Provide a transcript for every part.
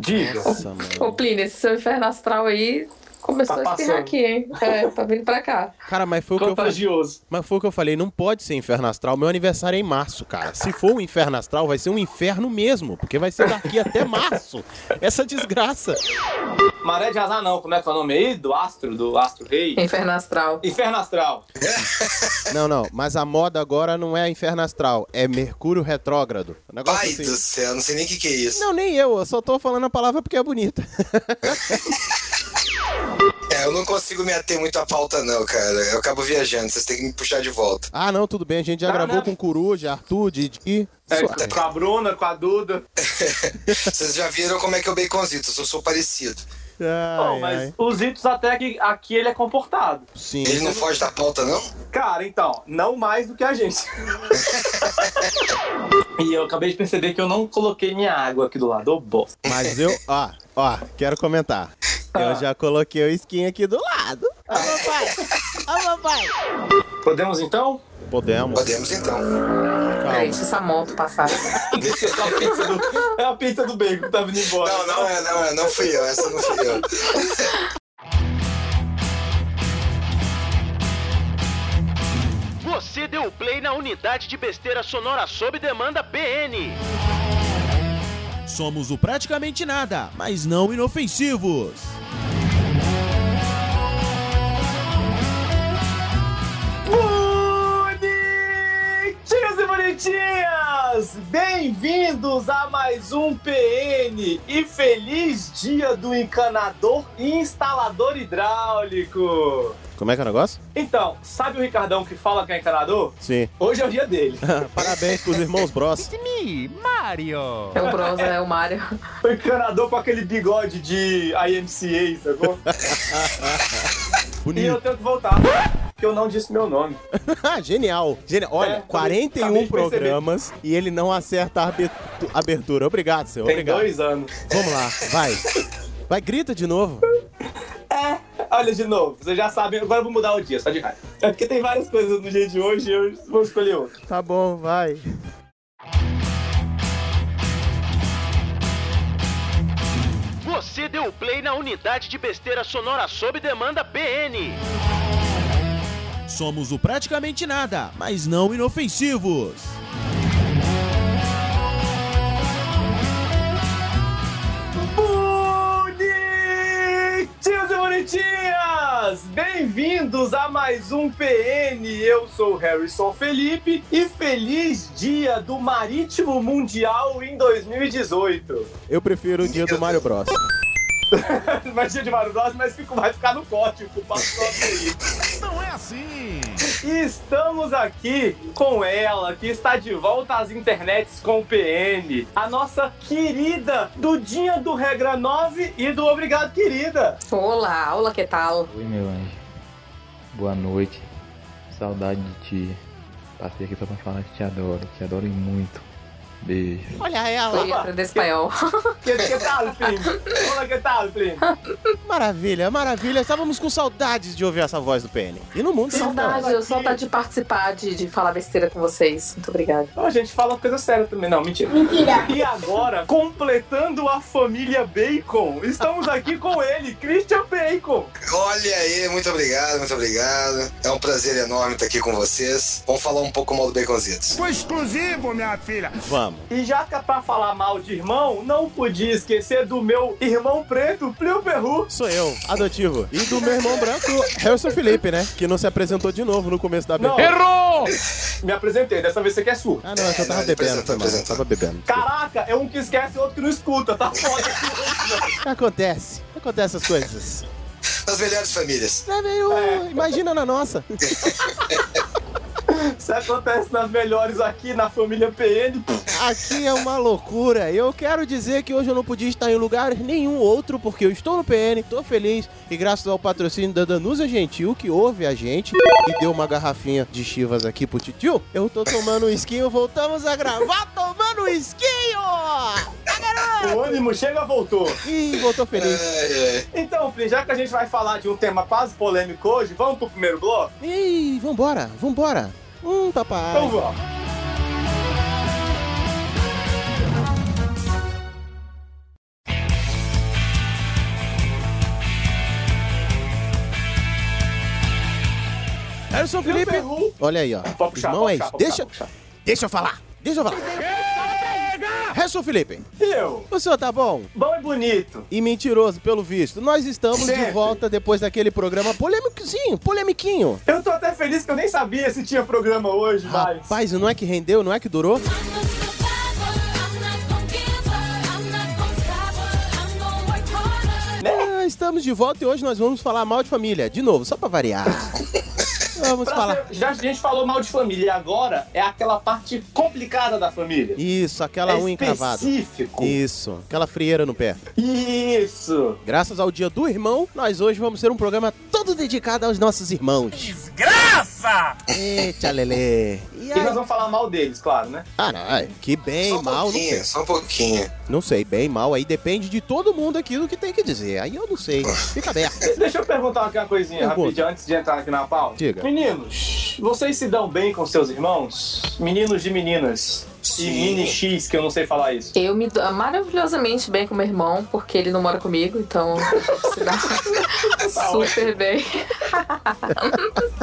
Diga. Nossa, mano. Ô, Plínio, esse seu inferno astral aí começou Tá a espirrar aqui, hein? É, tá vindo pra cá. Cara, mas foi o que eu falei. Contagioso. Mas foi o que eu falei, não pode ser inferno astral. Meu aniversário é em março, cara. Se for um inferno astral, vai ser um inferno mesmo, porque vai ser daqui até março. Essa desgraça. Maré de azar não, como é que é o nome aí? Do astro, do astro rei? Inferno astral. Inferno astral. Não, não, mas a moda agora não é inferno astral, é Mercúrio retrógrado. Um negócio Pai assim. do céu, não sei nem o que, que é isso. Não, nem eu, eu só tô falando a palavra porque é bonita. É, eu não consigo me ater muito à pauta, não, cara. Eu acabo viajando, vocês têm que me puxar de volta. Ah, não, tudo bem, a gente já Tá, gravou né? com Coruja, Arthur, Didi. É, Suave. com a Bruna, com a Duda. Vocês já viram como é que é o baconzito, eu sou, sou parecido. Bom, Ai, mas ai. os Itos até que aqui ele é comportado. Sim. Ele não foge da pauta, não? Cara, então, não mais do que a gente. e eu acabei de perceber que eu não coloquei minha água aqui do lado. Ô, bosta. Mas eu, ó, ó, quero comentar. Eu Ah. já coloquei o skin aqui do lado. Ó, papai! Ó, papai! Podemos então? Podemos. Podemos então. Peraí, deixa essa moto passar. Deixa só a pizza do... É a pizza do bacon que tá vindo embora. Não, não é, não é, não fui eu, essa não fui eu. Você deu play na unidade de besteira sonora sob demanda BN. Somos o praticamente nada, mas não inofensivos. Bonitinhas! Bem-vindos a mais um PN e feliz dia do encanador e instalador hidráulico! Como é que é o negócio? Então, sabe o Ricardão que fala que é encanador? Sim. Hoje é o dia dele. Parabéns pros irmãos Bros. Me, Mario. É o Bronze, é o Mario. O encanador com aquele bigode de IMCA, sacou? E eu tenho que voltar, porque eu não disse meu nome. Genial. Genial. Olha, É, 41 acabei de perceber. programas e ele não acerta a abertu- abertura. Obrigado, senhor. Tem Obrigado. dois anos. Vamos lá, vai. Vai, grita de novo. É, olha de novo, vocês já sabem, agora eu vou mudar o dia, só de raiva. É porque tem várias coisas no dia de hoje e eu vou escolher outro. Tá bom, vai. Você deu play na unidade de besteira sonora sob demanda BN. Somos o praticamente nada, mas não inofensivos. Bonitinhas! Bem-vindos a mais um PN. Eu sou Harrison Felipe e feliz dia do Marítimo Mundial em 2018. Eu prefiro o dia do Mario Bros. Vai dia de Mario Bros, mas fica- vai ficar no corte, o passo aí. Não é assim. E estamos aqui com ela, que está de volta às internets com o PN. A nossa querida Dudinha do Regra 9 e do Obrigado, querida. Olá, olá, que tal? Oi, meu anjo. Boa noite. Saudade de ti. Passei aqui só pra falar que te adoro. Te adoro muito. Beijo. Olha ela. Foi aprender espanhol. Que, que tal, primo? Olá, que tal, primo? Maravilha, maravilha. Estávamos com saudades de ouvir essa voz do PN. E no mundo Saudade, eu saudade de participar, de, de falar besteira com vocês. Muito obrigada. A gente fala coisa séria também. Não, mentira. Mentira. E agora, completando a família Bacon, estamos aqui com ele, Christian Bacon. Olha aí, muito obrigado, muito obrigado. É um prazer enorme estar aqui com vocês. Vamos falar um pouco mal do Baconzitos. Foi exclusivo, minha filha. Vamos. E já que é pra falar mal de irmão, não podia esquecer do meu irmão preto, Plio Perru. Sou eu, adotivo. E do meu irmão branco, Harrison Felipe, né? Que não se apresentou de novo no começo da Não. abertura. Errou! Me apresentei, dessa vez você quer surdo. Ah, não, é que eu tava Não, bebendo. apresentou, apresentou. Tava bebendo. Caraca, é um que esquece e outro que não escuta, tá foda. Acontece. Acontece essas coisas. Das melhores famílias. É meio... Imagina na nossa. Isso acontece nas melhores aqui na família PN. Aqui é uma loucura. Eu quero dizer que hoje eu não podia estar em lugar nenhum outro, porque eu estou no PN, tô feliz. E graças ao patrocínio da Danusa Gentil, que ouve a gente e deu uma garrafinha de chivas aqui pro titio, eu tô tomando um esquinho. Voltamos a gravar tomando um esquinho! O ânimo chega, voltou. Ih, voltou feliz. É, é. Então, Plin, já que a gente vai falar de um tema quase polêmico hoje, vamos pro primeiro bloco? Ih, vambora, vambora. Hum, papai. Vamos lá. Harrison Felipe. Olha aí, ó. Puxar, Irmão, é isso. Deixa, deixa eu falar. Deixa eu falar. Harrison Felipe, eu? o senhor tá bom? Bom e bonito. E mentiroso, pelo visto. Nós estamos de Sempre. volta depois daquele programa polêmicozinho, polemiquinho. Eu tô até feliz que eu nem sabia se tinha programa hoje, mas... Rapaz, não é que rendeu, não é que durou? Ah, estamos de volta e hoje nós vamos falar mal de família. De novo, só pra variar. Vamos Pra falar. ser- já a gente falou mal de família e agora é aquela parte complicada da família. Isso, aquela é unha encravada. específico. Isso, aquela frieira no pé. Isso. Graças ao Dia do Irmão, nós hoje vamos ter um programa todo dedicado aos nossos irmãos. Desgraça! Eita, Lelê. E E nós vamos falar mal deles, claro, né? Ah, não, que bem, Só um mal, não sei. pouquinho, só um pouquinho. Não sei, bem, mal, aí depende de todo mundo aquilo que tem que dizer. Aí eu não sei. Fica aberto. Deixa eu perguntar aqui uma coisinha Pergunta. rapidinho antes de entrar aqui na pauta. Diga. Meninos, vocês se dão bem com seus irmãos? Meninos de meninas. E Sim. mini X, que eu não sei falar isso. Eu me dou maravilhosamente bem com meu irmão, porque ele não mora comigo, então se dá super bem.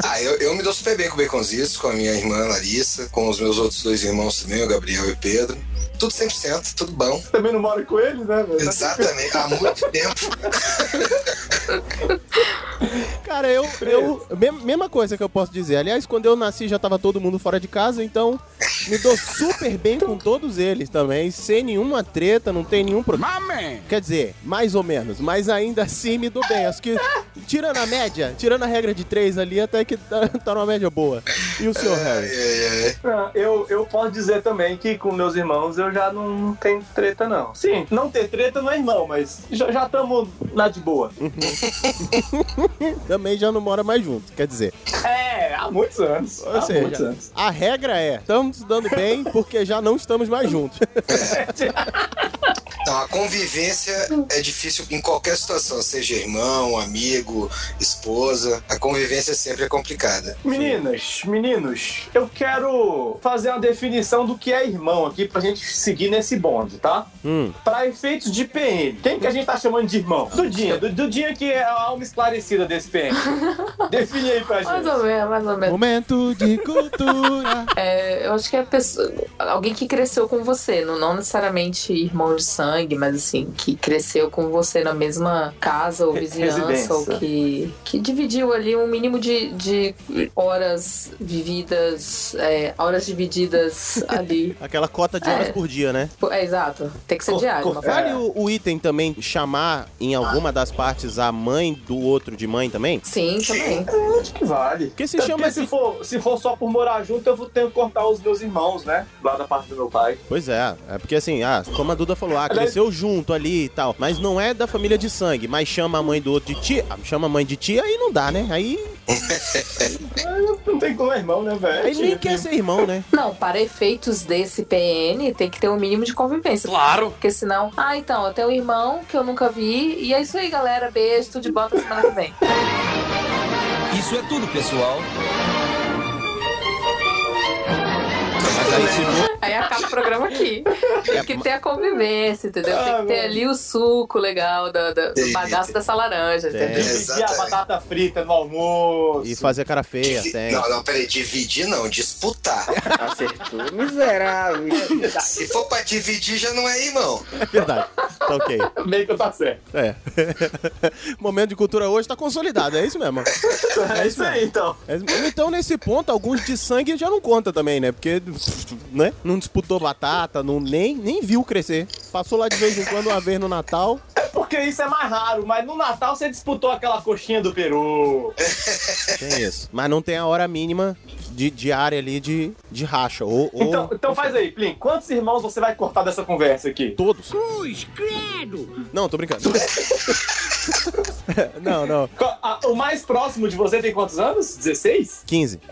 Ah, eu, eu me dou super bem com o Baconzitos, com a minha irmã Larissa, com os meus outros dois irmãos também, o Gabriel e o Pedro. Tudo 100%, tudo bom. Também não moro com eles, né? Exatamente, há muito tempo. Cara, eu, eu. me- Mesma coisa que eu posso dizer. Aliás, quando eu nasci já tava todo mundo fora de casa, então me dou super bem com todos eles também, sem nenhuma treta, não tem nenhum problema. Quer dizer, mais ou menos, mas ainda assim me dou bem. Acho que, tirando a média, tirando a regra de três ali, até que tá, tá numa média boa. E o senhor, Ai, Harry? ai, ai. Ah, Eu, eu posso dizer também que com meus irmãos eu já não tenho treta, não. Sim, não ter treta não é irmão, mas já estamos na de boa. Também já não mora mais junto, quer dizer. É, há muitos anos. Ou há muitos seja, anos. a regra é, estamos dando bem porque já não estamos mais juntos. Então, a convivência é difícil em qualquer situação, seja irmão, amigo, esposa. A convivência sempre é complicada. Meninas, meninos, eu quero fazer uma definição do que é irmão aqui pra gente seguir nesse bonde, tá? Hum, Pra efeitos de PN, quem que a gente tá chamando de irmão? Dudinha, Du- Dudinha que é a alma esclarecida desse PN. Define aí pra Mais gente. ou menos, mais ou menos. momento de cultura. É, eu acho que é pessoa, alguém que cresceu com você, não, não necessariamente irmão de sangue, mas assim, que cresceu com você na mesma casa ou vizinhança, residência. ou que, que dividiu ali um mínimo de, de horas vividas, é, horas divididas ali. Aquela cota de horas É. por dia, né? É, exato. Tem que ser Co- diário. é. Vale o, o item também chamar em alguma das partes a mãe do outro de mãe também? Sim, também. Eu acho que vale. Porque se chama porque assim. se for, se for só por morar junto, eu vou ter que cortar os meus irmãos, né? Lá da parte do meu pai. Pois é, é porque assim, ah, como a Duda falou, ah, cresceu junto ali e tal, mas não é da família de sangue, mas chama a mãe do outro de tia, ah, chama a mãe de tia, aí não dá, né? Aí, Não tem como é irmão, né, velho? aí nem quer ser irmão, né? Não, para efeitos desse PN, tem que ter um mínimo de convivência. Claro. Porque senão, ah, então, eu tenho um irmão que eu nunca vi. E é isso aí, galera. Beijo, tudo de volta semana que vem. Isso é tudo, pessoal. Mas aí se não, Aí acaba o programa aqui. Tem que ter a convivência, entendeu? Tem que ter Ah, ali o suco legal da, da- do Tem, bagaço dessa laranja, Tem. entendeu? Dividir a batata frita no almoço. e fazer cara feia, Divi- tem. Não, não, peraí, dividir não, disputar. Acertou. Miserável. Se for pra dividir, já não é irmão. É verdade. Tá ok. Meio que tá certo. É. o momento de cultura hoje tá consolidado, é isso mesmo. É isso aí, então. É- Então, nesse ponto, alguns de sangue já não conta também, né? Porque, né? Não disputou batata, não, nem, nem viu crescer. Passou lá de vez em quando, uma vez no Natal. É porque isso é mais raro, mas no Natal você disputou aquela coxinha do Peru. Tem isso. Mas não tem a hora mínima de, de área ali de, de racha. Ou, ou Então, então faz aí, Plin. Quantos irmãos você vai cortar dessa conversa aqui? todos. Não, tô brincando. não, não. O mais próximo de você tem quantos anos? 16? 15.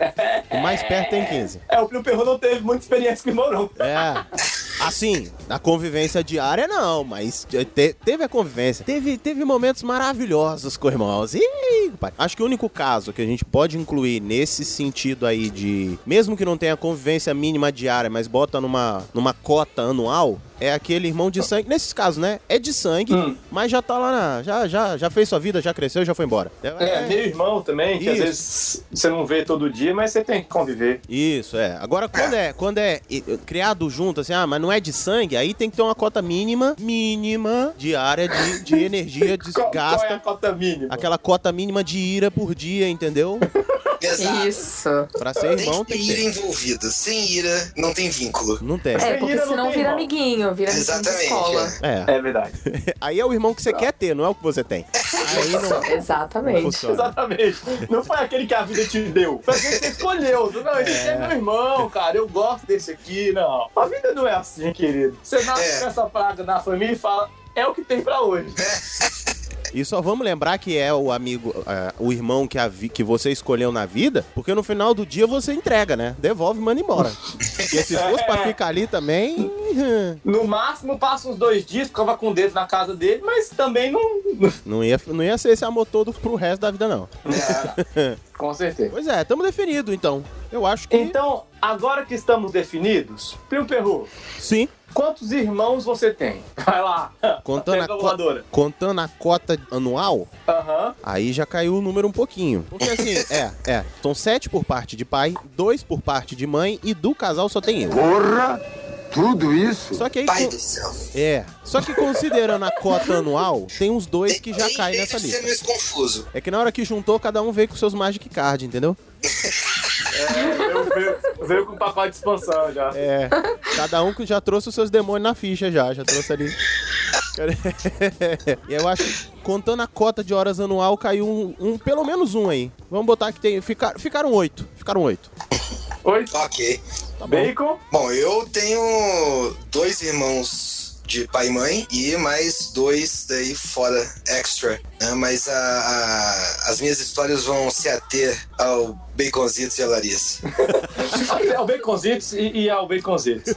O mais perto tem 15. É, o Plio Perru não teve muita experiência com irmão, não. É. Assim, na convivência diária não, mas te- teve a convivência. Teve, teve momentos maravilhosos com irmãos. Ih, pai. Acho que o único caso que a gente pode incluir nesse sentido aí de. Mesmo que não tenha convivência mínima diária, mas bota numa, numa cota anual. É aquele irmão de sangue. Nesses casos, né? É de sangue, Hum. mas já tá lá na. Já, já, já fez sua vida, já cresceu, já foi embora. É, meu irmão também, que às Isso. vezes você não vê todo dia, mas você tem que conviver. Isso, é. Agora, quando é, quando é criado junto, assim, ah, mas não é de sangue, aí tem que ter uma cota mínima, mínima, diária de, de energia Qual, qual é a desgasta. cota mínima? Aquela cota mínima de ira por dia, entendeu? Exato. Isso. Pra ser Tem irmão que tem ter que ira ter. envolvida. Sem ira, não tem vínculo. Não tem. É, porque ira não senão vira irmão. amiguinho, vira amiguinho de Exatamente. escola. É. É verdade. Aí é o irmão que você quer ter, não é o que você tem. Aí não, não Exatamente. funciona. Exatamente. Não foi aquele que a vida te deu. Foi aquele que você escolheu. Não, esse aqui é meu irmão, cara. Eu gosto desse aqui. Não. A vida não é assim, querido. Você nasce É. com essa praga na família e fala, é o que tem pra hoje. E só vamos lembrar que é o amigo, é, o irmão que, a vi- que você escolheu na vida, porque no final do dia você entrega, né? Devolve e manda embora. Porque se fosse pra ficar ali também. No máximo, passa uns dois dias, ficava com o dedo na casa dele, mas também não. Não ia, não ia ser esse amor todo pro resto da vida, não. É, com certeza. Pois é, estamos definido, então. Eu acho que. Então, agora que estamos definidos, Primo Perru, Sim. quantos irmãos você tem? Vai lá. Contando a, co- contando a cota anual, Aham. aí já caiu o número um pouquinho. Porque assim, é, é. São sete por parte de pai, dois por parte de mãe e do casal só tem eu. Porra! Tudo isso? Só que aí. Pai do céu. É. Só que considerando a cota anual, tem uns dois que já caem nessa lista. meio confuso. É que na hora que juntou, cada um veio com seus Magic Card, entendeu? Eu veio, veio com pacote de expansão já. É. Cada um que já trouxe os seus demônios na ficha já, já trouxe ali. e eu acho que contando a cota de horas anual, caiu um, um- pelo menos um aí. Vamos botar que tem. Ficar, ficaram oito. Ficaram oito. Oi, Ok. Tá bom. bacon. Bom, eu tenho dois irmãos de pai e mãe e mais dois daí fora, extra. né? Mas a- a- as minhas histórias vão se ater ao Baconzitos e a Larissa. É o baconzitos e, e ao baconzitos.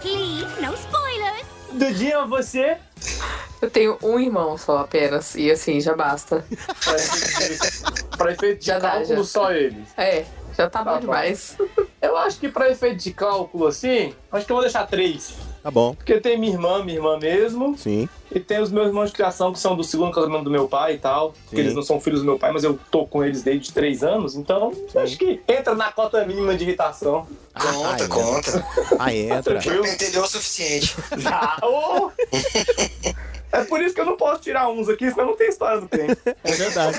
Please, no spoilers. Dudinha, você? Eu tenho um irmão só apenas. E assim, já basta. Pra efeito de, pra efeito de Já dá, cálculo, já. só eles. É, já tá, Tá bom bom. demais. Eu acho que pra efeito de cálculo, assim, acho que eu vou deixar três. Tá bom. Porque tem minha irmã, minha irmã mesmo, Sim. e tem os meus irmãos de criação, que são do segundo casamento do meu pai e tal. Porque Sim. eles não são filhos do meu pai, mas eu tô com eles desde três anos, então acho que entra na cota mínima de irritação. Conta, Ah, conta. Ah, entra. Tranquilo. Pentelhou o suficiente. Ah, ô! É por isso que eu não posso tirar uns aqui, senão não tem história do tempo. É verdade.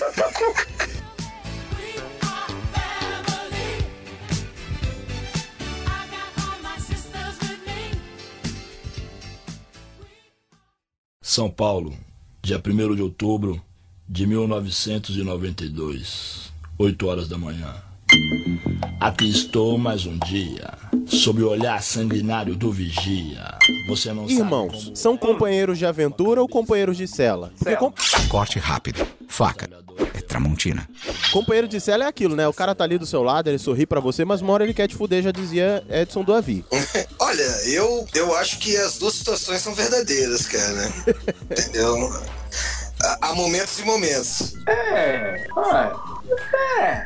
São Paulo, dia 1 de outubro de 1992, 8 horas da manhã. Aqui estou mais um dia, sob o olhar sanguinário do vigia. Você não Irmãos, sabe como... são companheiros de aventura ou companheiros de cela? Porque com- Corte rápido. Faca. É Tramontina. companheiro de cela é aquilo, né? O cara tá ali do seu lado, ele sorri pra você, mas uma hora ele quer te fuder, já dizia Edson do Avi. Olha, eu, eu acho que as duas situações são verdadeiras, cara. Entendeu? Há há momentos e momentos. É. Ah, é.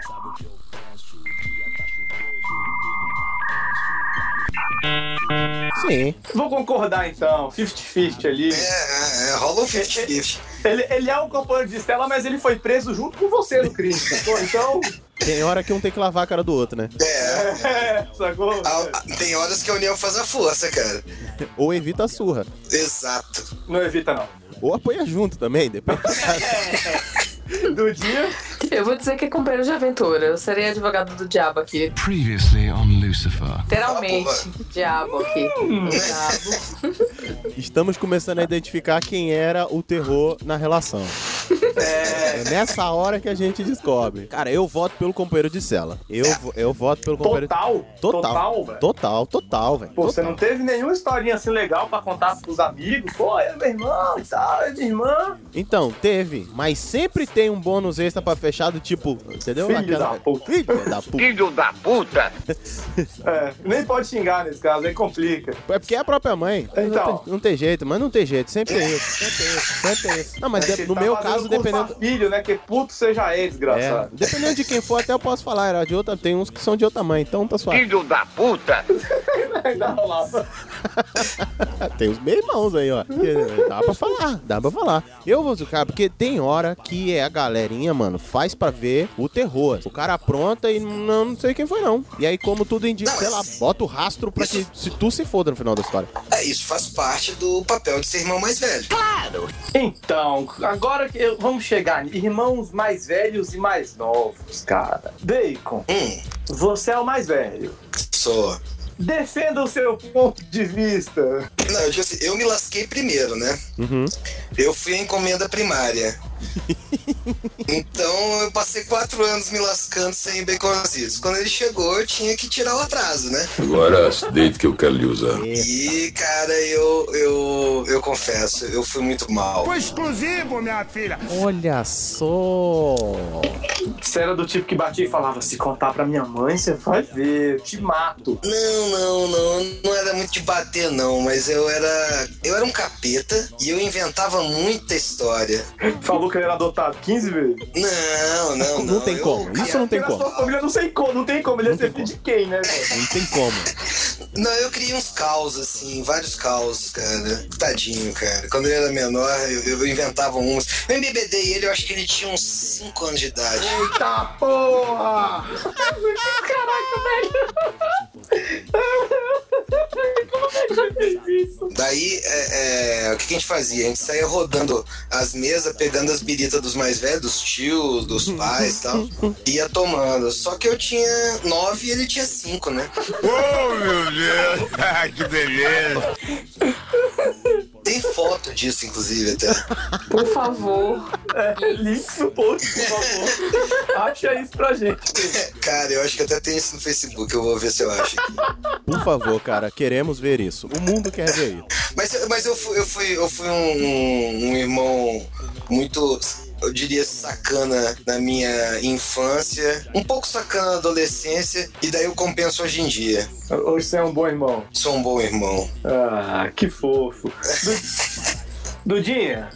Sim. Vou concordar então, 50-50 ali. É, é, é, rola um 50-50. Ele, ele é um companheiro de Estela, mas ele foi preso junto com você no crime, sacou? Então. Tem hora que um tem que lavar a cara do outro, né? É. É, sacou? a- a- tem horas que a união faz a força, cara. Ou evita a surra. Exato. Não evita, não. Ou apanha junto também, depende. Do dia. Eu vou dizer que é companheiro de aventura. Eu serei advogado do diabo aqui. Previously on Lucifer. Literalmente, Ah, diabo aqui. Diabo. Estamos começando a identificar quem era o terror na relação. É nessa hora que a gente descobre. Cara, eu voto pelo companheiro de cela. Eu, eu voto pelo companheiro Total? Total. Total, velho? Total, total, velho. Pô, você Total. não teve nenhuma historinha assim legal pra contar pros amigos? Pô, é meu irmão e tal, é minha irmã. Então, teve, mas sempre tem um bônus extra pra fechar do tipo, entendeu? Filho da puta. Filho da puta. Filho da puta! É, nem pode xingar nesse caso, aí complica. É porque é a própria mãe. Então. Não, tem, não tem jeito, mas não tem jeito. Sempre tem isso. Sempre tem isso. Sempre tem isso. Não, mas É no tá meu caso, dependendo. filho, né? Que puto seja é, É, desgraçado. dependendo de quem for, até eu posso falar. Era de outra, tem uns que são de outra mãe, então tá suave. Filho da puta! Ainda rolava. Tem os meus irmãos aí, ó. Dá pra falar, dá pra falar. Eu vou cara, porque tem hora que é a galerinha, mano, faz pra ver o terror. O cara apronta e não, não sei quem foi, não. E aí, como tudo indica, sei lá, bota o rastro pra que se tu se foda no final da história. É, isso faz parte do papel de ser irmão mais velho. Então, agora que eu- vamos chegar irmãos mais velhos e mais novos, cara. Bacon, Hum, você é o mais velho. sou. Defenda o seu ponto de vista. Não, eu, assim, eu me lasquei primeiro, né? Uhum. Eu fui a encomenda primária. Então eu passei quatro anos me lascando sem baconzitos. Quando ele chegou, eu tinha que tirar o atraso, né? Agora, deite que eu quero lhe usar. E, cara, eu, eu, eu confesso, eu fui muito mal. Foi exclusivo, minha filha! Olha só. Você era do tipo que batia e falava: se contar pra minha mãe, você vai ver, eu te mato. Não, não, não, não era muito de bater, não, mas eu era. Eu era um capeta e eu inventava muita história. Falou que ele era adotado 15 vezes. Não, não, não. Não tem eu como. Isso não tem como. sua família não sei como, não tem como. Ele ia ser filho de quem, né, velho? Não tem como. Não, eu criei uns caos, assim, vários caos, cara. Tadinho, cara. Quando ele era menor, eu, eu inventava uns. Eu embebedei ele, eu acho que ele tinha uns 5 anos de idade. Eita porra! Caraca, velho! Daí, é, é, o que, a gente fazia? A gente saía rodando as mesas, pegando as biritas dos mais velhos, dos tios, dos pais e tal, ia tomando. Só que eu tinha nove e ele tinha cinco, né? Oh, meu Deus! que beleza! Tem foto disso, inclusive, até. Por favor. É, link no post, por favor. Acha isso pra gente. Cara, eu acho que até tem isso no Facebook, eu vou ver se eu acho aqui. Por favor, cara, queremos ver isso. O mundo quer ver isso. Mas, mas eu fui, eu fui, eu fui um, um irmão muito, eu diria, sacana na minha infância, um pouco sacana na adolescência, e daí eu compenso hoje em dia. Hoje você é um bom irmão. Sou um bom irmão. Ah, que fofo. Du- Dudinha,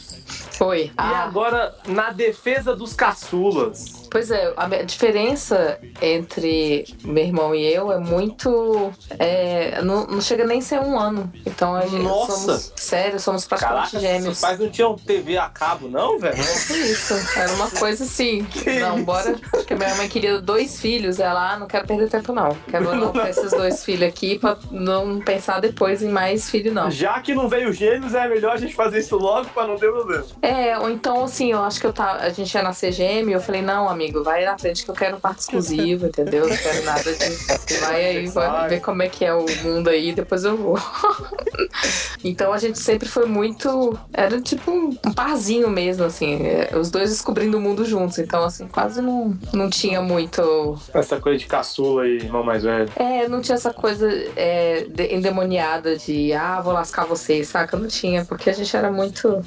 Foi. e Ah, agora na defesa dos caçulas? Pois é, a diferença entre meu irmão e eu é muito. é, não, não chega nem a ser um ano. Então a gente Nossa! somos. Sério, somos praticamente Caraca, gêmeos. seus pais não tinham TV a cabo, não, velho? Por isso. Era uma coisa assim. Que não, isso? bora. Porque minha mãe queria dois filhos. Ela, ah, não quero perder tempo, não. Quero ter esses dois filhos aqui pra não pensar depois em mais filho, não. Já que não veio gêmeos, é melhor a gente fazer isso logo pra não ter problema. É, ou então assim, eu acho que eu tava, a gente ia nascer gêmeo, eu falei, não, amigo, vai na frente que eu quero parte exclusiva, entendeu? Não quero nada de. Vai aí, vai ver como é que é o mundo aí, depois eu vou. então a gente sempre foi muito. Era tipo um, parzinho mesmo, assim. é, Os dois descobrindo o mundo juntos. Então, assim, quase não, não tinha muito. Essa coisa de caçula e irmão mais velho. É, não tinha essa coisa é, de- endemoniada de, ah, vou lascar vocês, saca? Não tinha, porque a gente era muito.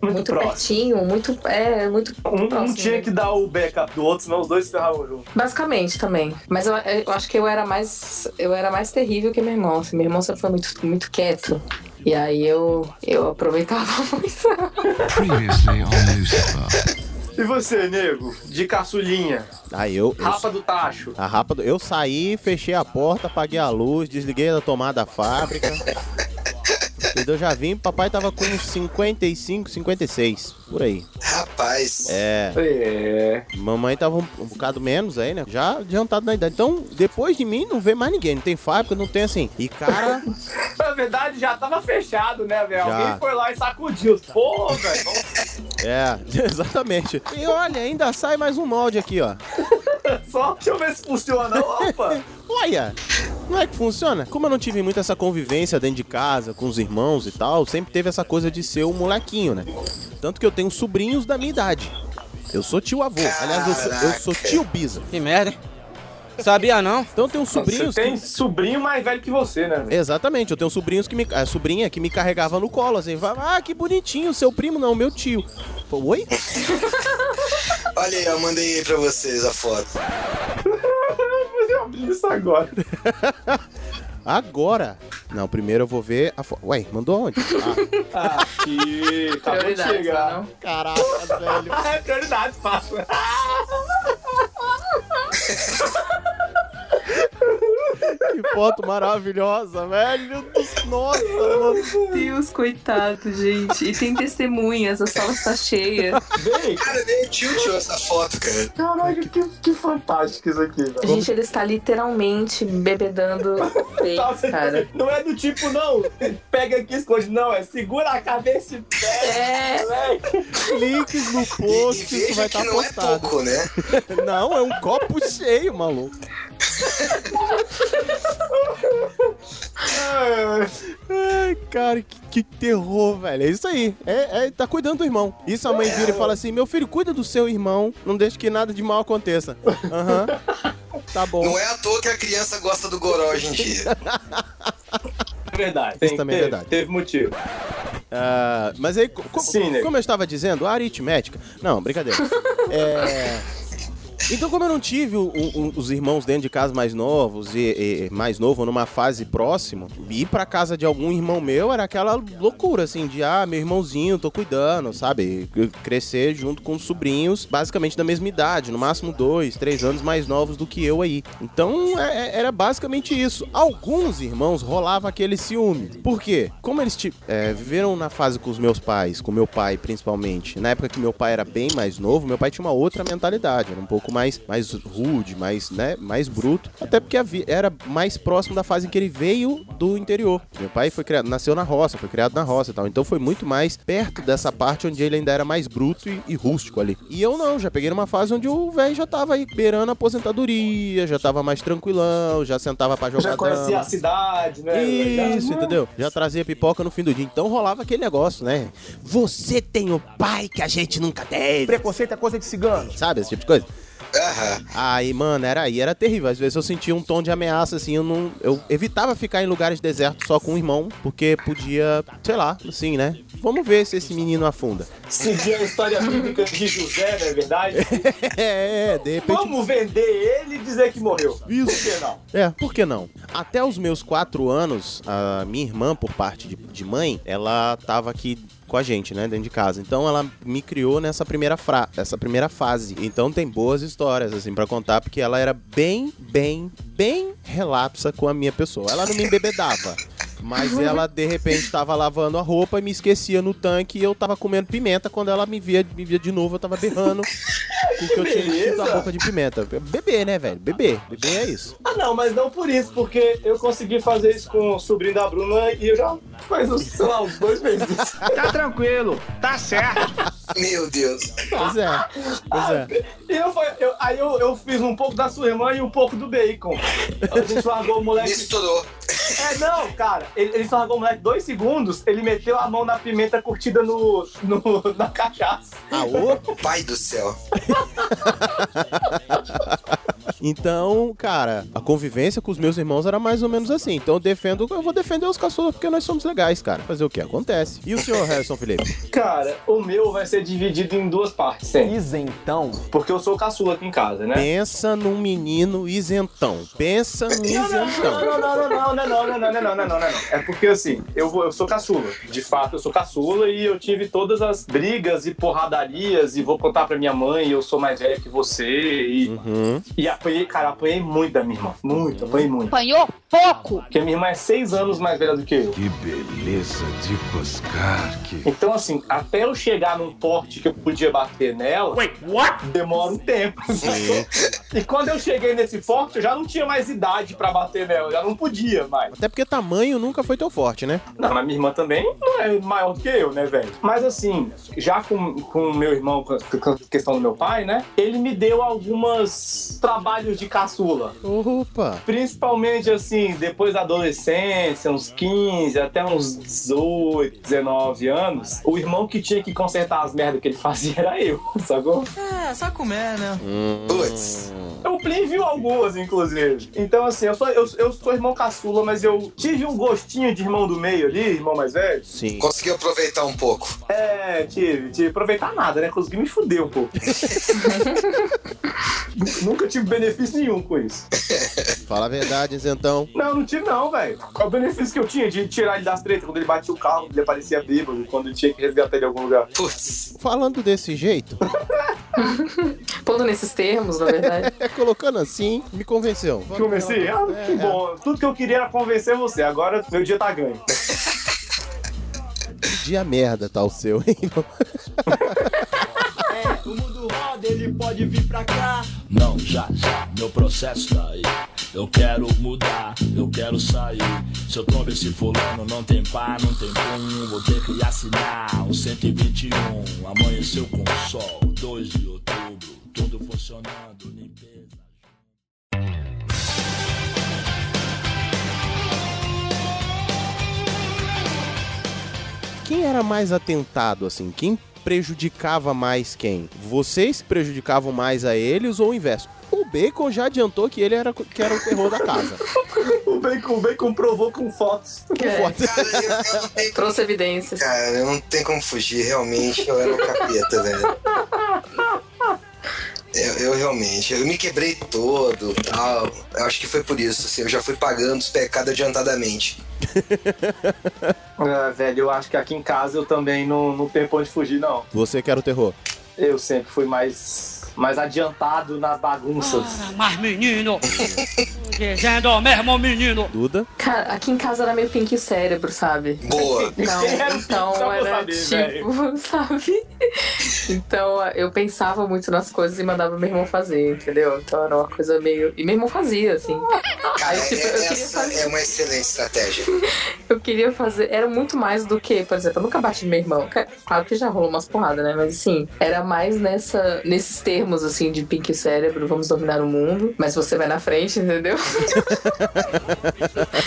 Muito, Muito pertinho, muito. É, muito Um, um próximo tinha mesmo. que dar o backup do outro, senão os dois ferravam junto. Basicamente também. Mas eu, eu acho que eu era mais. Eu era mais terrível que meu irmão. Assim, meu irmão sempre foi muito, muito quieto. E aí eu, eu aproveitava muito. Previously on Lucifer. E você, nego? De caçulinha. Aí eu. eu Rapa do tacho. a rapa do- Eu saí, fechei a porta, apaguei a luz, desliguei a tomada da fábrica. E eu já vim, papai tava com uns 55, 56, por aí. Rapaz. É. É. Mamãe tava um, um bocado menos aí, né? Já adiantado na idade. Então, depois de mim, não vê mais ninguém. Não tem fábrica, não tem assim. E cara, Na verdade, já tava fechado, né, velho? Já. Alguém foi lá e sacudiu. Pô, velho. é, exatamente. E olha, ainda sai mais um molde aqui, ó. Só deixa eu ver se funciona. Opa! Olha, não é que funciona? Como eu não tive muito essa convivência dentro de casa, com os irmãos e tal, sempre teve essa coisa de ser o molequinho, né? Tanto que eu tenho sobrinhos da minha idade. Eu sou tio avô. Aliás, eu sou, eu sou tio Bisa. Que merda? Sabia não? Então tem uns sobrinhos. Você tem que- sobrinho mais velho que você, né? velho? Exatamente, eu tenho sobrinhos que me. A sobrinha que me carregava no colo, assim, ah, que bonitinho, seu primo não, meu tio. Pô, Oi? Olha aí, eu mandei aí pra vocês a foto. Eu abri isso agora. Agora. Não, primeiro eu vou ver a foto. Ué, mandou onde? Ah, Aqui, acabou de Prioridades, chegar. não? caraca, velho. É prioridade, fácil. Que foto maravilhosa, velho. Nossa, mano. Meu Deus, coitado, gente. E tem testemunhas, a sala está cheia. Vem, Cara, nem tio tirou essa foto, cara. Caralho, que, que fantástico isso aqui, velho. Gente, ele está literalmente bebedando peito, Nossa, cara. Não é do tipo, não, pega aqui e esconde, não, é segura a cabeça e pega, É, moleque. Cliques no E, e post, isso vai estar que não é postado. pouco, né? Não, é um copo cheio, maluco. Ai, cara, que, que terror, velho. É isso aí. É, é, tá cuidando do irmão. Isso a mãe vira e fala assim: meu filho, cuida do seu irmão, não deixe que nada de mal aconteça. Aham. Tá bom. Não é à toa que a criança gosta do goró hoje em dia. É verdade. Isso também é teve, verdade. Teve motivo. Ah, mas aí, co- Sim, né? como eu estava dizendo, a aritmética. Não, brincadeira. É. Então, como eu não tive os irmãos dentro de casa mais novos e, e- mais novo numa fase próxima, ir pra casa de algum irmão meu era aquela loucura, assim, de ah, meu irmãozinho, tô cuidando, sabe? Crescer junto com os sobrinhos, basicamente da mesma idade, no máximo dois, três anos mais novos do que eu aí. Então, é- é- era basicamente isso. Alguns irmãos rolava aquele ciúme. Por quê? Como eles é, viveram na fase com os meus pais, com meu pai principalmente, na época que meu pai era bem mais novo, meu pai tinha uma outra mentalidade, era um pouco mais, mais rude, mais, né, mais bruto, até porque era mais próximo da fase em que ele veio do interior. Meu pai foi criado, nasceu na roça, foi criado na roça e tal, então foi muito mais perto dessa parte onde ele ainda era mais bruto e, e rústico ali. E eu não, já peguei numa fase onde o velho já tava aí beirando a aposentadoria, já tava mais tranquilão, já sentava pra jogar Já conhecia dama. a cidade, né? Isso, entendeu? Já trazia pipoca no fim do dia. Então rolava aquele negócio, né? Você tem o pai que a gente nunca teve. Preconceito é coisa de cigano. Sabe, esse tipo de coisa? Aham. Aí, mano, era aí, era terrível. Às vezes eu sentia um tom de ameaça, assim, eu não. Eu evitava ficar em lugares desertos só com o irmão, porque podia, sei lá, assim, né? Vamos ver se esse menino afunda. Seguir a história bíblica de José, não é verdade? É, de repente. Vamos vender ele e dizer que morreu. Isso. Por que não? É, por que não? Até os meus quatro anos, a minha irmã, por parte de, de mãe, ela tava aqui com a gente, né, dentro de casa. Então ela me criou nessa primeira fra essa primeira fase. Então tem boas histórias assim pra contar, porque ela era bem, bem, bem relapsa com a minha pessoa. Ela não me embebedava. Mas ela, de repente, tava lavando a roupa e me esquecia no tanque e eu tava comendo pimenta. Quando ela me via, me via de novo, eu tava berrando porque eu tinha enchido a boca de pimenta. Bebê, né, velho? Bebê. Bebê é isso. Ah, não, mas não por isso, porque eu consegui fazer isso com o sobrinho da Bruna e eu já faz, sei lá, uns dois meses. Tá tranquilo, tá certo. Meu Deus. Pois é. Pois é. E eu, foi- eu- aí eu, eu fiz um pouco da sua irmã e um pouco do bacon. A gente largou o moleque. Misturou. É, não, cara, ele, ele só largou o moleque dois segundos, ele meteu a mão na pimenta curtida no, no, na cachaça. Aô? Pai do céu. Então, cara, a convivência com os meus irmãos era mais ou menos assim. Então eu defendo, eu vou defender os caçulas porque nós somos legais, cara. Fazer o que? Acontece. E o senhor, Harrison Felipe? Cara, o meu vai ser dividido em duas partes, sempre. Isentão. Porque eu sou caçula aqui em casa, né? Pensa num menino isentão. Pensa num isentão. Não, não, não, não, não, não, não, não, não, não, não, não, não, não. É porque assim, eu, vou, eu sou caçula. De fato, eu sou caçula e eu tive todas as brigas e porradarias e vou contar pra minha mãe, eu sou mais velho que você e, Uhum. e apanhei, cara, apanhei muito da minha irmã. Muito, apanhei muito. Apanhou pouco. Porque minha irmã é seis anos mais velha do que eu. Que beleza de buscar que. Então, assim, até eu chegar num porte que eu podia bater nela, demora um tempo. e quando eu cheguei nesse porte, eu já não tinha mais idade pra bater nela, eu já não podia mais. Até porque tamanho nunca foi teu forte, né? Não, mas minha irmã também não é maior do que eu, né, velho? Mas assim, já com o meu irmão, com a com a questão do meu pai, né? Ele me deu algumas trabalhos de caçula. Opa! Principalmente assim, depois da adolescência, uns 15 até uns 18, 19 anos, o irmão que tinha que consertar as merdas que ele fazia era eu, sacou? É, só comer, né? Putz. O Plin viu algumas, inclusive. Então, assim, eu sou, eu, eu sou irmão caçula, mas eu tive um gostinho de irmão do meio ali, irmão mais velho. Sim. Conseguiu aproveitar um pouco. É, tive, tive. Aproveitar nada, né? Consegui me fuder um pouco. Nunca tive benefício nenhum com isso. Fala a verdade, então. Não, não tive não, velho. Qual o benefício que eu tinha de tirar ele das tretas quando ele batia o carro, quando ele aparecia bêbado, quando ele tinha que resgatar ele em algum lugar? Putz. Falando desse jeito, Pondo nesses termos, na verdade. colocando assim, me convenceu. Convenci? Ah, É, que é. bom. Tudo que eu queria era convencer você. Agora meu dia tá ganho. Que dia merda tá o seu, hein? O mundo roda, ele pode vir pra cá. Não, já, já, meu processo tá aí. Eu quero mudar, eu quero sair. Se eu tombo esse fulano, não tem pá, não tem pum. Vou ter que assinar o 121. Amanheceu com sol, 2 de outubro. Tudo funcionando, limpeza. Quem era mais atentado, assim? Quem prejudicava mais quem? Vocês prejudicavam mais a eles ou o inverso? O Bacon já adiantou que ele era, que era o terror da casa. O Bacon, o Bacon provou com fotos. É, Foda. Cara, eu, eu tenho trouxe evidências. Cara, eu não tenho como fugir, realmente, eu era o capeta, velho. Eu, eu realmente, eu me quebrei todo tal. Eu acho que foi por isso, assim, eu já fui pagando os pecados adiantadamente. Ah, velho, eu acho que aqui em casa eu também não, não tenho pra onde fugir, não. Você que era o terror. Eu sempre fui mais, mais adiantado nas bagunças. Mas menino, dizendo mesmo menino. Duda. Cara, aqui em casa era meio pink cérebro, sabe? Boa. Então, então Só pra era saber, tipo, sabe? Então eu pensava muito nas coisas e mandava meu irmão fazer, entendeu? Então era uma coisa meio. E meu irmão fazia, assim. Cara, Aí, tipo, eu é- queria fazer. é uma excelente estratégia. Eu queria fazer. Era muito mais do que, por exemplo, eu nunca bati no meu irmão. Claro que já rolou umas porradas, né? Mas assim, era mais nessa, nesses termos, assim, de pink cérebro, vamos dominar o mundo. Mas você vai na frente, entendeu?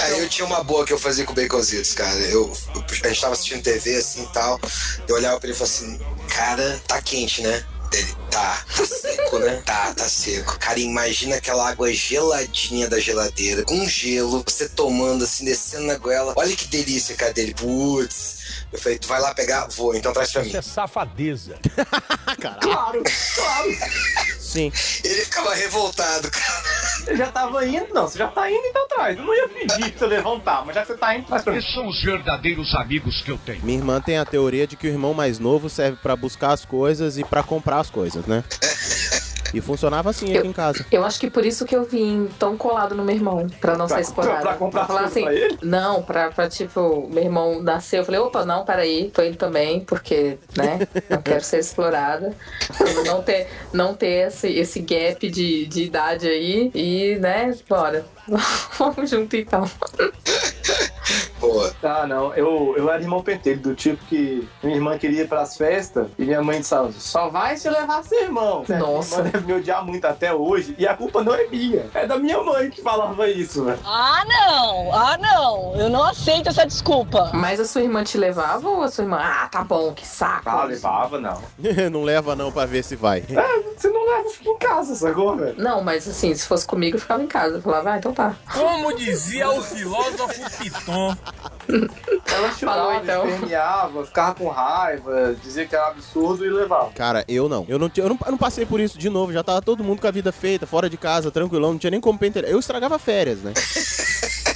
Aí eu tinha uma boa que eu fazia com o Baconzitos, cara. Eu, eu- a gente tava assistindo TV assim tal. Eu olhava pra ele e falava assim, cara, tá quente, né? Ele, tá, tá seco, né? Tá, tá seco. Cara, imagina aquela água geladinha da geladeira, com gelo, você tomando assim, descendo na goela. Olha que delícia, cara, dele. Putz. Eu falei, tu vai lá pegar? Vou, então traz pra mim. é safadeza. Claro, claro. Sim. Ele ficava revoltado, cara. Você já tava indo? Não, você já tá indo, então traz. Eu não ia pedir pra você levantar, mas já que você tá indo, traz pra mim. Esses são os verdadeiros amigos que eu tenho. Minha irmã tem a teoria de que o irmão mais novo serve pra buscar as coisas e pra comprar as coisas, né? E funcionava assim aqui em casa. Eu acho que por isso que eu vim tão colado no meu irmão, pra não Pra- ser explorado. pra- pra comprar falar tudo pra ele? Não, pra, pra tipo, meu irmão nasceu, eu falei, opa, não, peraí, tô indo também, porque, né, não quero ser explorada. Pra Não ter, não ter esse, esse gap de, de idade aí e, né, bora. Vamos junto então. Boa. Ah, não. Eu, eu era irmão pentelho, do tipo que minha irmã queria ir pras festas e minha mãe disse, só vai se levar seu irmão. Nossa. Minha irmã deve me odiar muito até hoje e a culpa não é minha. É da minha mãe que falava isso, velho. Ah, não! Ah, não! Eu não aceito essa desculpa. Mas a sua irmã te levava ou a sua irmã, ah, tá bom, que saco. Ah, levava, não. não leva não pra ver se vai. É, você não leva, fica em casa, sacou, velho? Não, mas assim, se fosse comigo, eu ficava em casa. Eu falava, ah, então tá. Como dizia o filósofo Piton. Ela chorava, Falou, então. esperneava, ficava com raiva, dizia que era absurdo e levava. Cara, eu não. Eu não, eu não. eu não passei por isso de novo. Já tava todo mundo com a vida feita, fora de casa, tranquilão. Não tinha nem como pentelhar. Eu estragava férias, né?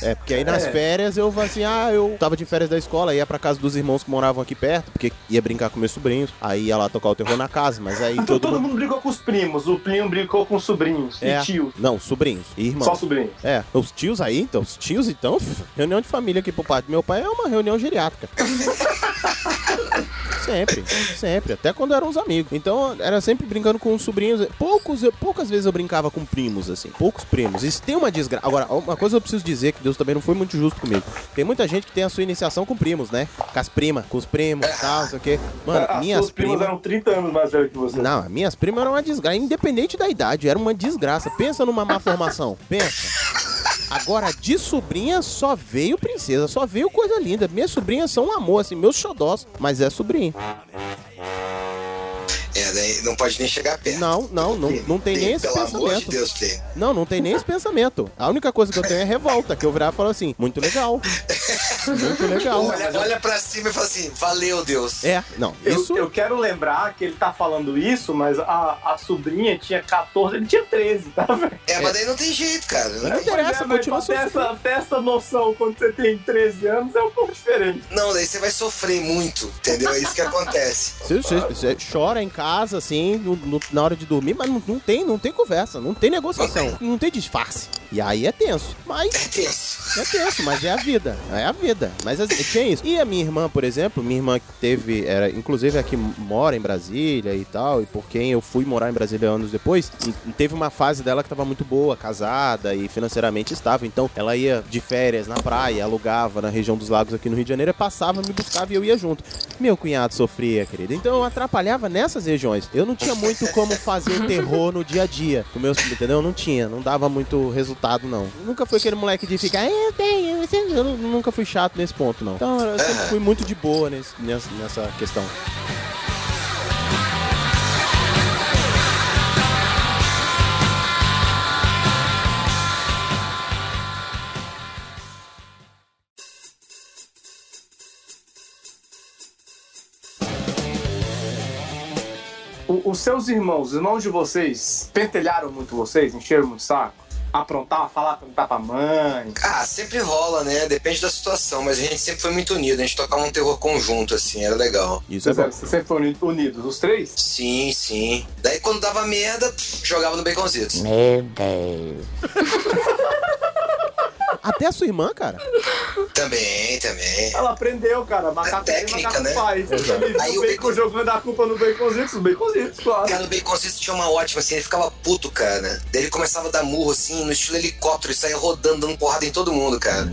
É, porque aí nas É. férias eu assim, ah, eu tava de férias da escola, ia pra casa dos irmãos que moravam aqui perto, porque ia brincar com meus sobrinhos. Aí ia lá tocar o terror na casa, mas aí Então todo, todo mundo. mundo brigou com os primos, o primo brigou com os sobrinhos É. e tios. Não, sobrinhos e irmãos. Só sobrinhos. É, os tios aí, então, os tios então, reunião de família aqui por parte do meu pai é uma reunião geriátrica. Sempre, sempre. Até quando eram os amigos. Então, era sempre brincando com os sobrinhos. Poucos, eu- poucas vezes eu brincava com primos, assim. Poucos primos. Isso tem uma desgraça. Agora, uma coisa eu preciso dizer que Deus também não foi muito justo comigo. Tem muita gente que tem a sua iniciação com primos, né? Com as primas, com os primos e tal, não sei o quê. Mano, As minhas primas primas. eram 30 anos mais velhas que você. Não, minhas primas eram uma desgraça. Independente da idade, era uma desgraça. Pensa numa má formação. Pensa. Agora, de sobrinha só veio princesa, só veio coisa linda. Minhas sobrinhas são um amor, assim, meus xodós. Mas é sobrinha. É, daí não pode nem chegar perto. Não, não, não, não tem nem esse Pelo amor de pensamento. Deus, Play. Não, não tem nem esse pensamento. A única coisa que eu tenho é revolta, que eu virar e falo assim, muito legal. Muito legal. Olha, olha pra cima e fala assim, valeu, Deus. É, não, Eu, isso... eu quero lembrar que ele tá falando isso, mas a, a sobrinha tinha 14, ele tinha 13, tá vendo? É, mas daí não tem jeito, cara. Não Pois interessa, é, continua sofrendo. essa, ter essa noção quando você tem 13 anos é um pouco diferente. Não, daí você vai sofrer muito, entendeu? É isso que acontece. Você, você- você chora em casa, assim, no- no- na hora de dormir, mas não, não tem, não tem conversa, não tem negociação, não tem disfarce. E aí é tenso. Mas É tenso. é tenso, mas é a vida. É a vida. Mas assim, tinha isso. E a minha irmã, por exemplo, minha irmã que teve, era, inclusive aqui mora em Brasília e tal, e por quem eu fui morar em Brasília anos depois, teve uma fase dela que tava muito boa, casada e financeiramente estável. Então ela ia de férias na praia, alugava na região dos lagos aqui no Rio de Janeiro, passava, me buscava e eu ia junto. Meu cunhado sofria, querido. Então eu atrapalhava nessas regiões. Eu não tinha muito como fazer terror no dia a dia. Com meus, entendeu? Não tinha. Não dava muito resultado, não. Nunca fui aquele moleque de ficar, "Ah, eu tenho, eu tenho." eu nu- nunca fui chato nesse ponto, não. Então eu sempre fui muito de boa nesse- nessa, nessa questão. O- os seus irmãos, os irmãos de vocês, pentelharam muito vocês, encheram muito o saco? Aprontar, falar, perguntar pra mãe. Ah, sempre rola, né? Depende da situação, mas a gente sempre foi muito unido. A gente tocava um terror conjunto, assim, era legal. Isso é Vocês, bom. vocês sempre foram uni- unidos, os três? Sim, sim. Daí quando dava merda, jogava no baconzitos. Meu Deus. Até a sua irmã, cara. Também, também. Ela aprendeu, cara. Macaco É técnica, macaco né? faz. Exato. Aí o o bacon jogando a culpa no baconzitos, os baconzitos, claro. Cara, o baconzitos tinha uma ótima, assim, ele ficava puto, cara. Daí ele começava a dar murro, assim, no estilo helicóptero, e saía rodando, dando porrada em todo mundo, cara.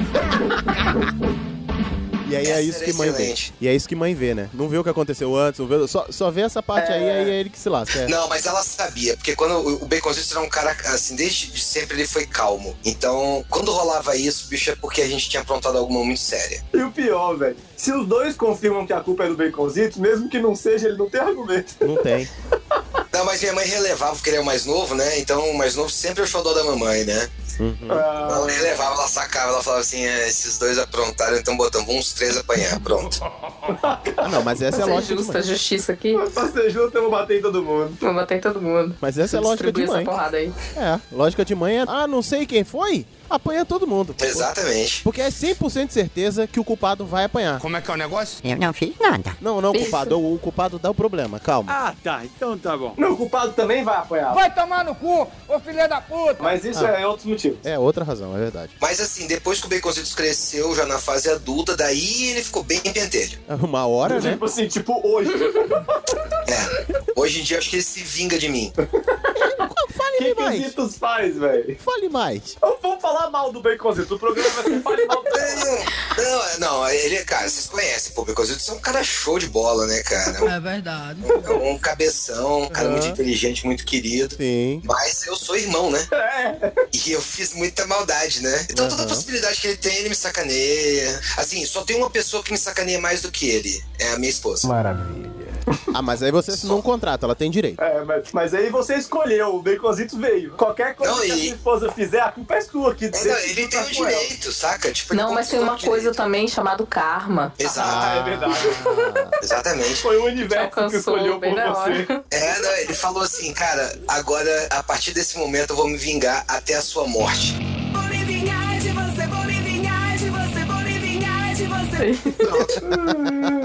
E aí é isso que mãe vê. E é isso que mãe vê, né? Não vê o que aconteceu antes, não vê, só, só vê essa parte aí, aí é ele que se lasca. é. Não, mas ela sabia, porque quando o o Baconzitos era um cara, assim, desde sempre ele foi calmo. Então, quando rolava isso, bicho, é porque a gente tinha aprontado alguma muito séria. E o pior, velho, se os dois confirmam que a culpa é do baconzitos, mesmo que não seja, ele não tem argumento. Não tem. Não, mas minha mãe relevava, porque ele é o mais novo, né? Então, o mais novo sempre é o xodó da mamãe, né? Uhum. Ela relevava, ela sacava, ela falava assim: é, esses dois aprontaram, então botamos uns três apanhar, pronto. Ah, não, mas essa é lógica de justa, mãe. justiça aqui. Pra ser justo, eu vou bater em todo mundo. Vou bater em todo mundo. Mas essa é a lógica de mãe. essa porrada aí. É, lógica de mãe é, ah, não sei quem foi, apanha todo mundo. Exatamente. Porque é 100% de certeza que o culpado vai apanhar. Como é que é o negócio? Eu não fiz nada. Não, não, Isso. culpado, o culpado dá o problema, calma. Ah, tá. Então tá bom. Não, o culpado também vai apanhar. Vai tomar no cu, ô filha da puta! Mas isso Ah. é outros motivos. É outra razão, é verdade. Mas assim, depois que o Baconzitos cresceu, já na fase adulta, daí ele ficou bem pentelho. Uma hora, né? Tipo assim, tipo hoje. É. Hoje em dia, acho que ele se vinga de mim. Fale que, que o mais. Zitos faz, velho? Fale mais. Vamos vamos falar mal do baconzitos. O programa vai ser fale mal do Não, não, não, ele, cara, vocês conhecem, pô, o Baconzitos é um cara show de bola, né, cara? É verdade. É um cabeção, um cara muito inteligente, muito querido. Sim. Mas eu sou irmão, né? É. E eu fiz muita maldade, né? Então toda Aham. possibilidade que ele tem, ele me sacaneia. Assim, só tem uma pessoa que me sacaneia mais do que ele. É a minha esposa. Ah, mas aí você assinou um contrato, ela tem direito. É, mas, mas aí você escolheu, o baconzitos veio. Qualquer coisa Não, que a e- sua esposa fizer, a culpa é sua. Que É, não, ele tem o direito, saca? Tipo, Não, mas tem uma coisa direito. também chamada karma. Exato. Ah, é verdade. Exatamente. Foi o universo que escolheu por você. É, não, ele falou assim, cara, agora, a partir desse momento, eu vou me vingar até a sua morte. Vou me vingar de você, vou me vingar de você, vou me vingar de você.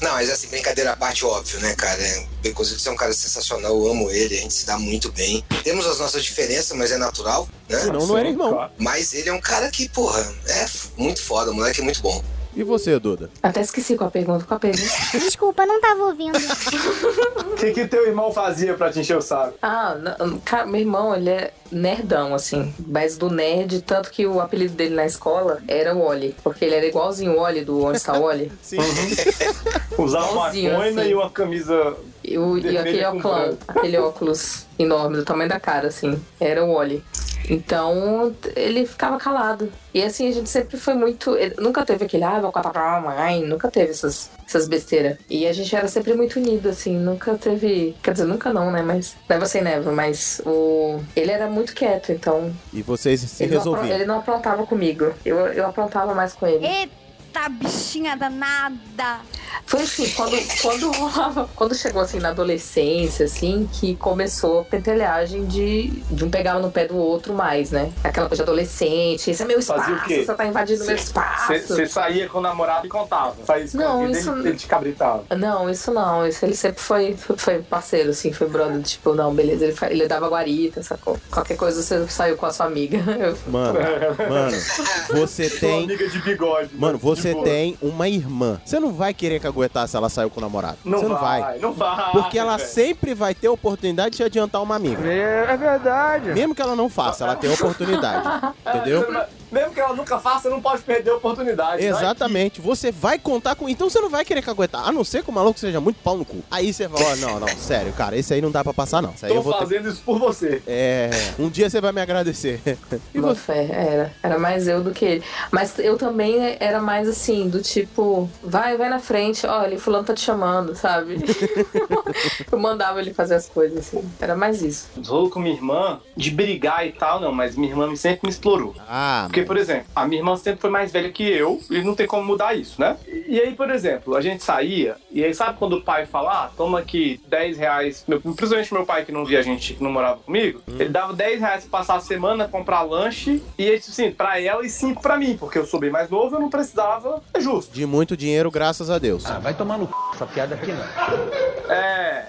Não, mas assim, brincadeira à parte, óbvio, né, cara? É, O Baconzitos é um cara sensacional, eu amo ele, a gente se dá muito bem. Temos as nossas diferenças, mas é natural, né? Senão não era irmão. Mas ele é um cara que, porra, é muito foda, o moleque é muito bom. E você, Duda? Até esqueci qual a pergunta. Qual a pergunta? Desculpa, não tava ouvindo. O que, que teu irmão fazia pra te encher o saco? Ah, não, cara, meu irmão, ele é nerdão, assim. Mas do nerd, tanto que o apelido dele na escola era o Oli. Porque ele era igualzinho o Oli do Onde Está o Oli. Sim. Usava uma coina assim. e uma camisa. E, o, e aquele óculos, aquele óculos enorme, do tamanho da cara, assim. Era o Oli. Então, ele ficava calado. E assim, a gente sempre foi muito. ele nunca teve aquele, ah, vou contar pra mamãe. Nunca teve essas, essas besteiras. E a gente era sempre muito unido, assim. Nunca teve. Quer dizer, nunca não, né? Mas. Never say never. Mas o. Ele era muito quieto, então. E vocês se Ele não, apro- resolviam. ele não aprontava comigo. Eu, eu aprontava mais com ele. Eita, bichinha danada. Foi assim, quando, quando rolava, quando chegou assim na adolescência, assim, que começou a pentelhagem de, de um pegar no pé do outro mais, né? Aquela coisa de adolescente, esse é meu espaço, Fazia o quê? você tá invadindo meu espaço. Você saía com o namorado e contava. Faz Não, isso- ele, ele te cabritava. Não, isso não. Isso ele sempre foi, foi parceiro, assim, foi brother. Tipo, não, beleza, ele, ele dava guarita, sacou? Qualquer coisa você saiu com a sua amiga. Eu- Mano, mano, você Sua tem. amiga de bigode. Mano, você Boa. tem uma irmã. Você não vai querer caguetar se ela saiu com o namorado. Não você não vai. vai, não vai, Porque ela velho. sempre vai ter oportunidade de te adiantar uma amiga. É, verdade. Mesmo que ela não faça, ela tem oportunidade. Entendeu? Mesmo que ela nunca faça, não pode perder a oportunidade. Vai Exatamente. Você vai contar com. Então você não vai querer caguetar. A não ser que o maluco seja muito pau no cu. Aí você fala: ó, não, não, sério, cara, esse aí não dá pra passar, não. Isso aí Tô eu vou ter. fazendo isso por você. É. Um dia você vai me agradecer. E Boa você? fé, era. Era mais eu do que ele. Mas eu também era mais assim, do tipo, vai, vai na frente, olha, fulano tá te chamando, sabe? eu mandava ele fazer as coisas assim. Era mais isso. Rolo com minha irmã, de brigar e tal, não, mas minha irmã sempre me explorou. Ah, Porque, por exemplo, a minha irmã sempre foi mais velha que eu e não tem como mudar isso, né? E aí, por exemplo, a gente saía, e aí sabe quando o pai fala, ah, toma aqui 10 reais, meu, principalmente meu pai que não via gente, que não morava comigo, ele dava 10 reais pra passar a semana, comprar lanche, e aí, assim, pra ela e 5 pra mim, porque eu sou bem mais novo, eu não precisava, é justo. De muito dinheiro, graças a Deus. Ah, vai tomar no c... essa piada aqui, não. É.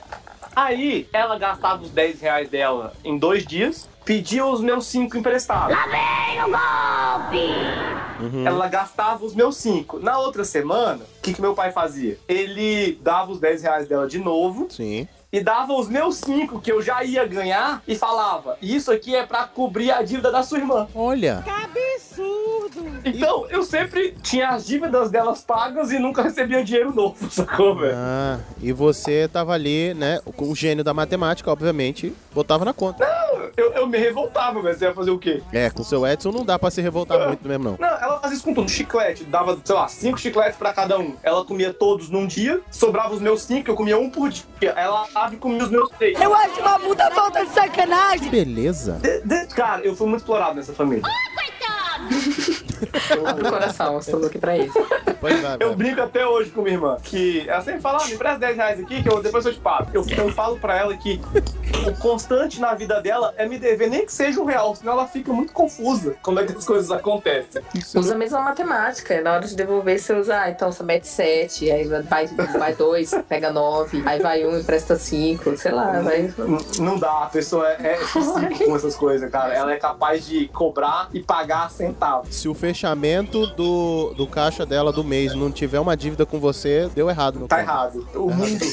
Aí, ela gastava os 10 reais dela em dois dias, pedia os meus 5 emprestados. Lá vem o golpe! Uhum. Ela gastava os meus 5. Na outra semana, o que, que meu pai fazia? Ele dava os 10 reais dela de novo Sim. E dava os meus 5 que eu já ia ganhar e falava: Isso aqui é pra cobrir a dívida da sua irmã. Olha. absurdo! Então, eu sempre tinha as dívidas delas pagas e nunca recebia dinheiro novo, sacou, velho? Ah, e você tava ali, né? Com o gênio da matemática, obviamente, botava na conta. Eu, eu me revoltava, velho. Você ia fazer o quê? É, com o seu Edson não dá pra se revoltar muito mesmo, não. Não, ela fazia isso com tudo. Chiclete, dava, sei lá, cinco chicletes pra cada um. Ela comia todos num dia, sobrava os meus cinco, eu comia um por dia. Ela ave comia os meus três. Eu acho uma puta falta de sacanagem. Beleza. De- de- cara, eu fui muito explorado nessa família. Abre o coração, estamos aqui pra isso. Pois vai, Eu brinco até hoje com minha irmã, que ela sempre fala, ah, me empresta 10 reais aqui, que eu, depois eu te pago. Eu, eu falo pra ela que o constante na vida dela é me dever nem que seja um real, senão ela fica muito confusa como é que as coisas acontecem. Usa a mesma matemática. Na hora de devolver, você usa, ah, então você mete 7, aí vai, vai 2, pega 9, aí vai 1 um, empresta 5, sei lá, vai. N- Não dá, a pessoa é, é específica com essas coisas, cara. Ela é capaz de cobrar e pagar centavos. Se o fechamento do, do caixa dela do mês não tiver uma dívida com você, deu errado. No Tá conto. errado. O mundo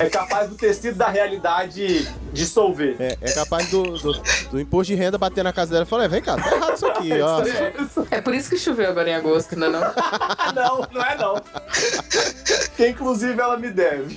é capaz do tecido da realidade dissolver. É, é capaz do, do, do imposto de renda bater na casa dela e falar, "É, vem cá, tá errado isso aqui, ó. É por isso que choveu agora em agosto, não é não? não, não é não. Que inclusive ela me deve.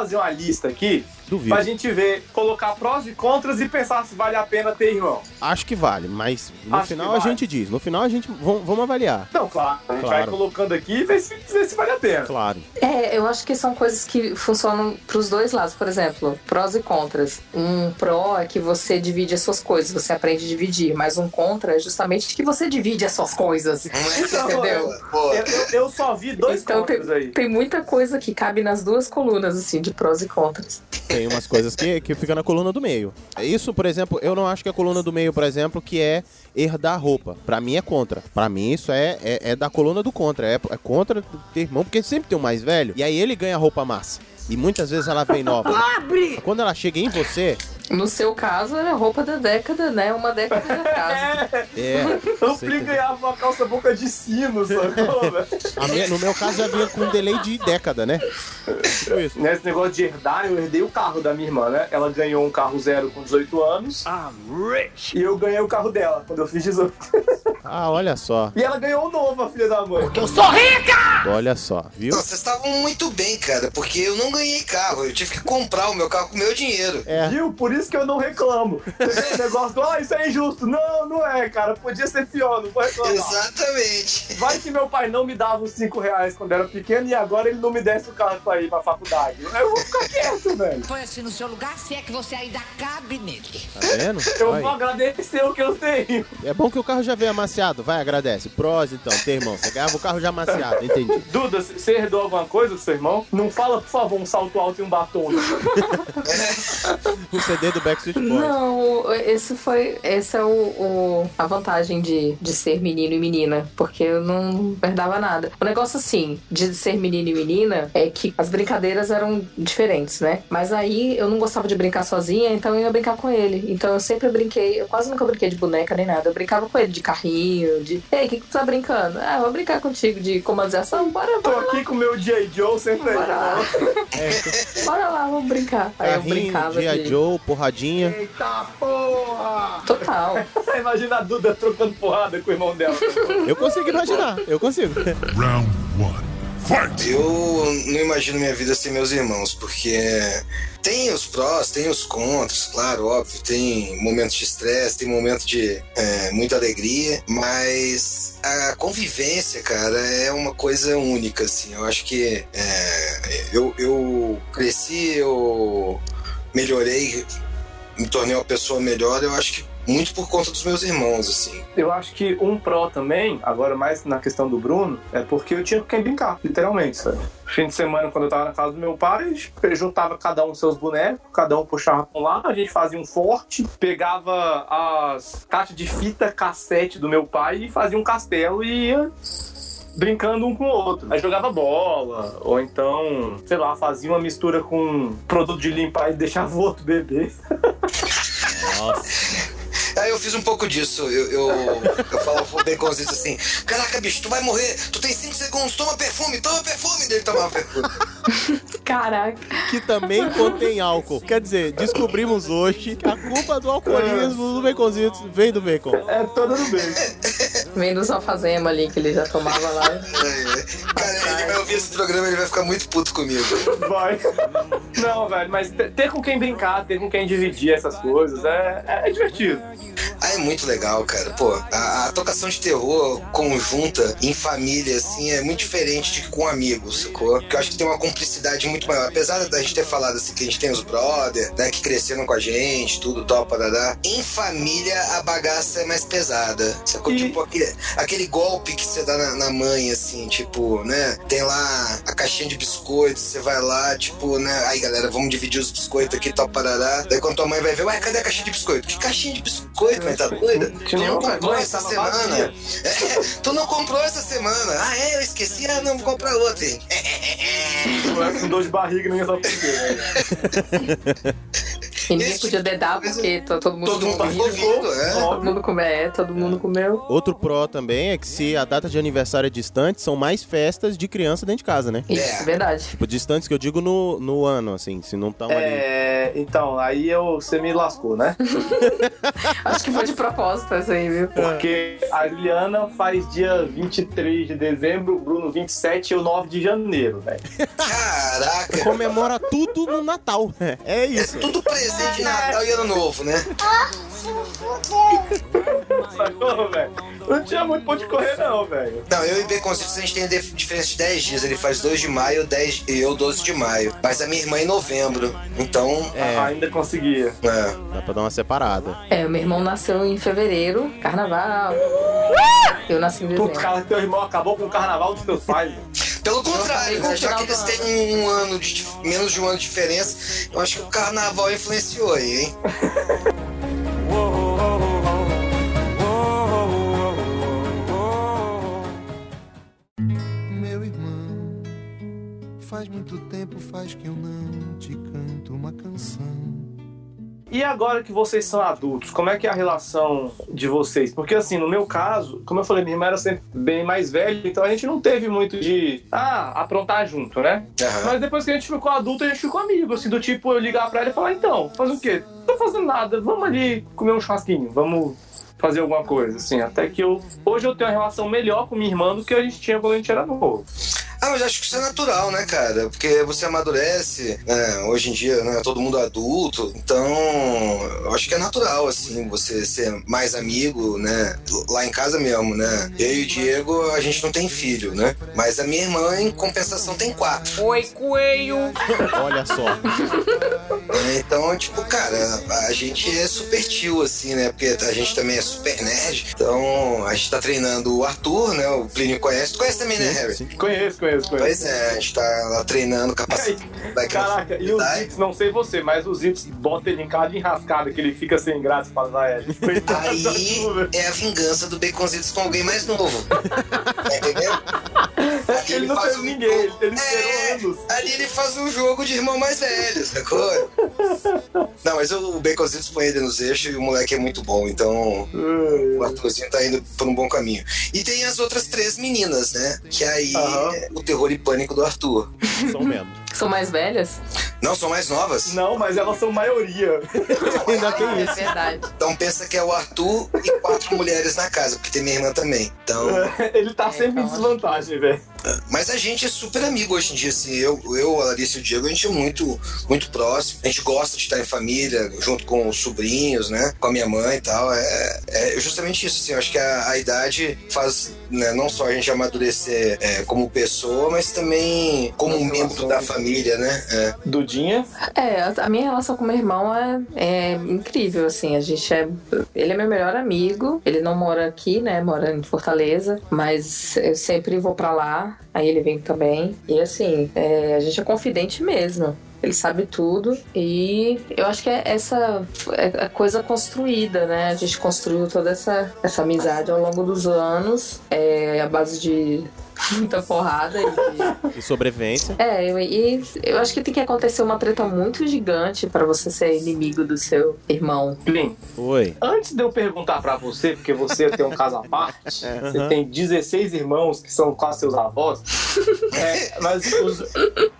Fazer uma lista aqui Duvido. pra gente ver, colocar prós e contras e pensar se vale a pena ter irmão. Acho que vale, mas no Acho final que a vale. gente diz. No final a gente vamos, vamos avaliar. Não, claro. A gente Claro. vai colocando aqui e ver se, ver se vale a pena. Claro. É, eu acho que são coisas que funcionam pros dois lados. Por exemplo, prós e contras. Um pró é que você divide as suas coisas, você aprende a dividir. Mas um contra é justamente que você divide as suas coisas. Então, entendeu? Eu, eu- eu só vi dois Então tem, contras aí. tem muita coisa que cabe nas duas colunas, assim, de prós e contras. Tem umas coisas que, que fica na coluna do meio. Isso, por exemplo, eu não acho que a coluna do meio, por exemplo, que é herdar roupa. Pra mim é contra. Pra mim isso é, é, é da coluna do contra. É, é contra ter irmão, porque sempre tem um mais velho. E aí ele ganha roupa massa. E muitas vezes ela vem nova. Quando ela chega em você, No seu caso, era roupa da década, né? Uma década de atraso. é. Plim entendeu? ganhava uma calça boca de sino, sacou, velho? A minha- no meu caso já vinha com um delay de década, né? Tipo isso. Nesse negócio de herdar, eu herdei o carro da minha irmã, né? Ela ganhou um carro zero com 18 anos. I'm rich. E eu ganhei o carro dela quando eu fiz 18. Ah, olha só. E ela ganhou um novo, a filha da mãe. Porque Eu sou rica! Olha só, viu? Não, vocês estavam muito bem, cara, porque eu não ganhei carro. Eu tive que comprar o meu carro com o meu dinheiro. É. Viu? Por isso que eu não reclamo. O negócio do, ah, isso é injusto. Não, não é, cara. Podia ser pior, não vou reclamar. Exatamente. Vai que meu pai não me dava os 5 reais quando era pequeno e agora ele não me desse o carro pra ir pra faculdade. Eu vou ficar quieto, velho. Põe-se no seu lugar se é que você ainda cabe nele. Tá vendo? Eu Aí. vou agradecer o que eu tenho. É bom que o carro já veio amaciado. Vai, agradece. Prós, então, teu irmão. Você ganhava o carro já amaciado, entendi. Duda, você herdou alguma coisa do seu irmão? Não fala, por favor, um salto alto e um batom. O CD do Backstreet Boys. Não, esse foi. Esse é o, o- a vantagem de, de ser menino e menina. Porque eu não herdava nada. O negócio, assim, de ser menino e menina é que as brincadeiras eram diferentes, né? Mas aí eu não gostava de brincar sozinha, então eu ia brincar com ele. Então eu sempre brinquei, eu quase nunca brinquei de boneca nem nada. Eu brincava com ele de carrinho, de. Ei, o que, que tu tá brincando? Ah, eu vou brincar contigo de comandos de ação? Bora, Tô bora. aqui com o meu J. Joe sempre aí. Bora lá. Bora lá, vamos brincar. Aí eu Carrinho, brincava G.I. de. Joe, porradinha. Eita porra! Total. Imagina a Duda trocando porrada com o irmão dela. Eu consigo imaginar, eu consigo. Round one. Fight! Eu não imagino minha vida sem meus irmãos, porque tem os prós, tem os contras, claro, óbvio, tem momentos de estresse, tem momentos de é, muita alegria, mas a convivência, cara, é uma coisa única, assim. Eu acho que é, eu, eu cresci, eu melhorei, me tornei uma pessoa melhor, eu acho que muito por conta dos meus irmãos, assim. Eu acho que um pró também, agora mais na questão do Bruno, é porque eu tinha com quem brincar, literalmente, sabe? Fim de semana, quando eu tava na casa do meu pai, a gente juntava cada um seus bonecos, cada um puxava pra um lado, a gente fazia um forte, pegava as caixas de fita cassete do meu pai e fazia um castelo e ia brincando um com o outro. Aí jogava bola, ou então, sei lá, fazia uma mistura com produto de limpar e deixava o outro beber. Nossa. Aí eu fiz um pouco disso. Eu, eu, eu falava pro Baconzito assim: Caraca, bicho, tu vai morrer. Tu tem 5 segundos, toma perfume, toma perfume. Dele tomava perfume. Caraca. Que também contém álcool. Quer dizer, descobrimos hoje que a culpa do alcoolismo do Baconzitos vem do bacon. É toda do bacon. Vem dos alfazema ali que ele já tomava lá. Cara, ele vai ouvir esse programa ele vai ficar muito puto comigo. Vai. Não, velho, mas ter com quem brincar, ter com quem dividir essas coisas é, é, é divertido. Ah, é muito legal, cara. Pô, a, a tocação de terror conjunta, em família, assim, é muito diferente de com amigos, sacou? Porque eu acho que tem uma cumplicidade muito maior. Apesar da gente ter falado assim que a gente tem os brother, né, que cresceram com a gente, tudo top, parará. Em família, a bagaça é mais pesada, sacou? Tipo, aquele, aquele golpe que você dá na, na mãe, assim, tipo, né? Tem lá a caixinha de biscoitos, você vai lá, tipo, né? Aí, galera, vamos dividir os biscoitos aqui, tal, parará. Daí quando tua mãe vai ver, ué, cadê a caixinha de biscoito? Que caixinha de biscoito, mãe? Tá doida? Tu não comprou essa tava semana? É, tu não comprou essa semana? Ah, é? Eu esqueci? Ah, não, vou comprar outra, hein? Com dor de barriga ninguém sabe por quê. E ninguém podia dedar porque to- todo mundo Todo mundo é. Todo mundo comeu, é, todo mundo comeu. Outro pró também é que se a data de aniversário é distante, são mais festas de criança dentro de casa, né? Isso, é verdade. Tipo, distantes que eu digo no, no ano, assim, se não estão ali. É, então, aí eu, você me lascou, né? Acho que foi de propósito essa aí, viu? Porque a Juliana faz dia 23 de dezembro, o Bruno 27 e o 9 de janeiro, velho. Caraca! Comemora tudo no Natal. É isso. Tudo presente de Natal e Ano Novo, né? Sacou, velho? Não tinha muito ponto de correr, não, velho. Não, eu e Baconzitos a gente tem dif- diferença de 10 dias. Ele faz 2 de maio 10, e eu 12 de maio. Mas a minha irmã em novembro. Então. É. Ainda conseguia. É. Dá pra dar uma separada. É, meu irmão nasceu em fevereiro, carnaval. Eu nasci em dezembro. Puto, cara, teu irmão acabou com o carnaval dos teus pais. Pelo contrário, né, já que eles têm um ano de menos de um ano de diferença, eu acho que o carnaval influenciou aí, hein? Meu irmão, faz muito tempo faz que eu não te canto uma canção. E agora que vocês são adultos, como é que é a relação de vocês? Porque assim, no meu caso, como eu falei, minha irmã era sempre bem mais velha, então a gente não teve muito de, ah, aprontar junto, né? Mas depois que a gente ficou adulto, a gente ficou amigo, assim, do tipo, eu ligar pra ela e falar, então, faz o quê? Não tô fazendo nada, vamos ali comer um churrasquinho, vamos fazer alguma coisa, assim, até que eu, hoje eu tenho uma relação melhor com minha irmã do que a gente tinha quando a gente era novo. Ah, mas acho que isso é natural, né, cara? Porque você amadurece, né? Hoje em dia, né? Todo mundo é adulto. Então, eu acho que é natural, assim, você ser mais amigo, né? Lá em casa mesmo, né? Eu e o Diego, a gente não tem filho, né? Mas a minha irmã, em compensação, tem quatro. Oi, coelho! Olha só. Então, tipo, cara, a gente é super tio, assim, né? Porque a gente também é super nerd. Então, a gente tá treinando o Arthur, né? O Plínio conhece. Tu conhece também, né, Harry? Conheço, conheço, conheço. Pois é, a gente tá lá treinando capacidade. Caraca, e os Zips, não sei você, mas os Zips bota ele em cada enrascada que ele fica sem graça e fala, vai, é. Aí é a vingança do Baconzitos com alguém mais novo. Tá entendendo? Ali Ele não faz um- ninguém, ele, ele É, anos. Ali ele faz um jogo de irmão mais velho, sacou? Não, mas o Baconzitos põe ele nos eixos e o moleque é muito bom, então o Arthurzinho tá indo por um bom caminho. E tem as outras três meninas, né? Que aí é o terror e pânico do Arthur. São mesmo. São mais velhas? Não, são mais novas. Não, mas elas são maioria. Ainda tem É isso. verdade. Então pensa que é o Arthur e quatro mulheres na casa, porque tem minha irmã também. Então. ele tá sempre em desvantagem, velho. Mas a gente é super amigo hoje em dia, assim. Eu, eu a Larissa e o Diego, a gente é muito, muito próximo. A gente gosta de estar em família, junto com os sobrinhos, né? Com a minha mãe e tal. É, é justamente isso, assim. Eu acho que a, a idade faz né, não só a gente amadurecer é, como pessoa, mas também como membro da família, né? É. Dudinha? É, a a minha relação com meu irmão é, é incrível, assim. A gente é. Ele é meu melhor amigo. Ele não mora aqui, né? Mora em Fortaleza. Mas eu sempre vou pra lá. Aí ele vem também. E assim, é, a gente é confidente mesmo. Ele sabe tudo e eu acho que é essa é coisa construída, né? A gente construiu toda essa, essa amizade ao longo dos anos, é, a base de muita porrada e de, E sobrevivência. é, eu- e eu acho que tem que acontecer uma treta muito gigante pra você ser inimigo do seu irmão. Plin, Oi. antes de eu perguntar pra você, porque você tem um caso à parte, você Aham. tem 16 irmãos que são quase seus avós. É, mas os-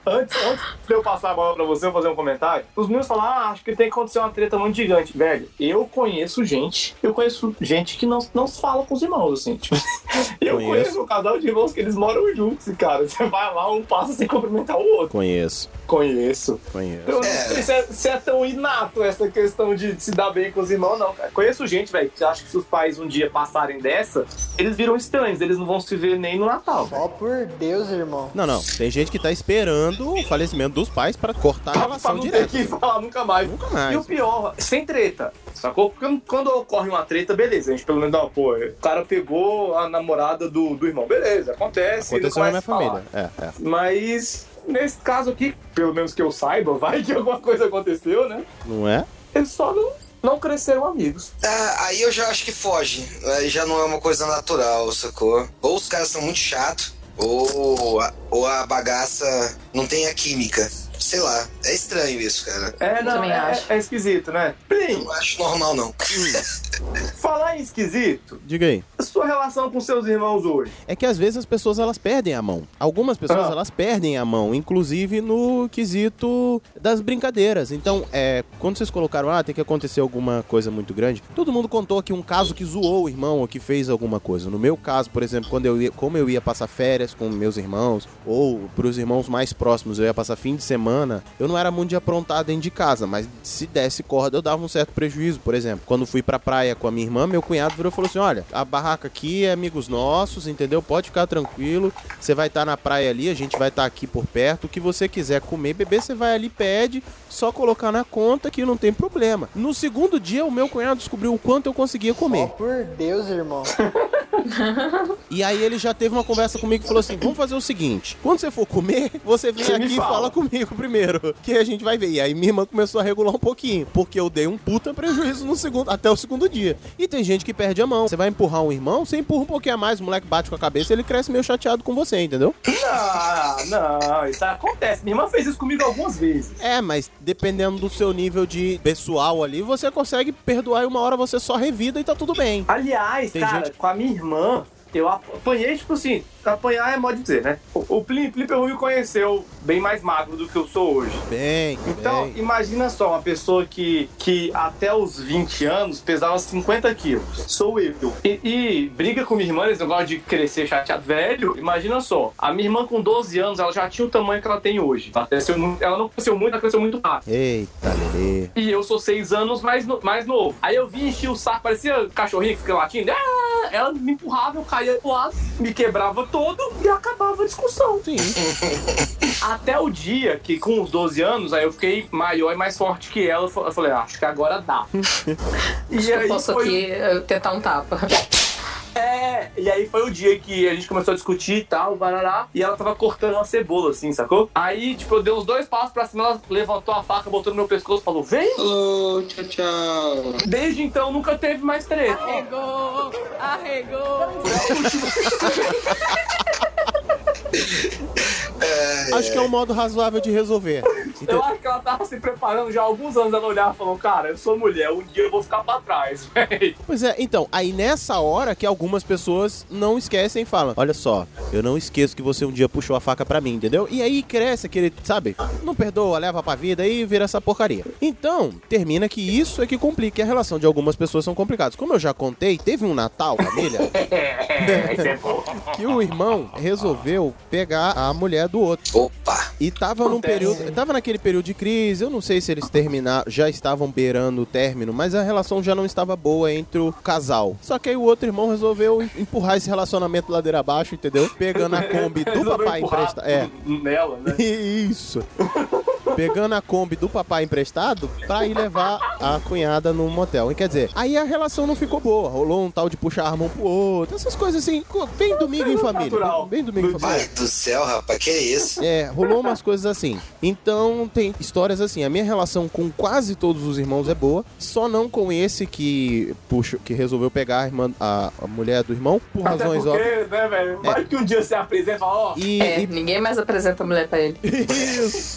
antes, antes de eu passar a bola pra você, eu vou fazer um comentário. Os meninos falam, ah, acho que tem que acontecer uma treta muito gigante. Velho, eu conheço gente, eu conheço gente que não, não se fala com os irmãos, assim. Tipo, eu Conheço. conheço um casal de irmãos que eles moram juntos, cara. Você vai lá, um passa sem cumprimentar o outro. Conheço. Conheço. Conheço. Não sei se é, se é tão inato essa questão de se dar bem com os irmãos, não, cara. Conheço gente, velho, que acha que se os pais um dia passarem dessa, eles viram estranhos, eles não vão se ver nem no Natal. Ó, por Deus, irmão. Não, não. Tem gente que tá esperando o falecimento dos pais pra cortar a Pra relação não ter direta. que falar nunca mais. Nunca mais. E o pior, sem treta. Sacou? Porque quando ocorre uma treta, beleza. A gente pelo menos dá, pô, o cara pegou a namorada do, do irmão. Beleza, acontece. Aconteceu na minha família. É, é. Mas nesse caso aqui, pelo menos que eu saiba, vai que alguma coisa aconteceu, né? Não é? Eles só não, não cresceram amigos. Ah, aí eu já acho que foge. Aí já não é uma coisa natural, sacou? Ou os caras são muito chatos, ou a, ou a bagaça não tem a química. Sei lá, é estranho isso, cara. É, não, também é, acho. é esquisito, né? Plim, Não acho normal, não. falar em esquisito, Diga aí. a sua relação com seus irmãos hoje. É que às vezes as pessoas elas perdem a mão. Algumas pessoas Ah. elas perdem a mão, inclusive no quesito das brincadeiras. Então, é, quando vocês colocaram, ah, tem que acontecer alguma coisa muito grande, todo mundo contou aqui um caso que zoou o irmão ou que fez alguma coisa. No meu caso, por exemplo, quando eu ia, como eu ia passar férias com meus irmãos, ou pros irmãos mais próximos, eu ia passar fim de semana, eu não era muito de aprontar dentro de casa, mas se desse corda, eu dava um certo prejuízo. Por exemplo, quando fui pra praia com a minha irmã, meu cunhado virou e falou assim: olha, a barraca aqui é amigos nossos, entendeu? Pode ficar tranquilo. Você vai estar na praia ali, a gente vai estar aqui por perto. O que você quiser comer, beber, você vai ali, pede, só colocar na conta que não tem problema. No segundo dia, o meu cunhado descobriu o quanto eu conseguia comer. por Deus, irmão. E aí ele já teve uma conversa comigo e falou assim: vamos fazer o seguinte: quando você for comer, você vem Você aqui e fala. fala comigo primeiro. Que a gente vai ver. E aí minha irmã começou a regular um pouquinho. Porque eu dei um puta prejuízo no segundo, até o segundo dia. E tem gente que perde a mão. Você vai empurrar um irmão, você empurra um pouquinho a mais, o moleque bate com a cabeça ele cresce meio chateado com você, entendeu? Não, não, isso acontece. Minha irmã fez isso comigo algumas vezes. É, mas dependendo do seu nível de pessoal ali, você consegue perdoar e uma hora você só revida e tá tudo bem. Aliás, Tem cara, gente- com a minha irmã, eu apanhei, tipo assim, apanhar é modo de dizer, né? O, o Plim Plim me conheceu bem mais magro do que eu sou hoje. Bem, Então, bem. imagina só, uma pessoa que, que até os 20 anos pesava 50 quilos. Sou eu. E, e briga com minha irmã, esse negócio de crescer chateado velho. Imagina só, a minha irmã com 12 anos, ela já tinha o tamanho que ela tem hoje. Ela, cresceu ela não cresceu muito, ela cresceu muito rápido. Eita, Lelê. E eu sou seis anos mais, no- mais novo. Aí eu vim encher o saco, parecia cachorrinho que fica latindo. Ah! Ela me empurrava, eu pro lado, me quebrava todo e acabava a discussão. Sim. Até o dia que, com os 12 anos, aí eu fiquei maior e mais forte que ela. Eu falei, "Ah, acho que agora dá. e Acho que eu aí posso foi- aqui eh, tentar um tapa. É, e aí foi o dia que a gente começou a discutir e tal, barará, e ela tava cortando uma cebola, assim, sacou? Aí, tipo, eu dei uns dois passos pra cima, ela levantou a faca, botou no meu pescoço e falou, vem! Falou, tchau, tchau. Desde então nunca teve mais treta. Arregou, arregou. Acho que é um modo razoável de resolver. Eu acho que ela tava se preparando já há alguns anos. Ela olhava e falou: Cara, eu sou mulher, um dia eu vou ficar pra trás, velho. Pois é, então, aí nessa hora que algumas pessoas não esquecem e falam: Olha só, eu não esqueço que você um dia puxou a faca pra mim, entendeu? E aí cresce aquele, sabe? Não perdoa, leva pra vida e vira essa porcaria. Então, termina que isso é que complica. E a relação de algumas pessoas são complicadas. Como eu já contei, teve um Natal, família, Isso é bom. que o irmão resolveu pegar a mulher do outro. Opa! E tava num período. Tava naquele período de crise. Eu não sei se eles terminaram, já estavam beirando o término, mas a relação já não estava boa entre o casal. Só que aí o outro irmão resolveu empurrar esse relacionamento ladeira abaixo, entendeu? Pegando a Kombi do papai emprestado. É. Nela, né? Isso. Pegando a Kombi do papai emprestado pra ir levar a cunhada no motel. E quer dizer, aí a relação não ficou boa. Rolou um tal de puxar a mão pro outro. Essas coisas assim, bem domingo em família. Bem domingo em família. Pai do céu, rapaz, que é isso? É, rolou umas coisas assim. Então tem histórias assim. A minha relação com quase todos os irmãos é boa, só não com esse que puxa, que resolveu pegar a, irmã, a, a mulher do irmão por Até razões porque, óbvias. né, velho? Vai que um dia você apresenta Ó, E, É, e- ninguém mais apresenta a mulher pra ele.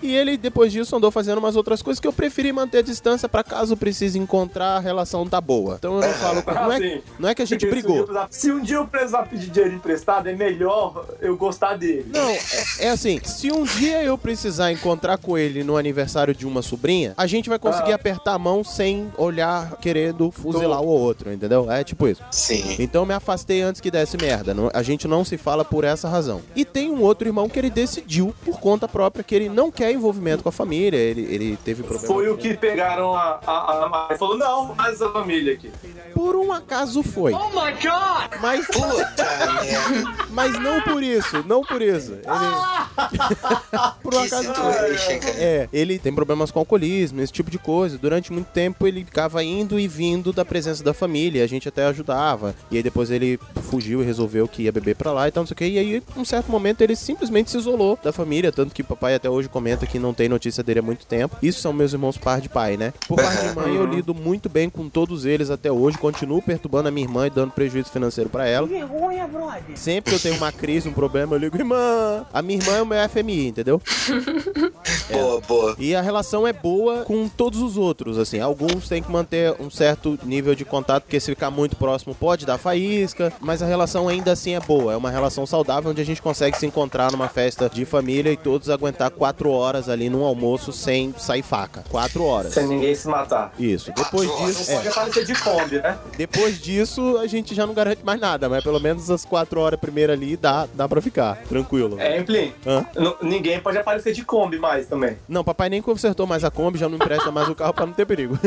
e ele depois disso andou fazendo umas outras coisas que eu preferi manter a distância pra caso precise encontrar a relação tá boa. Então eu não falo com não é, não é que a gente porque se um dia eu brigou. precisar- Se um dia eu precisar pedir dinheiro emprestado, é melhor eu gostar dele. Não, é, é assim, se um dia eu precisar encontrar com ele no aniversário de uma sobrinha, a gente vai conseguir Ah. apertar a mão sem olhar querendo fuzilar o outro, entendeu? É tipo isso. Sim. Então eu me afastei antes que desse merda. A gente não se fala por essa razão. E tem um outro irmão que ele decidiu, por conta própria, que ele não quer envolvimento com a família. Ele, ele teve problema. Foi o que pegaram a. a, a, Mari. falou: Não, mais a família aqui. Por um acaso foi. Oh my god! Mas, Puta mas não por isso, não por isso. Ele... por um Que acaso situation, cara. É, ele tem problemas com alcoolismo, esse tipo de coisa. Durante muito tempo ele ficava indo e vindo da presença da família, a gente até ajudava. E aí depois ele fugiu e resolveu que ia beber pra lá e tal, não sei o que. E aí, um certo momento, ele simplesmente se isolou da família, tanto que papai até hoje comenta que não tem notícia dele há muito tempo. Isso são meus irmãos par de pai, né? Por parte de mãe, eu lido muito bem com todos eles até hoje, continuo perturbando a minha irmã e dando prejuízo financeiro pra ela. Vergonha, brother. Sempre que eu tenho uma crise, um problema, eu ligo, irmã. A minha irmã é o meu FMI, entendeu? Boa, boa. E a relação é boa com todos os outros, assim. Alguns têm que manter um certo nível de contato, porque se ficar muito próximo pode dar faísca, mas a relação ainda assim é boa. É uma relação saudável onde a gente consegue se encontrar numa festa de família e todos aguentar quatro horas ali num almoço sem sair faca. Quatro horas. Sem ninguém se matar. Isso. Depois disso, Pode é, aparecer de Kombi, né? depois disso a gente já não garante mais nada, mas pelo menos as quatro horas primeiro ali dá, dá pra ficar. Tranquilo. É, hein, Plim? Hã? N- Ninguém pode aparecer de Kombi mais também. Não, papai nem consertou mais a Kombi, já não empresta mais o carro pra não ter perigo.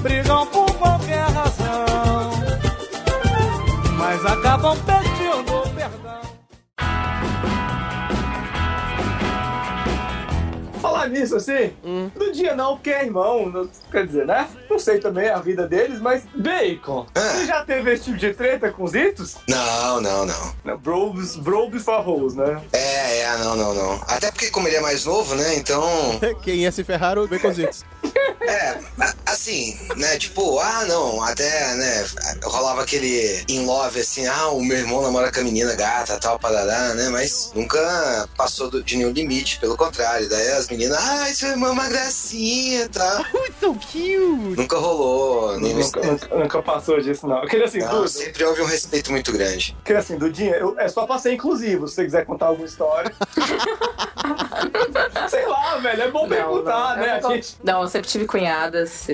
Brigam por qualquer razão, mas acabam pedindo Falar nisso, assim, Hum. no dia não, porque é irmão, não- quer dizer, né? Não sei também a vida deles, mas Bacon, você já teve esse tipo de treta com os Itos? Não, não, não. Não, Brobes, Brobes for hoes, né? É, é, não, não, não. Até porque como ele é mais novo, né, então... Quem ia se ferrar o Baconzitos. É, assim, né, tipo, ah, não, até, né, rolava aquele in love, assim, ah, o meu irmão namora com a menina gata, tal, parará, né, mas nunca passou do- de nenhum limite, pelo contrário, daí as meninas, ah, irmão é uma gracinha, tá? so cute! Nunca rolou, Nunca, nunca, nunca passou disso, não. Queria assim, Não, sempre houve um respeito muito grande. queria assim, Dudinha, eu, é só pra ser inclusivo, se você quiser contar alguma história. sei lá, velho, é bom perguntar, né? eu A não- gente... Não, eu sempre tive cunhadas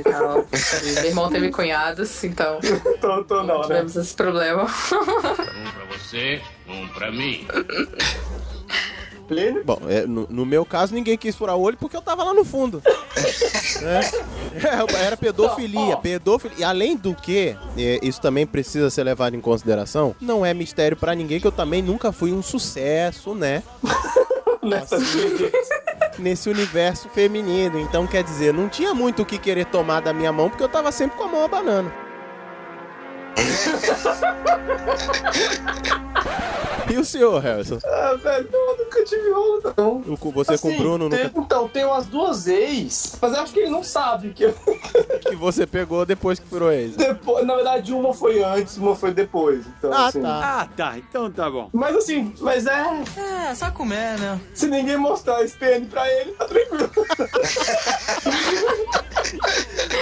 E meu irmão teve cunhados, então. tô, tô não, né? Tivemos esse problema. Um pra você, um pra mim. Plínio? Bom, é, no, no meu caso, ninguém quis furar o olho porque eu tava lá no fundo. É, era pedofilia, pedofilia. E além do que, é, isso também precisa ser levado em consideração, não é mistério pra ninguém que eu também nunca fui um sucesso, né? Nessa Nesse universo feminino. Então, quer dizer, não tinha muito o que querer tomar da minha mão porque eu tava sempre com a mão abanando. E o senhor, Harrison? Ah, velho, eu nunca tive onda, não. O Você com o Assim, Bruno tem- nunca. Então, tem umas duas ex, mas eu acho que ele não sabe que eu... que você pegou depois que furou eles. Depois, na verdade, uma foi antes, uma foi depois. Então, Ah, assim... tá. Ah, tá. Então tá bom. Mas assim, mas é... É, só comer, né? Se ninguém mostrar esse PN pra ele, tá tranquilo.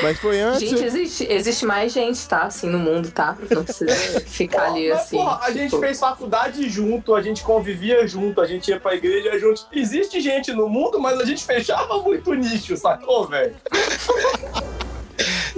Mas foi antes. Gente, existe, existe mais gente, tá? Assim, no mundo, tá? Não precisa ficar ali Mas, assim. porra, a gente tipo, fez faculdade junto, a gente convivia junto, a gente ia pra igreja junto. Existe gente no mundo, mas a gente fechava muito nicho, sacou, velho?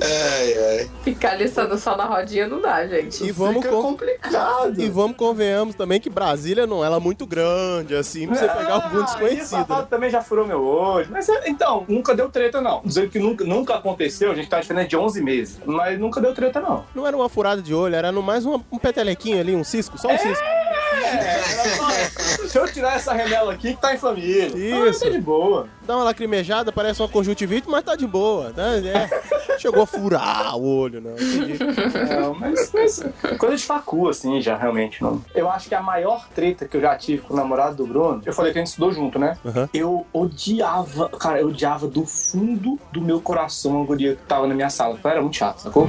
Ai, ai. Ficar ali só, na rodinha não dá, gente. E vamos, Fica con- complicado. e vamos convenhamos também que Brasília não ela é muito grande, assim, pra você pegar algum Ah, desconhecido. safado também já furou meu olho. Mas é, então, nunca deu treta, não. Dizendo que nunca, nunca aconteceu, a gente tá diferente de 11 meses. Mas nunca deu treta, não. Não era uma furada de olho, era no mais uma- um petelequinho ali, um cisco, só um cisco. É, deixa eu tirar essa remela aqui que tá em família. Isso. Ah, tá de boa. Dá uma lacrimejada, parece uma conjuntivite, mas tá de boa. Tá? É. Chegou a furar o olho, não. Não, mas, mas coisa de facu, assim, já realmente não. Eu acho que a maior treta que eu já tive com o namorado do Bruno, eu falei que a gente estudou junto, né? Aham. Eu odiava, cara, eu odiava do fundo do meu coração a guria que tava na minha sala. Ela era muito chato, sacou?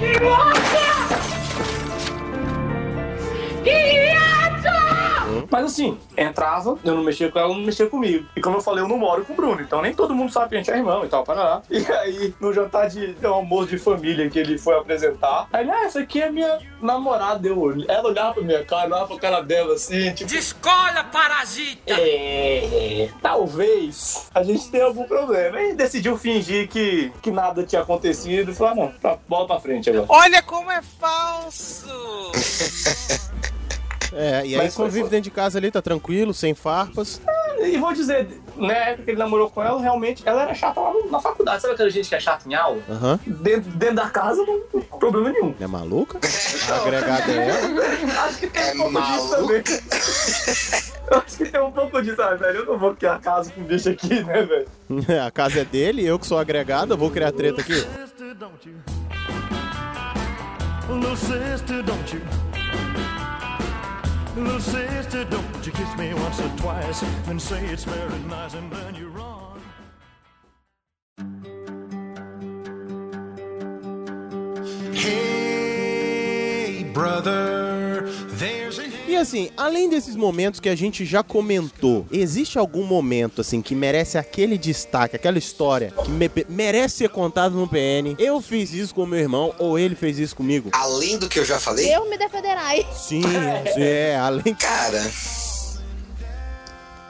Mas assim, entrava, eu não mexia com ela, não mexia comigo. E como eu falei, eu não moro com o Bruno, então nem todo mundo sabe que a gente é irmão e tal, para lá. E aí, no jantar de um almoço de família que ele foi apresentar, aí ele, ah, essa aqui é minha namorada. Eu, ela olhava pra minha cara, olhava pra cara dela assim, tipo. Descola, parasita! É, talvez a gente tenha algum problema. E decidiu fingir que, que nada tinha acontecido e falou: ah, não, pra, bola pra frente agora. Olha como é falso! É, e aí Mas foi- convive dentro de casa ali, tá tranquilo, sem farpas. E vou dizer, na época que ele namorou com ela, realmente, ela era chata lá na faculdade. Sabe aquela gente que é chata em aula? Aham. Dentro, dentro da casa, não tem problema nenhum. É maluca? Agregada é ela. Acho que tem É um pouco disso também. Eu acho que tem um pouco disso, ah, velho. Eu não vou criar casa com bicho aqui, né, velho? A casa é dele, eu que sou agregada, vou criar treta aqui. Little sister, don't you? Little sister, don't you kiss me once or twice and say it's very nice and then you run. Hey, brother, E assim, além desses momentos que a gente já comentou, existe algum momento assim que merece aquele destaque, aquela história que me- merece ser contado no PN? Eu fiz isso com meu irmão ou ele fez isso comigo? Além do que eu já falei, Eu me defenderai. Sim, é, além cara.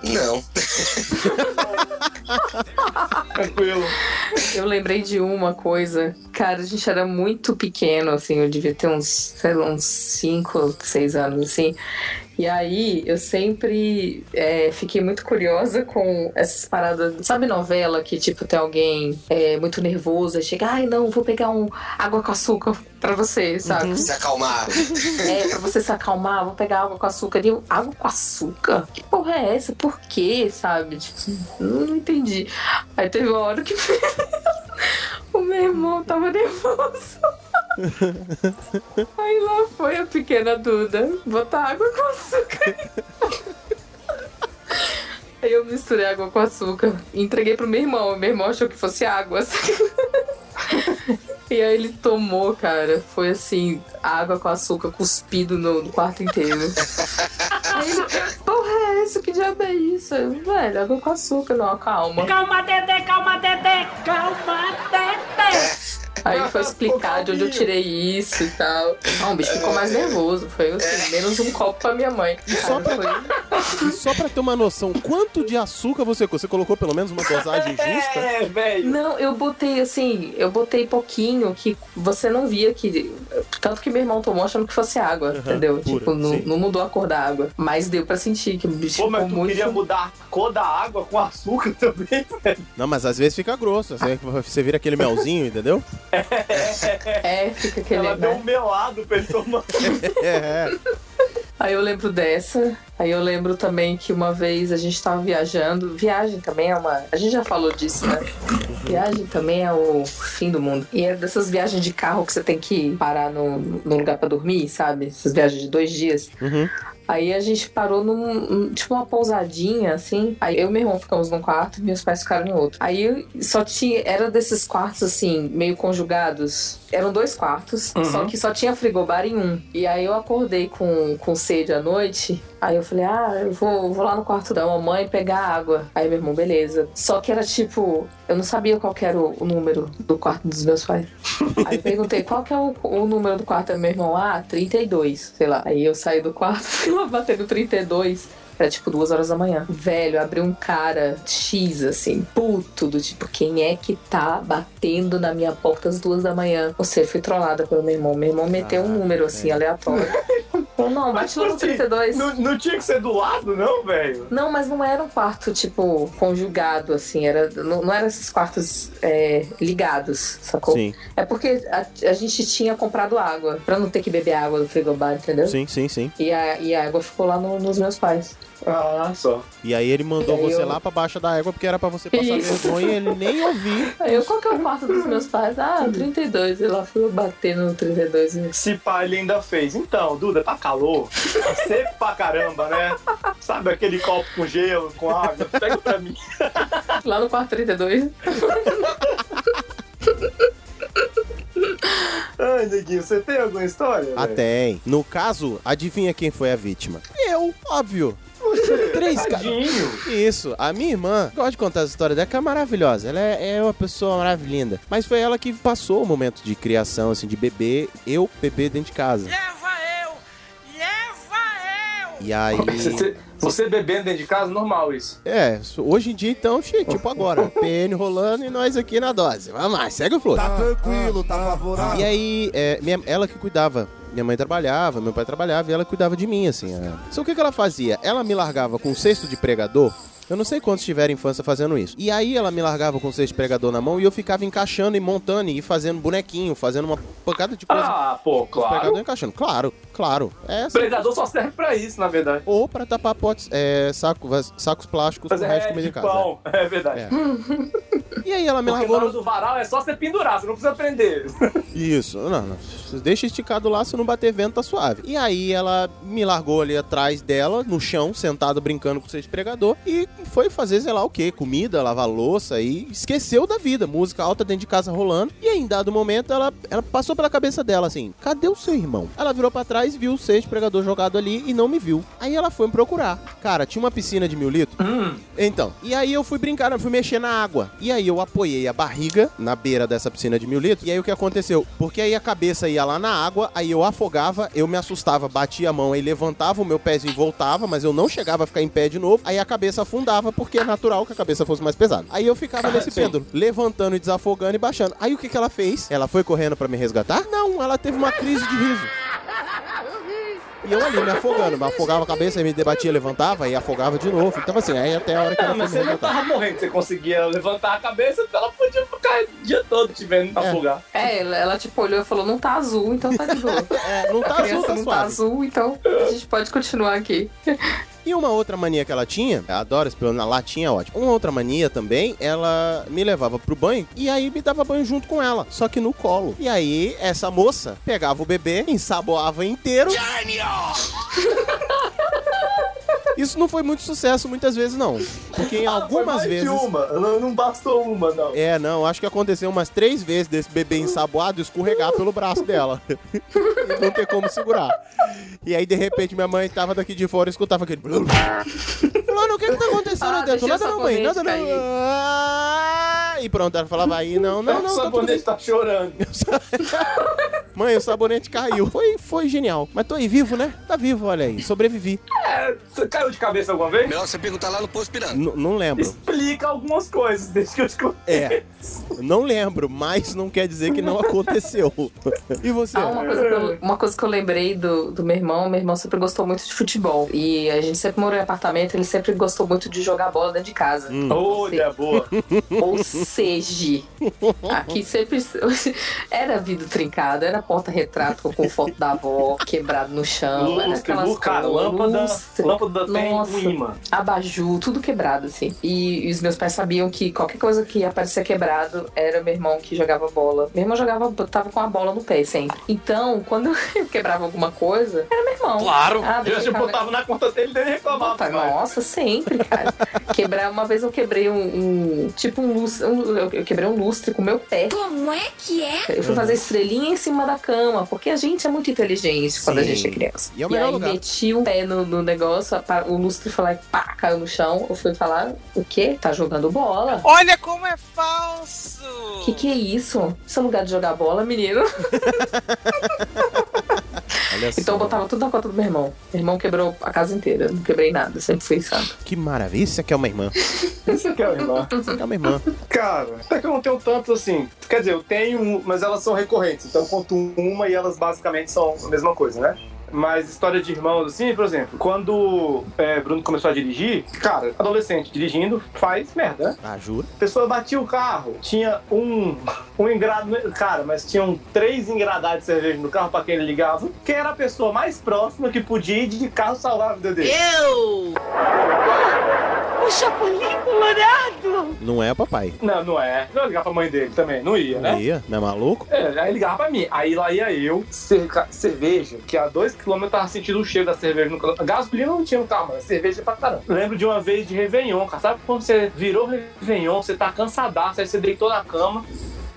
Não. Tranquilo. Eu lembrei de uma coisa. Cara, a gente era muito pequeno, assim, eu devia ter uns, sei lá, uns 5, 6 anos, assim. E aí eu sempre é, fiquei muito curiosa com essas paradas. Sabe novela que, tipo, tem alguém é, muito nervoso e chega, ai não, vou pegar um água com açúcar pra você, sabe? Se acalmar. É, pra você se acalmar, vou pegar água com açúcar. E eu, água com açúcar? Que porra é essa? Por quê, sabe? Tipo, não entendi. Aí teve uma hora que o meu irmão tava nervoso. Aí lá foi a pequena Duda botar água com açúcar. Aí eu misturei água com açúcar entreguei pro meu irmão. Meu irmão achou que fosse água. E aí ele tomou, cara. Foi assim, água com açúcar cuspido no, quarto inteiro. aí ele, porra é essa? Que diabo é isso? Velho, água com açúcar, não, calma. Calma, Dedé, calma, Dedé, calma, Dedé. Aí foi explicar de onde eu tirei isso e tal. Não, o bicho ficou mais nervoso. Foi assim, menos um copo pra minha mãe. Só Cara, foi... E só pra ter uma noção, quanto de açúcar você Você colocou pelo menos uma dosagem justa? É, velho. Não, eu botei assim, eu botei pouquinho que você não via que. Tanto que meu irmão tomou achando que fosse água, entendeu? pura, tipo, não, não mudou a cor da água. Mas deu pra sentir que o bicho Pô, mas ficou tu muito. queria mudar a cor da água com açúcar também, velho. Não, mas às vezes fica grosso. Você, você vira aquele melzinho, entendeu? É, fica aquele. Ela deu né? um melado pra ele tomar. É. Aí eu lembro dessa. Aí eu lembro também que uma vez a gente tava viajando. Viagem também é uma. A gente já falou disso, né? Viagem também é o fim do mundo. E é dessas viagens de carro que você tem que parar no, no lugar pra dormir, sabe? Essas viagens de dois dias. Uhum. Aí a gente parou num, tipo uma pousadinha, assim. Aí eu e meu irmão ficamos num quarto e meus pais ficaram em outro. Aí só tinha. Era desses quartos, assim, meio conjugados. Eram dois quartos, Uhum. só que só tinha frigobar em um. E aí eu acordei com, com sede à noite. Aí eu falei, ah, eu vou, vou lá no quarto da mamãe pegar água. Aí meu irmão, beleza. Só que era tipo, eu não sabia qual que era o, o número do quarto dos meus pais. Aí eu perguntei, qual que é o, o número do quarto do meu irmão? Ah, 32, sei lá. Aí eu saí do quarto, fui lá bater no 32. Era tipo duas horas da manhã. Velho, abriu um cara X, assim, puto, do tipo, quem é que tá batendo na minha porta às duas da manhã? Você fui trollada pelo meu irmão. Meu irmão meteu um número assim, aleatório. Falou, não, bate lá no 32. Não, não tinha que ser do lado, não, velho? Não, mas não era um quarto, tipo, conjugado, assim. Era, não, não eram esses quartos é, ligados, sacou? Sim. É porque a, a gente tinha comprado água, pra não ter que beber água do frigobar, entendeu? Sim, sim, sim. E a, e a água ficou lá no- nos meus pais. Ah, só. E aí ele mandou aí você eu- lá pra baixo da égua porque era pra você passar Isso. vergonha e ele nem ouviu. Aí eu, qual que é o quarto dos meus pais? Ah, 32. E lá fui eu bater no 32. e- Se pá, ele ainda fez. Então, Duda, tá calor. Tá seco pra caramba, né? Sabe aquele copo com gelo, com água? Pega pra mim. Lá no quarto 32. Ai, neguinho, você tem alguma história? Ah, tem. No caso, adivinha quem foi a vítima? Eu, óbvio. Três caras. Tadinho. Isso, a minha irmã, gosto de contar essa história dela, que é maravilhosa. Ela é, é uma pessoa maravilhosa. Mas foi ela que passou o momento de criação, assim, de bebê, eu bebê dentro de casa. Leva eu! Leva eu! E aí. Você, bebendo dentro de casa, normal isso. É, hoje em dia então, tipo agora, PN rolando e nós aqui na dose. Vamos lá, segue o fluxo. Tá tranquilo, tá favorável. E aí, é, minha- ela que cuidava. Minha mãe trabalhava, meu pai trabalhava e ela cuidava de mim, assim. é. Só o que, que ela fazia? Ela me largava com um cesto de pregador. Eu não sei quantos tiveram infância fazendo isso. E aí ela me largava com o de pregador na mão e eu ficava encaixando e montando e fazendo bonequinho, fazendo uma pancada de coisa. Ah, pô, os pregador claro. encaixando. Claro, claro. É O assim. pregador só serve pra isso, na verdade. Ou pra tapar potes, é, saco, sacos plásticos com o Fazer resto de é, comida de casa. pão. É verdade. É. E aí ela me Porque largou no... do varal é só você pendurar, você não precisa prender. Isso, não, não. Deixa esticado lá, se não bater vento, tá suave. E aí ela me largou ali atrás dela, no chão, sentado brincando com o seu pregador, e foi fazer, sei lá o que, comida, lavar louça, e esqueceu da vida. Música alta dentro de casa rolando. E aí, em dado momento, ela, ela passou pela cabeça dela assim: cadê o seu irmão? Ela virou pra trás, viu o seis pregador jogado ali e não me viu. Aí ela foi me procurar. Cara, tinha uma piscina de mil litros. Então, e aí eu fui brincar, eu fui mexer na água. E aí eu apoiei a barriga na beira dessa piscina de mil litros. E aí o que aconteceu? Porque aí a cabeça ia lá na água, aí eu afogava, eu me assustava, batia a mão, aí levantava o meu pezinho e voltava, mas eu não chegava a ficar em pé de novo. Aí a cabeça afundava, porque é natural que a cabeça fosse mais pesada. Aí eu ficava nesse Sim. pêndulo, levantando e desafogando e baixando. Aí o que, que ela fez? Ela foi correndo pra me resgatar? Não, ela teve uma crise de riso. E eu ali me afogando, me afogava a cabeça, aí me debatia, levantava e afogava de novo. Então assim, aí até a hora que Ah, ela mas foi você não resgatar. tava morrendo, você conseguia levantar a cabeça, ela podia ficar o dia todo te vendo afogar. É, ela, ela, tipo olhou e falou, não tá azul, então tá de boa. É, não tá azul, tá não suave. tá azul, então a gente pode continuar aqui. E uma outra mania que ela tinha, eu adoro na latinha, é ótimo. Uma outra mania também, ela me levava pro banho e aí me dava banho junto com ela, só que no colo. E aí essa moça pegava o bebê, ensaboava inteiro. Isso não foi muito sucesso muitas vezes não, porque em Ah, foi algumas mais de vezes uma, não, não bastou uma, não. É, não, acho que aconteceu umas três vezes desse bebê ensaboado escorregar pelo braço dela. e não ter como segurar. E aí, de repente, minha mãe tava daqui de fora e escutava aquele. Mano, o que que tá acontecendo Ah, dentro? Nada não, mãe, nada não. Ah, E pronto, ela falava aí, não, não, não. o tá sabonete tá chorando. Mãe, o sabonete caiu. Foi, foi genial. Mas tô aí vivo, né? Tá vivo, olha aí. Sobrevivi. É, caiu de cabeça alguma vez? Melhor você perguntar lá no posto pirando. N- não lembro. Explica algumas coisas desde que eu te contei. É, não lembro, mas não quer dizer que não aconteceu. E você? Ah, uma coisa, que eu, uma coisa que eu lembrei do, do meu irmão, meu irmão sempre gostou muito de futebol. E a gente sempre morou em apartamento, ele sempre gostou muito de jogar bola dentro de casa. Hum. Olha, boa. Ou seja, aqui sempre era vidro trincado, era porta-retrato com foto da avó quebrado no chão, era Lustre, aquelas lu- cara, coisas, lâmpada, lustre. lâmpada tem Nossa, um imã. abajur, tudo quebrado, assim. E, e os meus pais sabiam que qualquer coisa que ia parecer quebrado era meu irmão que jogava bola. Meu irmão jogava, tava com a bola no pé sempre. Então, quando eu quebrava alguma coisa, era meu irmão. Claro. Ah, eu já botava na conta dele e ele reclamava. Puta, nossa, sempre, cara. Quebrar, uma vez eu quebrei um, um- tipo um lustre, um- eu quebrei um lustre com o meu pé. Como é que é? Eu fui fazer estrelinha em cima da cama, porque a gente é muito inteligente quando a gente é criança. E é o e aí lugar. meti o pé no, no negócio, o lustre foi lá e pá, caiu no chão. Eu fui falar, o quê? Tá jogando bola? Olha como é falso! Que que é isso? Isso é lugar de jogar bola, menino? Então eu botava tudo na conta do meu irmão. Meu irmão quebrou a casa inteira. Não quebrei nada, sempre fui santo. Que maravilha, isso aqui é uma irmã. Isso aqui é uma irmã. Isso aqui é uma irmã. Cara, até que eu não tenho tantos assim. Quer dizer, eu tenho, mas elas são recorrentes. Então eu conto uma e elas basicamente são a mesma coisa, né? Mas história de irmãos, assim, por exemplo, quando é, Bruno começou a dirigir, cara, adolescente dirigindo faz merda, né? Ah, juro? A pessoa batia o carro, tinha um, um engrado. Cara, mas tinham três engradados de cerveja no carro pra quem ele ligava. Quem era a pessoa mais próxima que podia ir de carro salvar a vida dele? Eu! O Chapolin Colorado! Não é papai. Não, não é. Não ia ligar pra mãe dele também, não ia, né? Não ia? Não é maluco? É, aí ligava pra mim. Aí lá ia eu, cerca- cerveja, que a dois quilômetros eu tava sentindo o cheiro da cerveja no carro. Gasolina não tinha no carro, mas cerveja pra caramba. Lembro de uma vez de Réveillon, cara. Sabe quando você virou Réveillon, você tá cansadaço, aí você deitou na cama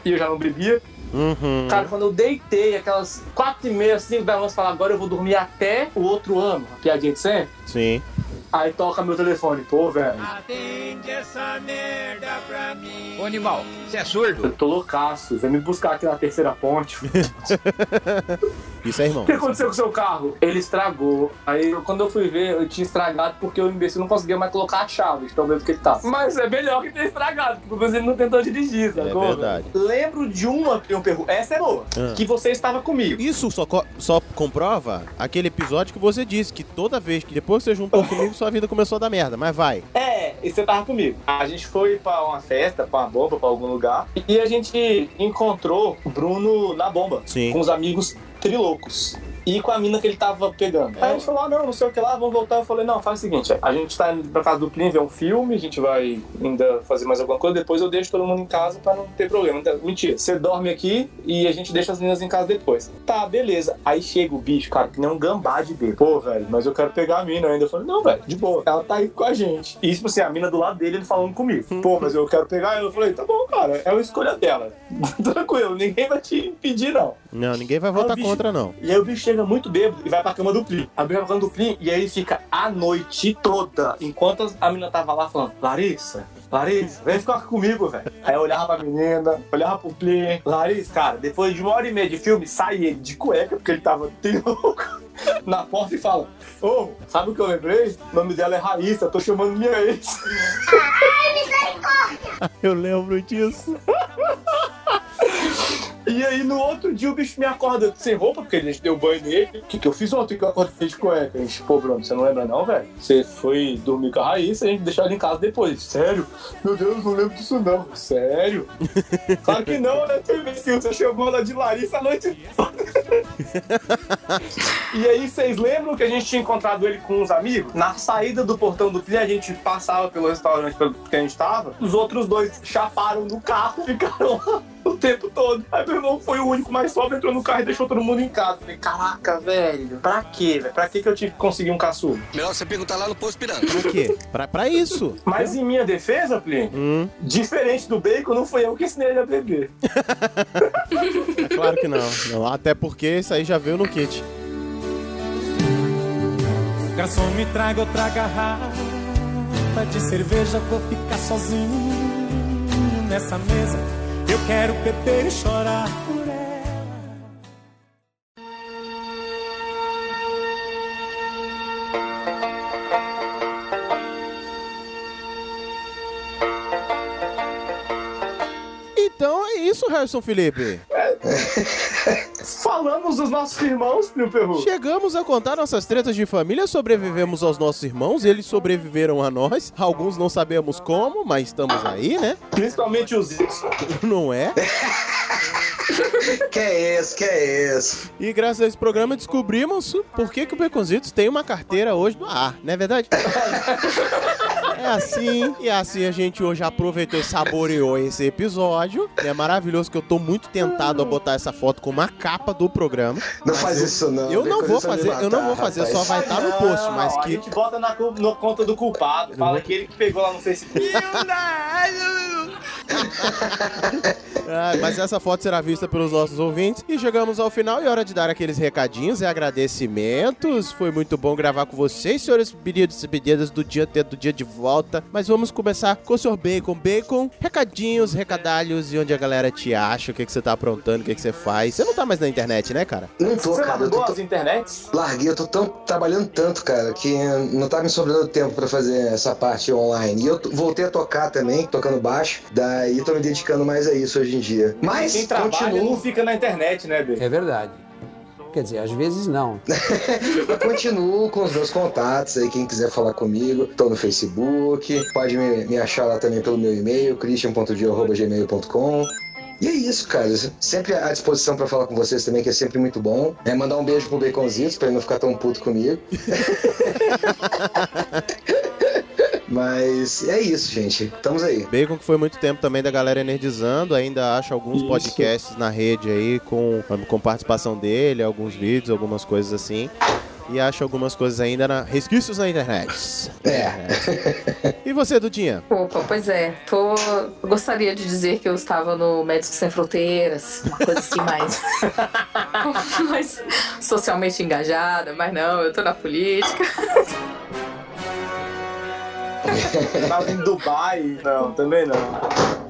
e eu já não bebia. Uhum. Cara, quando eu deitei, aquelas quatro e meia, cinco da manhã, falar agora eu vou dormir até o outro ano, a piadinha de sempre. Sim. Aí toca meu telefone, pô, velho. Atende essa merda pra mim. Ô animal, você é surdo? Eu tô loucaço, vem me buscar aqui na terceira ponte. Isso é irmão. O que aconteceu com o seu carro? Ele estragou. Aí eu- quando eu fui ver, eu tinha estragado porque o imbecil não conseguia mais colocar a chave, tão medo que ele tá. Mas é melhor que ter estragado, porque você não tentou dirigir, sacou? É verdade. Lembro de uma que eu pergunto. Essa é boa. Ah. Que você estava comigo. Isso só, co- só comprova aquele episódio que você disse que toda vez que depois você juntou comigo, sua vida começou a dar merda. Mas vai. É, e você tava comigo. A gente foi pra uma festa, pra uma bomba, pra algum lugar. E a gente encontrou o Bruno na bomba. Sim. Com os amigos triloucos. E com a mina que ele tava pegando. Aí a gente falou, ah, não, não sei o que lá, vamos voltar. Eu falei, não, faz o seguinte, a gente tá indo pra casa do Plin ver um filme, a gente vai ainda fazer mais alguma coisa, depois eu deixo todo mundo em casa pra não ter problema. Então, mentira, você dorme aqui e a gente deixa as meninas em casa depois. Tá, beleza. Aí chega o bicho, cara, que nem um gambá de bebê. Pô, velho, mas eu quero pegar a mina ainda. Eu falei, não, velho, de boa. Ela tá aí com a gente. E, tipo assim, a mina do lado dele, ele falando comigo. Pô, mas eu quero pegar ela. Eu falei, tá bom, cara, é uma escolha dela. Tranquilo, ninguém vai te impedir, não. Não, ninguém vai votar bicho- contra, não. E aí o bicho chega muito bêbado e vai pra cama do Plin. O bicho vai pra cama do Plin e aí ele fica a noite toda, enquanto a menina tava lá falando, Larissa, Larissa, vem ficar comigo, velho. Aí eu olhava pra menina, olhava pro Plin. Larissa, cara, depois de uma hora e meia de filme, sai ele de cueca, porque ele tava louco, na porta e fala, ô, sabe o que eu lembrei? O nome dela é Raíssa, tô chamando minha ex. Eu lembro disso. E aí no outro dia o bicho me acorda sem roupa, porque a gente deu banho nele. O que, que eu fiz ontem que eu acordei de cueca? A gente, pô, Bruno, você não lembra não, velho? Você foi dormir com a Raíssa e a gente deixou ela em casa depois. Sério? Meu Deus, não lembro disso não. Sério? claro que não, né? Você chamou ela de Larissa a noite toda. E aí, vocês lembram que a gente tinha encontrado ele com uns amigos? Na saída do portão do Pli, a gente passava pelo restaurante pelo que a gente tava. Os outros dois chaparam no carro ficaram lá o tempo todo. Aí meu irmão foi o único mais sóbrio, entrou no carro e deixou todo mundo em casa. Falei, caraca, velho, pra quê, velho? Pra quê que eu tive que conseguir um caçulo? Melhor você perguntar lá no posto piranga. Pra quê? Pra, pra isso. Mas em minha defesa, Pli, Hum, diferente do bacon, não foi eu que ensinei ele a beber. é claro que não. não. Até porque isso aí já veio no kit. Garçom, me traga outra garrafa de cerveja, vou ficar sozinho nessa mesa. Eu quero beber e chorar por ela. Então é isso, Harrison Felipe. Falamos dos nossos irmãos, meu perru. Chegamos a contar nossas tretas de família, sobrevivemos aos nossos irmãos, eles sobreviveram a nós. Alguns não sabemos como, mas estamos aí, né? Principalmente os. Não é? Que é esse, que é esse? E graças a esse programa descobrimos por que, que o Baconzitos tem uma carteira hoje no ar, não é verdade? É assim, e assim a gente hoje aproveitou e saboreou esse episódio. É maravilhoso que eu tô muito tentado a botar essa foto como a capa do programa. Não faz eu- isso não. Eu não vou fazer, eu não vou matar, fazer, rapaz. só vai estar no post, mas Não, A que gente bota na, na conta do culpado. Fala que ele que pegou lá no Facebook. Ah, mas essa foto será vista pelos nossos ouvintes. E chegamos ao final e hora de dar aqueles recadinhos e agradecimentos. Foi muito bom gravar com vocês, senhores pedidos e pedidas do dia do dia de volta. Mas vamos começar com o Sr. Bacon. Bacon, recadinhos, recadalhos e onde a galera te acha, o que, que você tá aprontando, o que, que você faz. Você não tá mais na internet, né, cara? Não tô, Você cara. Eu largou tô, as internets? Larguei, eu tô tão, trabalhando tanto, cara, que não tá me sobrando tempo pra fazer essa parte online. E eu t- voltei a tocar também, tocando baixo. Daí tô me dedicando mais a isso hoje em dia. Mas continuo, fica na internet, né, B? É verdade. Quer dizer, às vezes não. eu continuo com os meus contatos aí, quem quiser falar comigo, tô no Facebook, pode me, me achar lá também pelo meu e-mail, christian.dio.gmail.com. E é isso, cara. Sempre à disposição pra falar com vocês também, que é sempre muito bom. É mandar um beijo pro Baconzitos pra ele não ficar tão puto comigo. Mas é isso, gente. Estamos aí. Bacon que foi muito tempo também da galera energizando, ainda acha alguns Isso. podcasts na rede aí com, com participação dele, alguns vídeos, algumas coisas assim. E acha algumas coisas ainda na resquícios na internet. É. E você, Dudinha? Opa, pois é. Tô... eu Gostaria de dizer que eu estava no Médicos Sem Fronteiras, uma coisa assim mais... mais socialmente engajada, mas não, eu tô na política. Tava em Dubai. Não, também não.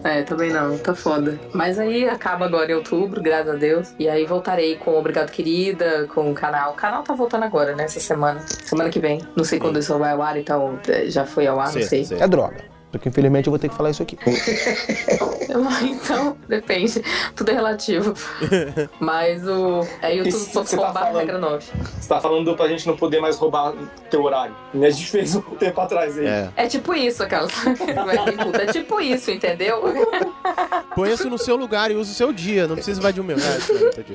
É, também não, tá foda. Mas aí acaba agora em outubro, graças a Deus. E aí voltarei com Obrigado Querida, com o canal. O canal tá voltando agora, né? Essa semana. Semana que vem. Não sei quando isso vai ao ar, então é, já foi ao ar, não sei. É droga. Porque infelizmente eu vou ter que falar isso aqui. Então, depende. Tudo é relativo. Mas o. É tá youtube.com.br falando. regra 9. Você tá falando pra gente não poder mais roubar teu horário. A gente fez um tempo atrás aí. É. É tipo isso, aquela. É tipo isso, entendeu? Põe isso no seu lugar e use o seu dia, não precisa invadir o meu. É, mesmo, entendi.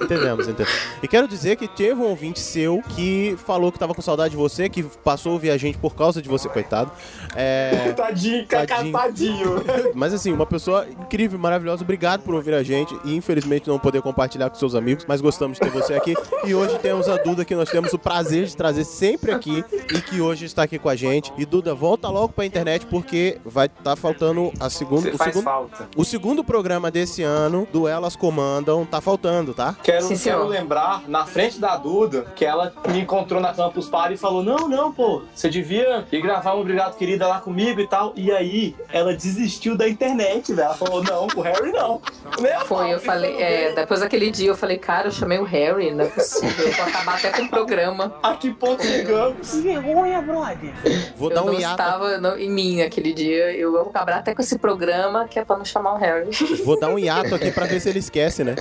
Entendemos, entendemos. E quero dizer que teve um ouvinte seu que falou que tava com saudade de você, que passou a ouvir a gente por causa de você, coitado. É. Tadinho, Tadinho. tadinho. Mas assim, uma pessoa incrível, maravilhosa. Obrigado por ouvir a gente e infelizmente não poder compartilhar com seus amigos, mas gostamos de ter você aqui. E hoje temos a Duda que nós temos o prazer de trazer sempre aqui e que hoje está aqui com a gente. E Duda, volta logo pra internet porque vai estar faltando a segunda, o faz segundo falta. o segundo programa desse ano do Elas Comandam tá faltando, tá? Quero, Sim, quero lembrar, na frente da Duda, que ela me encontrou na Campus Party e falou: Não, não, pô, você devia ir gravar um Obrigado Querida lá comigo e tal. E aí, ela desistiu da internet, velho. Ela falou: Não, o Harry não. Pau, Foi, eu falei, é, depois daquele dia eu falei, cara, eu chamei o Harry, não é possível, eu vou acabar até com o programa. A que ponto chegamos? Que vergonha, brother. Vou eu dar um não hiato. estava no- em mim aquele dia, eu vou acabar até com esse programa que é pra não chamar o Harry. Vou dar um hiato aqui pra ver se ele esquece, né?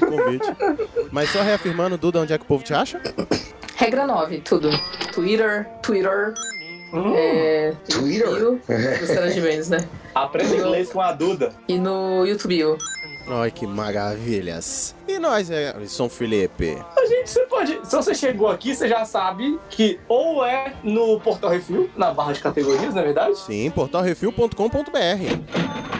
O convite. Mas só reafirmando, Duda, onde é que o povo te acha? Regra 9, tudo. Twitter, Twitter, é, Twitter? YouTube, Luciana Gimenez, né? Aprenda inglês com a Duda. E no YouTube. Ai, que maravilhas. E nós, é, São Felipe? A gente, você pode. Se você chegou aqui, você já sabe que ou é no Portal Refil, na barra de categorias, na é verdade? Sim, portalrefil.com.br.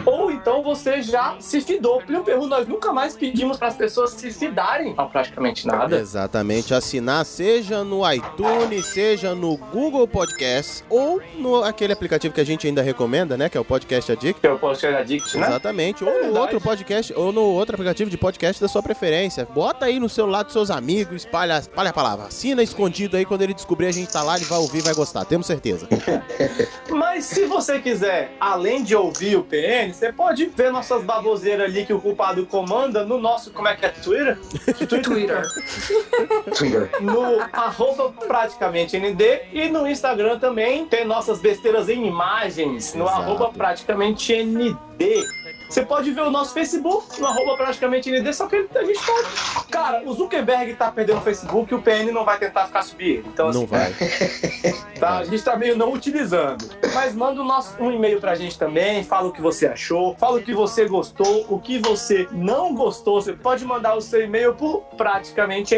Ou então você já se fidou. Plio Perru, nós nunca mais pedimos para as pessoas se fidarem a praticamente nada. Exatamente, assinar seja no iTunes, seja no Google Podcast ou no aquele aplicativo que a gente ainda recomenda, né, que é o Podcast Addict. Que é o Podcast Addict, né? Exatamente, ou no verdade. outro podcast, ou no outro aplicativo de podcast da sua preferência. Bota aí no celular dos seus amigos, espalha, espalha a palavra. Assina escondido aí, quando ele descobrir a gente tá lá, ele vai ouvir, vai gostar, temos certeza. Mas se você quiser, além de ouvir o PN, você pode ver nossas baboseiras ali que o culpado comanda no nosso, como é que é, Twitter? Twitter. Twitter. No arroba praticamente ND e no Instagram também tem nossas besteiras em imagens no Exato. arroba praticamente ND. Você pode ver o nosso Facebook no arroba praticamente ND, só que a gente tá. Cara, o Zuckerberg tá perdendo o Facebook e o PN não vai tentar ficar subir. Então, Não assim, vai. Tá, a gente tá meio não utilizando. Mas manda o nosso, um e-mail pra gente também, fala o que você achou, fala o que você gostou, o que você não gostou. Você pode mandar o seu e-mail por praticamente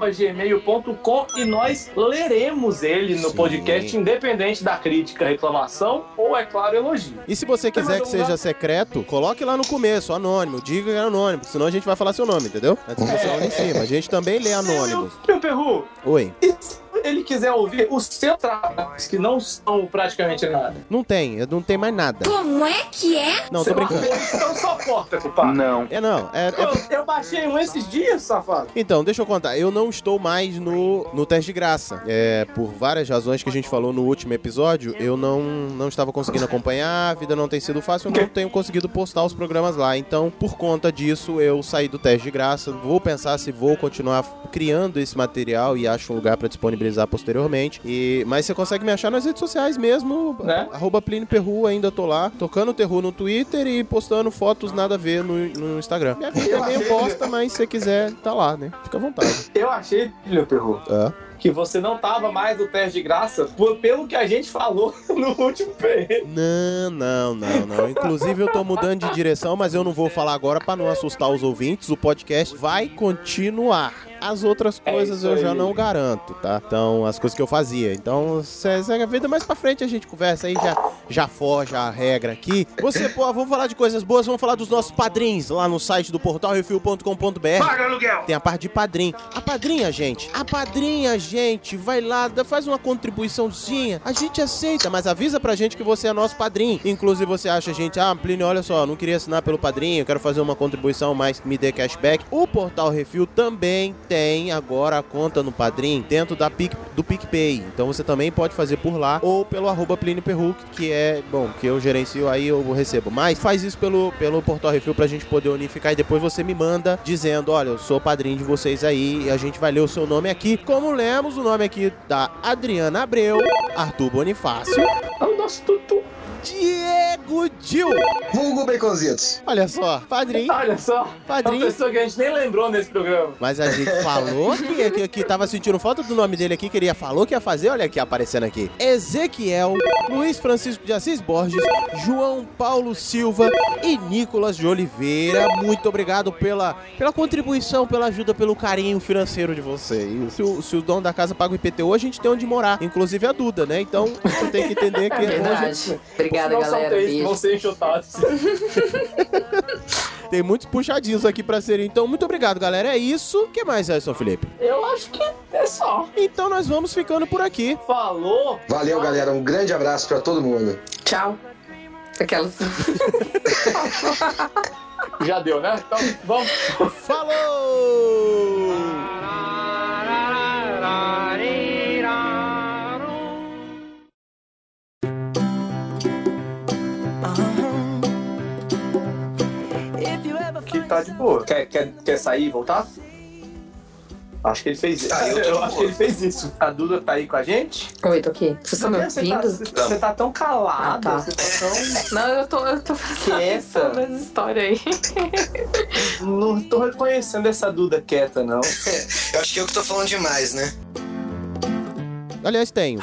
nd@gmail.com e nós leremos ele no Sim. podcast, independente da crítica, reclamação ou, é claro, elogio. E se você quiser que um seja secreto, coloque lá no começo, anônimo, diga que é anônimo, senão a gente vai falar seu nome, entendeu? Na descrição lá em cima. A gente também lê anônimos. Meu Perru, Oi. se ele quiser ouvir os seus trabalhos, que não são praticamente nada? Não tem, não tem mais nada. Como é que é? Não, tô brincando. Então só porta, culpado. Não. É não, é, é- Eu, eu baixei um esses dias, safado. Então, deixa eu contar. Eu não estou mais no, no teste de graça. É, por várias razões que a gente falou no último episódio, eu não, não estava conseguindo acompanhar, a vida não tem sido fácil, eu não tenho conseguido postar os programas lá. Então, por conta disso, eu saí do teste de graça. Vou pensar se vou continuar criando esse material e acho um lugar para disponibilizar posteriormente. E, mas você consegue me achar nas redes sociais mesmo, Né? arroba Plínio Perru, ainda tô lá, tocando Terru no Twitter e postando fotos nada a ver no, no Instagram. Minha vida é meio bosta, mas se você quiser, tá lá, né? Fica à vontade. Eu achei, meu perro, É. que você não tava mais no teste de graça por- pelo que a gente falou no último PN. Não, não, não, não. Inclusive eu tô mudando de direção, mas eu não vou falar agora pra não assustar os ouvintes. O podcast vai continuar. As outras É coisas isso eu já não garanto, tá? Então, as coisas que eu fazia. Então, se- segue a vida mais pra frente, a gente conversa aí, já, já foge a regra aqui. Você, pô, vamos falar de coisas boas, vamos falar dos nossos padrinhos lá no site do portalrefil.com.br. Paga aluguel. Tem a parte de padrinho. A padrinha, gente. A padrinha, gente. Vai lá, faz uma contribuiçãozinha. A gente aceita, mas avisa pra gente que você é nosso padrinho. Inclusive, você acha, gente, ah, Plínio, olha só, não queria assinar pelo padrinho, quero fazer uma contribuição, mas me dê cashback. O Portal Refil também tem agora a conta no padrinho dentro da Pic, do PicPay. Então você também pode fazer por lá ou pelo arroba Plínio Perruc, que é, bom, que eu gerencio aí, eu recebo. Mas faz isso pelo, pelo Portal Refil pra gente poder unificar e depois você me manda dizendo, olha, eu sou padrinho de vocês aí e a gente vai ler o seu nome aqui. Como lemos o nome aqui da Adriana Abreu, Arthur Bonifácio, É o nosso tutu. Diego Dil. Vulgo Baconzitos. Olha só, padrinho. Olha só, Padrinho. uma pessoa que a gente nem lembrou nesse programa. Mas a gente falou que, que, que tava sentindo falta do nome dele aqui, que ele ia, falou que ia fazer, olha aqui aparecendo aqui. Ezequiel, Luiz Francisco de Assis Borges, João Paulo Silva e Nicolas de Oliveira. Muito obrigado pela, pela contribuição, pela ajuda, pelo carinho financeiro de vocês. Se o, se o dono da casa paga o IPTU, a gente tem onde morar. Inclusive a Duda, né? Então você tem que entender que É verdade. Obrigada, Não são galera. três que Beijo. vão ser enxotados. tem muitos puxadinhos aqui pra serem. Então, muito obrigado, galera. É isso. O que mais, Edson Felipe? Eu acho que é só. Então nós vamos ficando por aqui. Falou. Valeu, galera. Um grande abraço pra todo mundo. Tchau. Aquelas. Já deu, né? Então, vamos. Falou! Tá de boa. Quer, quer, quer sair e voltar? Acho que ele fez isso. Ah, eu eu acho que ele fez isso. A Duda tá aí com a gente? Oi, tô aqui. Vocês estão me Você tá, ouvindo? você- você tá tão calada, Ah, tá. você tá tão... Não, eu tô, eu tô Quieta. nessa história aí. Não tô reconhecendo essa Duda quieta, não. Eu acho que eu que tô falando demais, né? Aliás, tenho.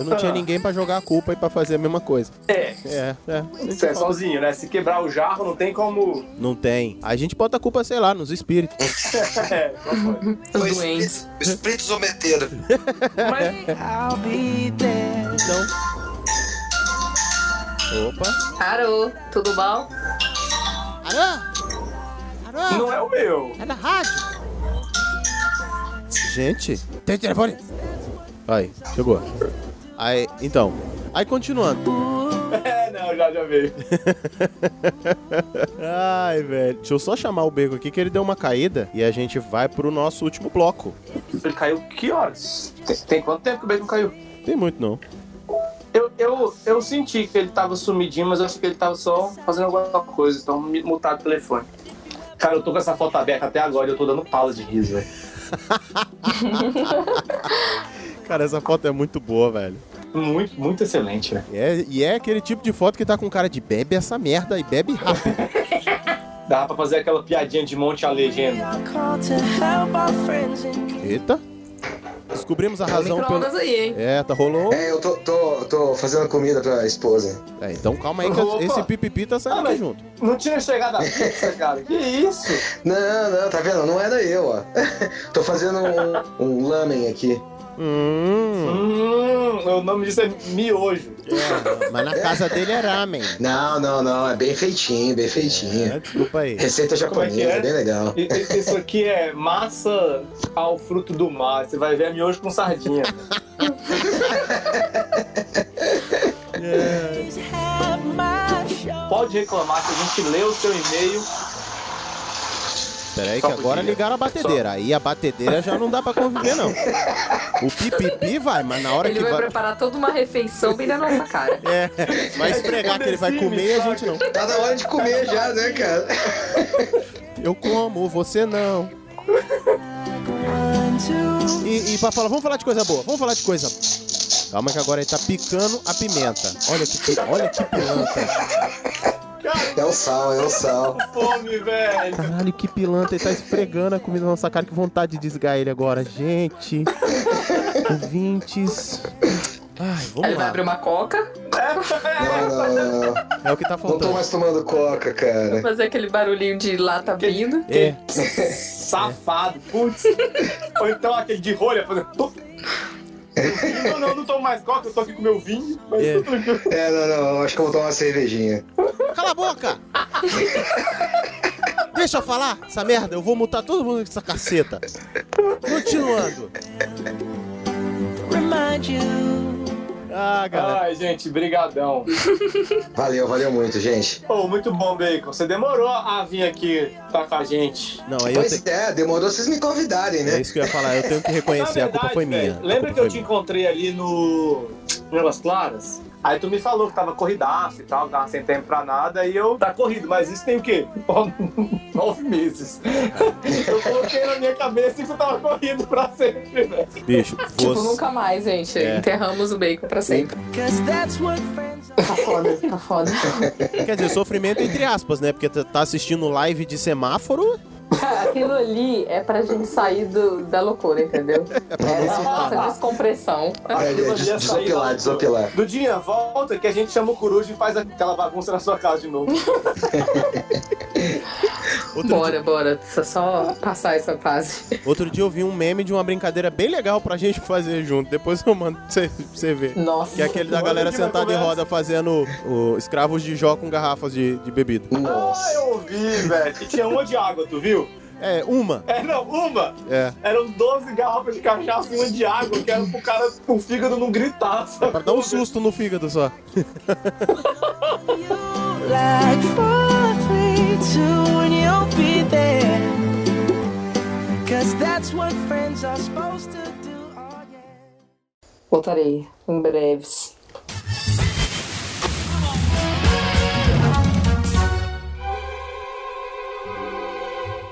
Eu não tinha ninguém pra jogar a culpa e pra fazer a mesma coisa. É. É, é. Você é sozinho, né? Se quebrar o jarro, não tem como... Não tem. A gente bota a culpa, sei lá, nos espíritos. é, não pode. Os doentes. O espírito zometeiro. Então. Opa. Alô, tudo bom? Alô? Alô? Não é o meu. É da rádio. Gente, tem telefone? Aí, chegou. Aí, então. Aí, continuando. É, não, já, já veio. Ai, velho. Deixa eu só chamar o Bacon aqui que ele deu uma caída e a gente vai pro nosso último bloco. Ele caiu que horas? Tem, tem quanto tempo que o bacon caiu? Tem muito, não. Eu, eu, eu senti que ele tava sumidinho, mas eu acho que ele tava só fazendo alguma coisa, então me mutaram o telefone. Cara, eu tô com essa foto aberta até agora e eu tô dando pala de riso, velho. Cara, essa foto é muito boa, velho. Muito, muito excelente, né? É, e é aquele tipo de foto que tá com cara de bebe essa merda e bebe rápido. Dá pra fazer aquela piadinha de monte a legenda. Eita. Descobrimos a Tem razão pelo. aí, hein? É, tá rolou. É, eu tô, tô, tô fazendo comida pra esposa. É, então calma aí que Opa. esse pipipi tá saindo Ah, junto. Não tinha chegado a pizza, cara. Que isso? Não, não, tá vendo? Não era eu, ó. tô fazendo um, um lamen aqui. Hum. Hum, o nome disso é miojo. É, mas na casa dele é ramen. Não, não, não, é bem feitinho, bem feitinho. É, desculpa aí. Receita é japonesa, é? bem legal. Isso aqui é massa ao fruto do mar. Você vai ver é miojo com sardinha. Pode reclamar que a gente lê o seu e-mail. Peraí, Só que agora ligaram a batedeira. Aí a batedeira já não dá pra conviver, não. O pipipi vai, mas na hora Ele que vai vai. preparar toda uma refeição bem na nossa cara. É, vai esfregar que ele vai comer e a gente não. Tá na hora de comer já, né, cara? Eu como, você não. E, e pra falar, vamos falar de coisa boa, vamos falar de coisa. Calma que agora ele tá picando a pimenta. Olha que, olha que pilantra. É o sal, é o sal. Fome, velho. Caralho, que pilantra. Ele tá esfregando a comida na nossa cara. Que vontade de desgar ele agora. Gente. Ouvintes. Ai, Aí vamos ele vai lá. abrir uma coca, Não, não, não. É o que tá Não tô faltando. mais tomando coca, cara. fazer aquele barulhinho de lata vindo. É. Safado, putz. Ou então aquele de rolha fazendo. Não, não, não tomo mais coca, eu tô aqui com meu vinho. Mas É. tô tranquilo. É, não, não, acho que eu vou tomar uma cervejinha. Cala a boca! Deixa eu falar essa merda. Eu vou mutar todo mundo com essa caceta. Continuando. Ah, galera. Ai, gente, brigadão. Valeu, valeu muito, gente. Pô, muito bom, Bacon. Você demorou a vir aqui estar com a gente. Não, aí eu Pois tenho. é, demorou vocês me convidarem, É né? isso que eu ia falar. Eu tenho que reconhecer. Na a culpa verdade, foi minha. Lembra culpa que eu te minha. encontrei ali no Negras Claras? Aí tu me falou que tava corridaço e tal, tava sem tempo pra nada, e eu tá corrido, mas isso tem o quê? Nove meses. Eu coloquei na minha cabeça que você tava corrido pra sempre, velho. Bicho, Tipo, você. nunca mais, gente. É. Enterramos o bacon pra sempre. Tá foda, tá foda. Quer dizer, sofrimento entre aspas, né? Porque tá tá assistindo live de semáforo. Cara, aquilo ali é pra gente sair do, da loucura, entendeu? É pra nossa descompressão. É, é, des- desopilar, desopilar. Dudinha, volta que a gente chama o coruja e faz aquela bagunça na sua casa de novo. Bora, bora. Só- Só passar essa fase. Outro dia eu vi um meme de uma brincadeira bem legal pra gente fazer junto. Depois eu mando pra você, pra você ver. Nossa. Que é aquele da galera sentada em roda fazendo o escravos de Jó com garrafas de, de bebida. Ah, eu ouvi, velho. Tinha uma de água, tu viu? É, uma. É, não, uma. É. Eram 12 garrafas de cachaça e uma de água, que era pro cara, o fígado não gritar, sabe? Pra dar um susto no fígado só. to and you'll be there. Cause that's what friends are supposed to do. Oh, yeah. Voltarei em breves.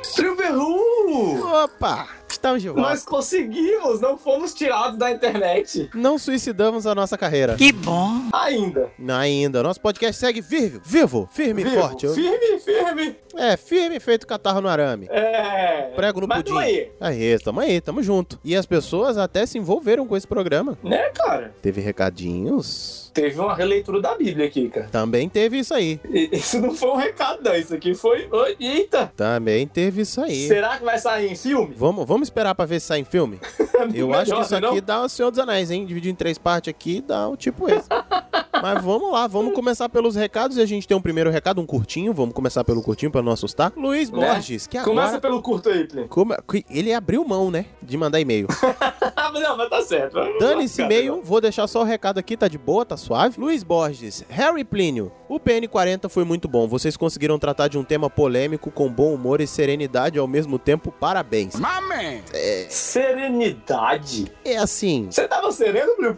Silver Opa! Estamos de volta. Nós conseguimos, não fomos tirados da internet. Não suicidamos a nossa carreira. Que bom. Ainda. Não, ainda. Nosso podcast segue vivo, vivo, firme e forte. Eu- Firme, firme. É, firme feito catarro no arame. É. Prego no Mas pudim. aí. Aí, tamo aí, tamo junto. E as pessoas até se envolveram com esse programa. Né, cara? Teve recadinhos. Teve uma releitura da Bíblia aqui, cara. Também teve isso aí. E- Isso não foi um recado, não. Isso aqui foi. Oi, Eita! Também teve isso aí. Será que vai sair em filme? Vamos, vamos esperar pra ver se sai em filme? Eu acho que isso Melhor, aqui não? dá o Senhor dos Anéis, hein? Dividir em três partes aqui dá um tipo esse. Mas vamos lá, vamos começar pelos recados e a gente tem um primeiro recado, um curtinho. Vamos começar pelo curtinho pra não assustar. Luiz Né? Borges, que Começa agora... pelo curto aí, Plin. Ele abriu mão, né? De mandar e-mail. Mas não, mas tá certo. Dane-se lascar, e-mail, vou deixar só o recado aqui, tá de boa, tá suave. Luiz Borges, Harry Plínio, o PN40 foi muito bom. Vocês conseguiram tratar de um tema polêmico com bom humor e serenidade ao mesmo tempo. Parabéns. Mame! É, Serenidade? é assim, Você tava sereno, Plin?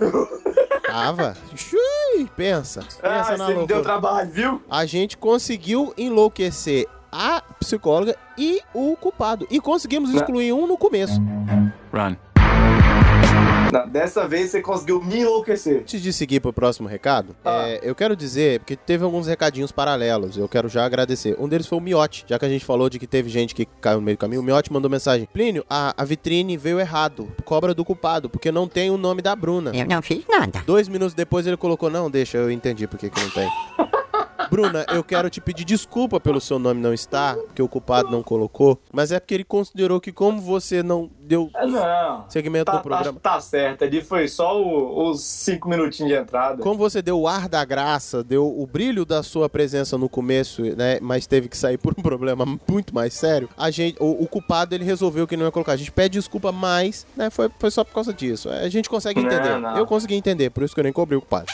tava. Xui, pensa. Pensa Ah, na você me deu trabalho, viu? A gente conseguiu enlouquecer a psicóloga e o culpado. E conseguimos excluir um no começo. Run. Não, dessa vez você conseguiu me enlouquecer. Antes de seguir pro próximo recado, Ah. é, eu quero dizer, porque teve alguns recadinhos paralelos, eu quero já agradecer. Um deles foi o Miote, já que a gente falou de que teve gente que caiu no meio do caminho. O Miote mandou mensagem: Plínio, a, a vitrine veio errado, cobra do culpado, porque não tem o nome da Bruna. Eu não fiz nada. Dois minutos depois ele colocou: Não, deixa, eu entendi por que que não tem. Bruna, eu quero te pedir desculpa pelo seu nome não estar, porque o culpado não colocou, mas é porque ele considerou que como você não deu Ah, Não. segmento Tá, do programa. tá, tá certo. Ali foi só os cinco minutinhos de entrada. Como você deu o ar da graça, deu o brilho da sua presença no começo, né? Mas teve que sair por um problema muito mais sério. A gente, o, o culpado ele resolveu que não ia colocar. A gente pede desculpa, mas, né? Foi, foi só por causa disso. A gente consegue Não, entender. não. Eu consegui entender, por isso que eu nem cobri o culpado.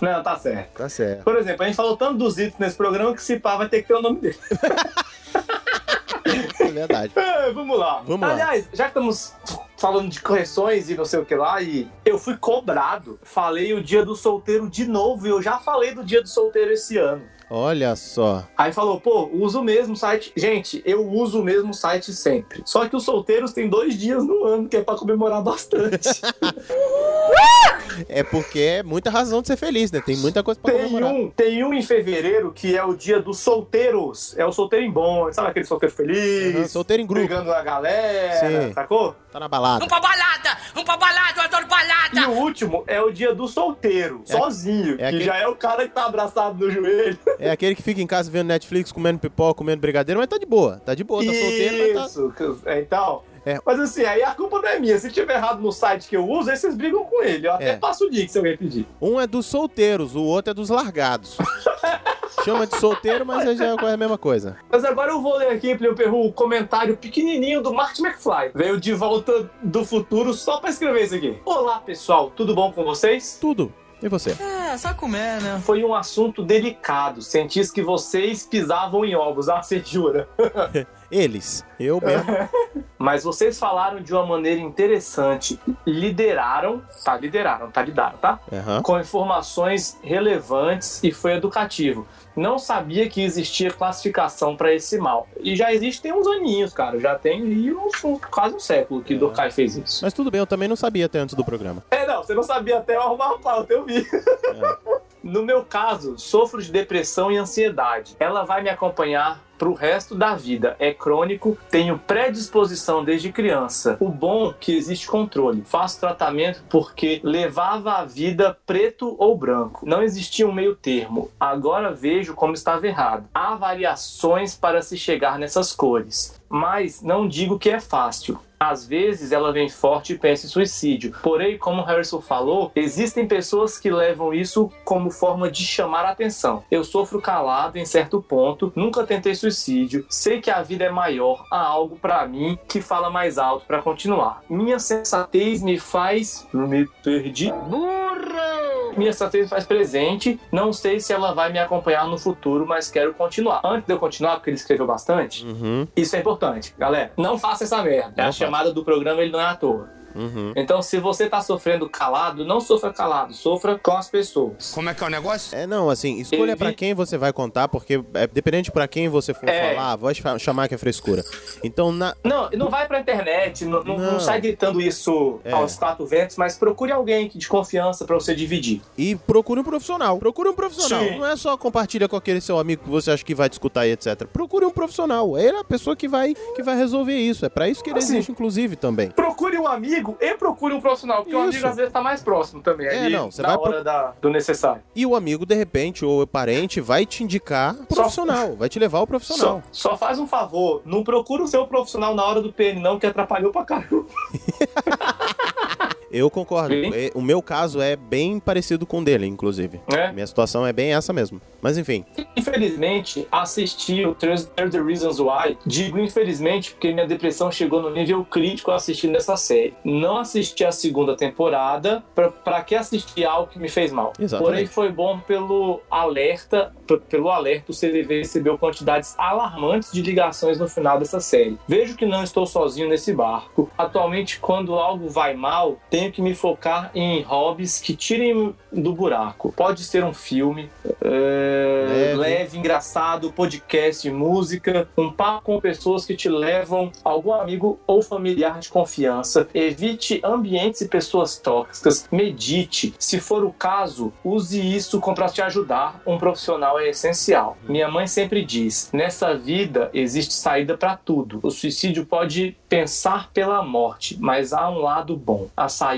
Não, tá certo. Tá certo. Por exemplo, a gente falou tanto dos itens nesse programa que se pá vai ter que ter o nome dele. É verdade. É, vamos lá. Vamos lá. Aliás, já que estamos falando de correções e não sei o que lá, e eu fui cobrado. Falei o dia do solteiro de novo, e eu já falei do dia do solteiro esse ano. Olha só. Aí falou, pô, uso o mesmo site. Gente, eu uso o mesmo site sempre. Só que os solteiros têm dois dias no ano, que é pra comemorar bastante. É porque é muita razão de ser feliz, né? Tem muita coisa pra Tem comemorar. um, tem um em fevereiro que é o dia dos solteiros. É o solteiro em bom, sabe aquele solteiro feliz? Aham, solteiro em grupo. Pegando a galera, Sim. sacou? Tá na balada. Um pra balada! Um pra balada! Eu adoro E balada! o último é o dia do solteiro, É- sozinho. é que aquele- já é o cara que tá abraçado no joelho. É aquele que fica em casa vendo Netflix, comendo pipoca, comendo brigadeiro, mas tá de boa. Tá de boa, tá solteiro, mas tá. Isso, é, então. É. Mas assim, aí a culpa não é minha. Se tiver errado no site que eu uso, aí vocês brigam com ele. Eu até É. passo o link se alguém pedir. Um é dos solteiros, o outro é dos largados. Chama de solteiro, mas já é a mesma coisa. Mas agora eu vou ler aqui, Plio Perru, o comentário pequenininho do Martin McFly. Veio de volta do futuro só pra escrever isso aqui. Olá, pessoal. Tudo bom com vocês? Tudo. E você? É, só comer, né? Foi um assunto delicado. Senti que vocês pisavam em ovos. Ah, você jura? Eles. Eu mesmo. Mas vocês falaram de uma maneira interessante. Lideraram, tá? Lideraram, tá? Lidaram, tá? Aham. Com informações relevantes e foi educativo. Não sabia que existia classificação pra esse mal. E já existe tem uns aninhos, cara. Já tem aí uns, um- quase um século que Durkheim fez isso. Mas tudo bem, eu também não sabia até antes do programa. É, não, você não sabia até eu arrumar a pauta, eu vi. No meu caso, sofro de depressão e ansiedade. Ela vai me acompanhar pro resto da vida. É crônico, tenho predisposição desde criança. O bom é que existe controle. Faço tratamento porque levava a vida preto ou branco. Não existia um meio termo. Agora vejo como estava errado. Há variações para se chegar nessas cores. Mas não digo que é fácil. Às vezes ela vem forte e pensa em suicídio. Porém, como o Harrison falou, existem pessoas que levam isso como forma de chamar a atenção. Eu sofro calado em certo ponto, nunca tentei suicídio, sei que a vida é maior, há algo pra mim que fala mais alto pra continuar. Minha sensatez me faz. Me perdi. Burro! Minha sensatez me faz presente, não sei se ela vai me acompanhar no futuro, mas quero continuar. Antes de eu continuar, porque ele escreveu bastante, Uhum. isso é importante, galera. Não faça essa merda. Não. Chamada do programa ele não é à toa. Uhum. Então, se você tá sofrendo calado, não sofra calado, sofra com as pessoas. Como é que é o negócio? É, não, assim, escolha Evi- pra quem você vai contar, porque é dependente pra quem você for É. falar, vai chamar que é frescura. Então, na, Não, não vai pra internet, não, não- não sai gritando isso É. aos quatro ventos, mas procure alguém de confiança pra você dividir. E procure um profissional. Procure um profissional. Sim. Não é só compartilha com aquele seu amigo que você acha que vai te escutar e etc. Procure um profissional. Ele é a pessoa que vai, que vai resolver isso. É pra isso que ele Assim. existe, inclusive, também. Procure um amigo e procure um profissional, porque o Isso. amigo às vezes tá mais próximo também, É, ali, não, você na vai hora pro- da- do necessário. E o amigo, de repente, ou o parente, vai te indicar o profissional. Vai te levar ao profissional. Só, só faz um favor, não procura o seu profissional na hora do PN, não, que atrapalhou pra caramba. Eu concordo. O meu caso é bem parecido com o dele, inclusive. É. Minha situação é bem essa mesmo. Mas enfim. Infelizmente, assisti o 13 Reasons Why. Digo infelizmente porque minha depressão chegou no nível crítico assistindo essa série. Não assisti a segunda temporada, pra, pra que assistir algo que me fez mal? Exatamente. Porém, foi bom pelo alerta, pelo alerta, o CDV recebeu quantidades alarmantes de ligações no final dessa série. Vejo que não estou sozinho nesse barco. Atualmente, quando algo vai mal, tenho que me focar em hobbies que tirem do buraco. Pode ser um filme, é, Leve. leve, engraçado, podcast, música, um papo com pessoas que te levam algum amigo ou familiar de confiança. Evite ambientes e pessoas tóxicas. Medite. Se for o caso, use isso para te ajudar. Um profissional é essencial. Minha mãe sempre diz: nessa vida existe saída para tudo. O suicídio pode pensar pela morte, mas há um lado bom. A saída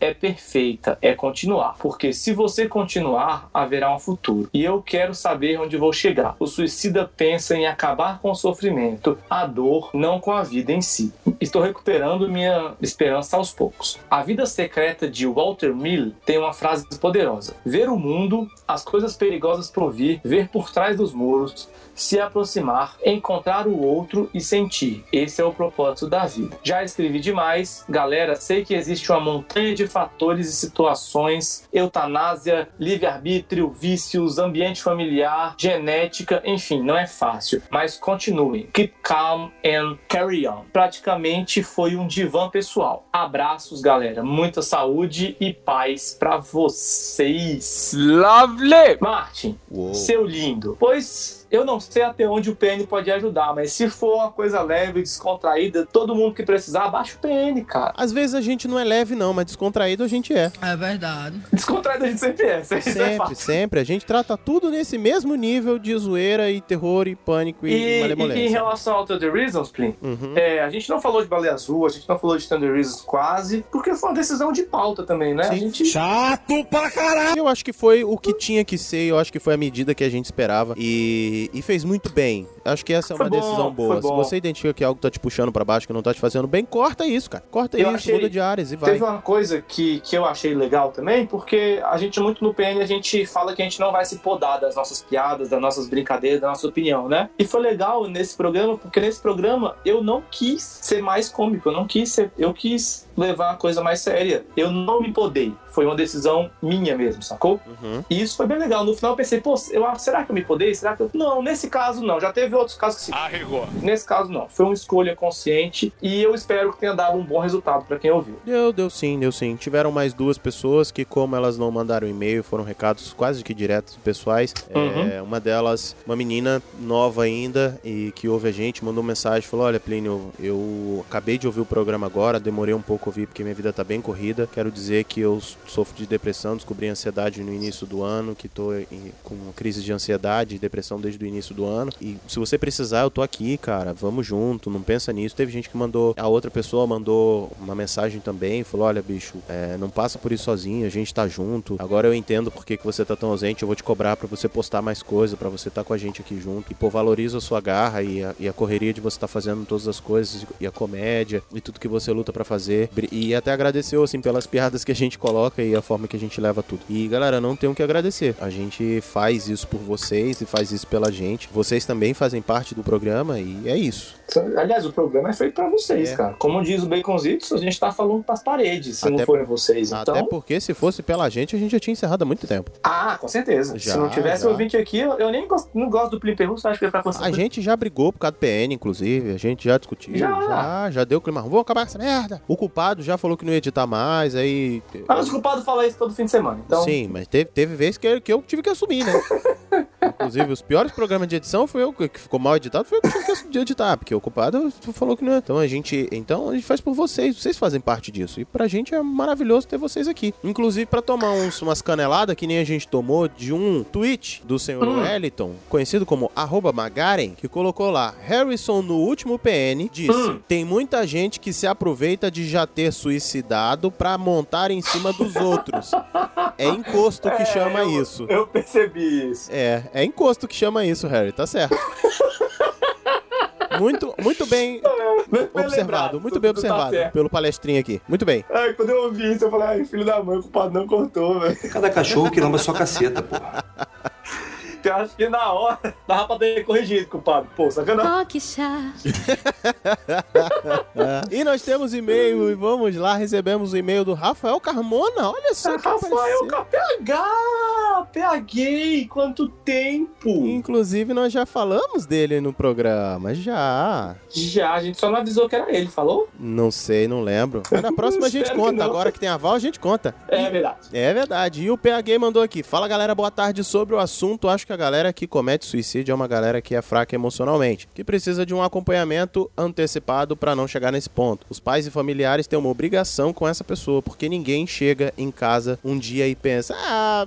é perfeita, é continuar. Porque se você continuar, haverá um futuro. E eu quero saber onde vou chegar. O suicida pensa em acabar com o sofrimento, a dor, não com a vida em si. Estou recuperando minha esperança aos poucos. A vida secreta de Walter Mill tem uma frase poderosa: ver o mundo, as coisas perigosas por vir, ver por trás dos muros, se aproximar, encontrar o outro e sentir. Esse é o propósito da vida. Já escrevi demais, galera. Sei que existe uma montanha de fatores e situações: eutanásia, livre-arbítrio, vícios, ambiente familiar, genética, enfim, não é fácil. Mas continuem. Keep calm and carry on. Praticamente foi um divã pessoal. Abraços, galera. Muita saúde e paz pra vocês. Lovely! Martin, Uou. seu lindo. Pois eu não sei até onde o PN pode ajudar, mas se for uma coisa leve, descontraída, todo mundo que precisar, baixa o PN, cara. Às vezes a gente não é leve, não, mas descontraído a gente é. É verdade. Descontraído a gente sempre é. Isso é Sempre, fácil. sempre. A gente trata tudo nesse mesmo nível de zoeira e terror e pânico e, E, e malemolência. em relação ao Thunder Reasons, Plin, Uhum. é, a gente não falou de Baleia Azul, a gente não falou de Thunder Reasons quase, porque foi uma decisão de pauta também, né? A gente... Chato pra caralho! Eu acho que foi o que tinha que ser, eu acho que foi a medida que a gente esperava e, e fez muito bem. Acho que essa é uma bom, decisão boa. Se você identifica que algo tá te puxando pra baixo, que não tá te fazendo bem, corta isso, cara. Corta Eu isso, achei- muda de áreas e vai. Teve uma coisa que, que eu achei legal também, porque a gente, muito no PN, a gente fala que a gente não vai se podar das nossas piadas, das nossas brincadeiras, da nossa opinião, né? E foi legal nesse programa, porque nesse programa eu não quis ser mais cômico, eu não quis ser. Eu quis levar a coisa mais séria. Eu não me podei. Foi uma decisão minha mesmo, sacou? Uhum. E isso foi bem legal. No final eu pensei, pô, eu, será que eu me podei? Será que eu. Não, nesse caso não. Já teve outros casos que sim. Arregou. Nesse caso não. Foi uma escolha consciente e eu espero que tenha dado um bom resultado pra quem ouviu. Deu, deu sim, deu sim. Tiveram mais duas pessoas que, como elas não mandaram e-mail, foram recados quase que diretos pessoais. Uhum. É, uma delas, uma menina nova ainda e que ouve a gente, mandou mensagem, falou: Olha, Plínio, eu acabei de ouvir o programa agora, demorei um pouco a ouvir porque minha vida tá bem corrida. Quero dizer que eu sofro de depressão, descobri ansiedade no início do ano, que em- com crise de ansiedade e depressão desde o início do ano. E se você precisar, eu tô aqui, cara. Vamos junto, não pensa nisso. Teve gente que mandou, a outra pessoa mandou uma mensagem também, falou: Olha, bicho, é, não passa por isso sozinho, a gente tá junto. Agora eu entendo por que, que você tá tão ausente. Eu vou te cobrar pra você postar mais coisa, pra você estar tá com a gente aqui junto. E pô, valoriza a sua garra e a, e a correria de você estar tá fazendo todas as coisas e a comédia e tudo que você luta pra fazer. E até agradeceu, assim, pelas piadas que a gente coloca e a forma que a gente leva tudo. E galera, não tem o que agradecer. A gente faz isso por vocês e faz isso pela gente. Vocês também fazem parte do programa e é isso. Aliás, o programa é feito pra vocês, É. cara. Como diz o Baconzitos, a gente tá falando pras paredes, se não Até- forem vocês. Então, Até porque se fosse pela gente, a gente já tinha encerrado há muito tempo. ah, com certeza. Já, se não tivesse já. ouvinte aqui, eu, eu nem gosto, não gosto do Plim Perrusso, acho que é pra conseguir. A gente já brigou por causa do PN, inclusive. A gente já discutiu. Já. já, já deu clima. Vamos acabar com essa merda. O culpado já falou que não ia editar mais, aí. Mas os culpados falam isso todo fim de semana, então... Sim, mas teve, teve vezes que, que eu tive que assumir, né? Inclusive, os piores programas de edição foi eu que ficou mal editado, foi eu que tive que editar, porque o culpado falou que não é. Então a gente, então a gente faz por vocês, vocês fazem parte disso. E pra gente é maravilhoso ter vocês aqui. Inclusive pra tomar uns, umas caneladas que nem a gente tomou de um tweet do senhor Hum. Wellington, conhecido como arroba Magaren, que colocou lá, Harrison no último PN disse, Hum. tem muita gente que se aproveita de já ter suicidado pra montar em cima dos outros. É encosto que É, chama eu- isso. Eu percebi isso. É, é encosto que chama isso, Harry, tá certo. Muito, muito bem observado, lembrado, muito tudo bem tá observado certo. pelo palestrinho aqui. Muito bem. Ai, quando eu ouvi isso, eu falei, ai, filho da mãe, o culpado não cortou, velho. Cada cachorro que lamba sua caceta, porra. Eu acho que na hora dava pra ter corrigido, culpado. Pô, sacanagem. Oh, que chato. e nós temos e-mail e vamos lá, recebemos o e-mail do Rafael Carmona. Olha só que Rafael. PH! PH, quanto tempo! Inclusive, nós já falamos dele no programa, já. Já, a gente só não avisou que era ele, falou? Não sei, não lembro. Mas na próxima a gente conta. Agora que tem aval, a gente conta. É verdade. É verdade. E o PH mandou aqui. Fala galera, boa tarde sobre o assunto. Acho que a galera que comete suicídio é uma galera que é fraca emocionalmente, que precisa de um acompanhamento antecipado pra não chegar nesse ponto. Os pais e familiares têm uma obrigação com essa pessoa, porque ninguém chega em casa um dia e pensa: "Ah,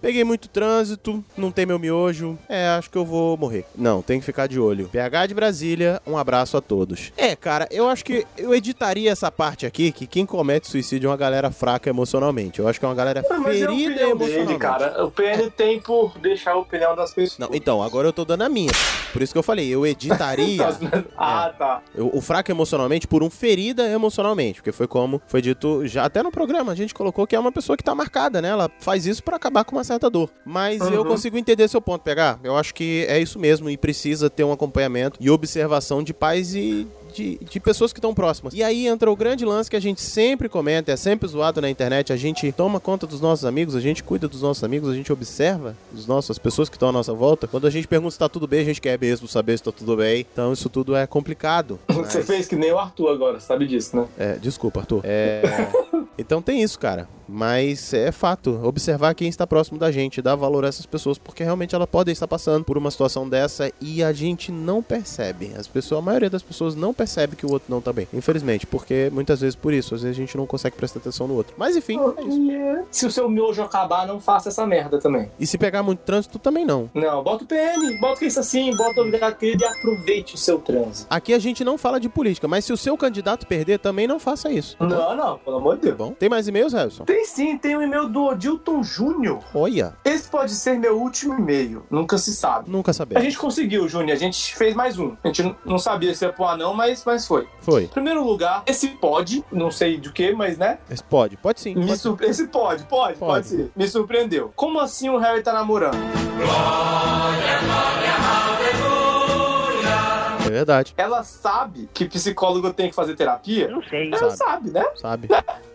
Peguei muito trânsito, não tem meu miojo. É, acho que eu vou morrer. Não, tem que ficar de olho. PH de Brasília, um abraço a todos. É, cara, eu acho que eu editaria essa parte aqui, que quem comete suicídio é uma galera fraca emocionalmente. Eu acho que é uma galera mas é ferida opinião emocionalmente. dele, cara. O PN tem por deixar a opinião das pessoas. Não, então, agora eu tô dando a minha. Por isso que eu falei, eu editaria ah, tá. o, o fraco emocionalmente por um ferida emocionalmente. Porque foi como foi dito já até no programa, a gente colocou que é uma pessoa que tá marcada, né? Ela faz isso pra acabar com uma certa dor. Mas eu Uhum. consigo entender seu ponto, pegar. Eu acho que é isso mesmo e precisa ter um acompanhamento e observação de pais e de, de pessoas que estão próximas. E aí entra o grande lance que a gente sempre comenta, é sempre zoado na internet. A gente toma conta dos nossos amigos, a gente cuida dos nossos amigos, a gente observa os nossos, as pessoas que estão à nossa volta. Quando a gente pergunta se tá tudo bem, a gente quer mesmo saber se tá tudo bem. Então isso tudo é complicado. Você Mas- fez que nem o Arthur agora, sabe disso, né? é, desculpa, Arthur. É, então tem isso, cara. Mas é fato. Observar quem está próximo da gente, dar valor a essas pessoas, porque realmente elas podem estar passando por uma situação dessa e a gente não percebe. As pessoas, a maioria das pessoas não percebe que o outro não tá bem. Infelizmente, porque muitas vezes por isso, às vezes a gente não consegue prestar atenção no outro. Mas enfim, é isso. Se o seu miojo acabar, não faça essa merda também. E se pegar muito trânsito, também não. Não, bota o PN, bota isso assim, bota o querido e aproveite o seu trânsito. Aqui a gente não fala de política, mas se o seu candidato perder, também não faça isso. tá? Não, não, pelo amor de Deus. Bom, tem mais e-mails, Harrison? Tem sim, tem um e-mail do Odilton Júnior. Olha, Esse pode ser meu último e-mail, nunca se sabe. nunca A sabemos. gente conseguiu, Júnior, a gente fez mais um. A gente não sabia se ia pôr não, mas, mas foi. Foi. Primeiro lugar, esse pode, não sei de que, mas né? Esse Pode, pode sim. Me pode. surpre- Esse pode, pode, pode, Pode. ser. Me surpreendeu. Como assim o Harry tá namorando? É verdade. Ela sabe que psicólogo tem que fazer terapia? Não sei. Ela Sabe. sabe, né? Sabe?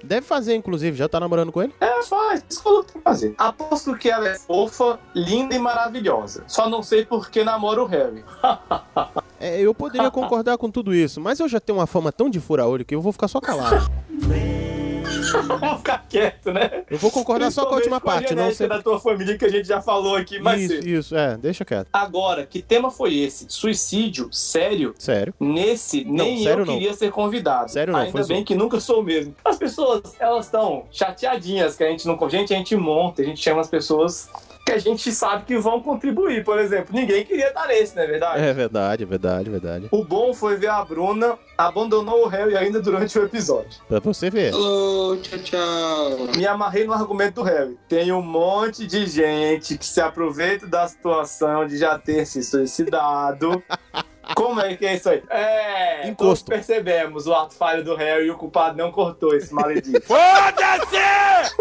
Deve fazer, inclusive, já tá namorando com ele? É, faz. Psicólogo tem que fazer. Aposto que ela é fofa, linda e maravilhosa. Só não sei por que namora o Harry. É, eu poderia concordar com tudo isso, mas eu já tenho uma fama tão de fura-olho que eu vou ficar só calado. Vou ficar quieto, né? Eu vou concordar só com a última Principalmente parte, não sei. da tua família que a gente já falou aqui mais Isso, cedo. isso, é, deixa quieto. Agora, que tema foi esse? Suicídio? Sério? Sério. Nesse, nem sério eu não. queria ser convidado. Sério não, Ainda foi bem zoado. que nunca sou mesmo. As pessoas, elas estão chateadinhas que a gente não... Gente, a gente monta, a gente chama as pessoas que a gente sabe que vão contribuir. Por exemplo, ninguém queria estar nesse, não é verdade? É verdade, é verdade, é verdade. O bom foi ver a Bruna abandonou o Harry ainda durante o episódio. Pra você ver. Alô, tchau, tchau. Me amarrei no argumento do Harry. Tem um monte de gente que se aproveita da situação de já ter se suicidado. Como é que é isso aí? É, Encosto. todos percebemos o ato falho do Harry e o culpado não cortou esse maledito. Foda-se!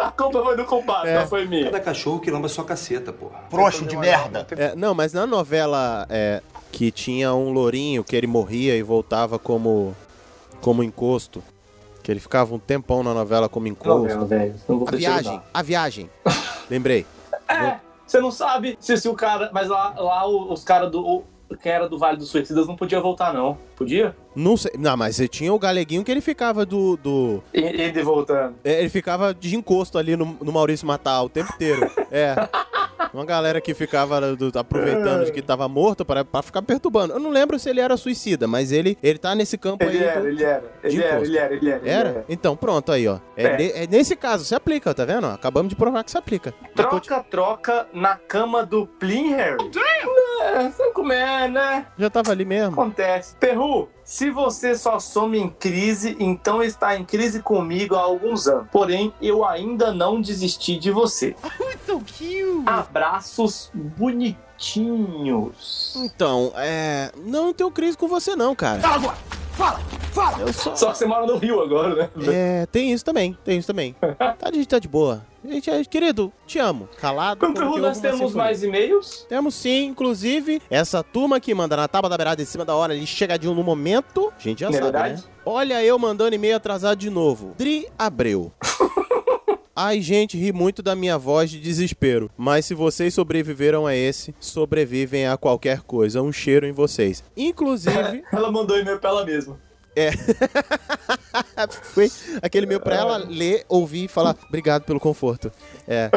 A culpa foi do culpado, É. não foi minha. Cada cachorro que lamba sua caceta, porra. Frouxo de merda. É, não, mas na novela é, que tinha um lourinho que ele morria e voltava como, como encosto. Que ele ficava um tempão na novela como encosto. Novela, velho. Não vou A precisar. viagem, a viagem. Lembrei. É, Você não sabe se, se o cara. Mas lá, lá o- os caras do. o- Quem era do Vale dos Suicidas não podia voltar, não. Podia? Não sei. Não, mas você tinha o galeguinho que ele ficava do. do... Ele voltando. é, Ele ficava de encosto ali no, no Maurício Matar o tempo inteiro. É. Uma galera que ficava do- aproveitando de que tava morto pra, pra ficar perturbando. Eu não lembro se ele era suicida, mas ele, ele tá nesse campo Ele aí. era, do- ele era. de Ele era, ele era, ele era. ele Era? era. Então, pronto, aí, ó. É, É. ne- é nesse caso, se aplica, tá vendo? Acabamos de provar que se aplica. Troca, troca na cama do Plin, Harry. É, sabe como é, né? Já tava ali mesmo. Acontece. Perru, se você só some em crise, então está em crise comigo há alguns anos. Porém, eu ainda não desisti de você. Abraços bonitinhos. Então, é. Não tenho crise com você, não, cara. Fala agora! Fala! Fala! Eu só... Só que você mora no Rio agora, né? É, tem isso também, tem isso também. Tá, a gente tá de boa. Gente, é, querido, te amo. Calado. Que nós temos sinfonia. mais e-mails? Temos sim, inclusive, essa turma que manda na tábua da beirada em cima da hora, ali chegadinho no momento. A gente já é sabe, verdade? né? Olha eu mandando e-mail atrasado de novo. Dri Abreu. Ai, gente, ri muito da minha voz de desespero. Mas se vocês sobreviveram a esse, sobrevivem a qualquer coisa. Um cheiro em vocês. Inclusive. ela mandou e-mail pra ela mesma. É. Foi aquele e-mail pra ela ler, ouvir e falar obrigado pelo conforto. É.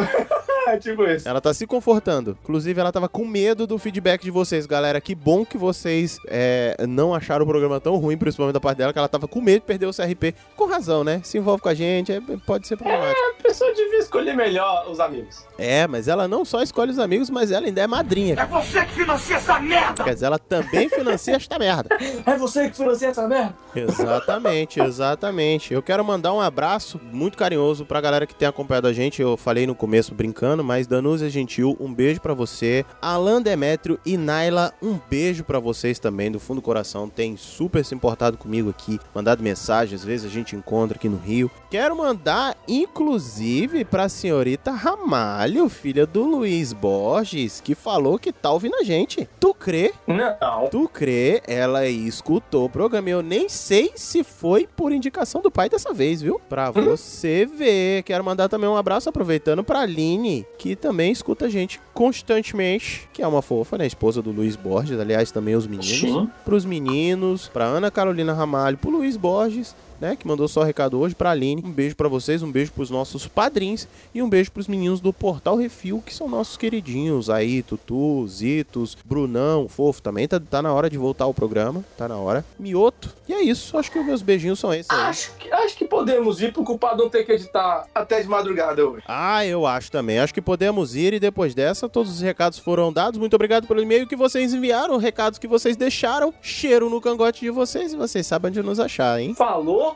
É tipo isso. Ela tá se confortando. Inclusive, ela tava com medo do feedback de vocês, galera. Que bom que vocês é, não acharam o programa tão ruim, principalmente da parte dela, que ela tava com medo de perder o CRP. Com razão, né? Se envolve com a gente, é- pode ser problemático. A pessoa devia escolher melhor os amigos. É, mas ela não só escolhe os amigos, mas ela ainda é madrinha. É você que financia essa merda! Quer dizer, ela também financia esta merda. É você que financia essa merda? Exatamente, exatamente. Eu quero mandar um abraço muito carinhoso pra galera que tem acompanhado a gente. Eu falei no começo brincando, mas Danúzia Gentil, um beijo pra você. Alan Demetrio e Naila, um beijo pra vocês também, do fundo do coração. Tem super se importado comigo aqui, mandado mensagem, às vezes a gente encontra aqui no Rio. Quero mandar, inclusive, pra senhorita Ramalho, filha do Luiz Borges, que falou que tá ouvindo a gente. Tu crê? Não. Tu crê? Ela escutou o programa. Eu nem sei se foi por indicação do pai dessa vez, viu? Pra você ver. Quero mandar também um abraço aproveitando pra Aline, que também escuta a gente constantemente, que é uma fofa, né? Esposa do Luiz Borges, aliás, também os meninos. Sim. Pros meninos, pra Ana Carolina Ramalho, pro Luiz Borges. Né, que mandou só recado hoje pra Aline. Um beijo pra vocês, um beijo pros nossos padrinhos e um beijo pros meninos do Portal Refil, que são nossos queridinhos aí, Tutu, Zitos, Brunão, Fofo também. Tá, tá na hora de voltar ao programa, tá na hora. Mioto. E é isso, acho que os meus beijinhos são esses aí. Acho que, acho que podemos ir pro culpado não ter que editar até de madrugada hoje. Ah, eu acho também. Acho que podemos ir e depois dessa todos os recados foram dados. Muito obrigado pelo e-mail que vocês enviaram, recados que vocês deixaram. Cheiro no cangote de vocês e vocês sabem onde nos achar, hein? Falou,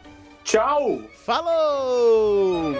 Tchau! Falou!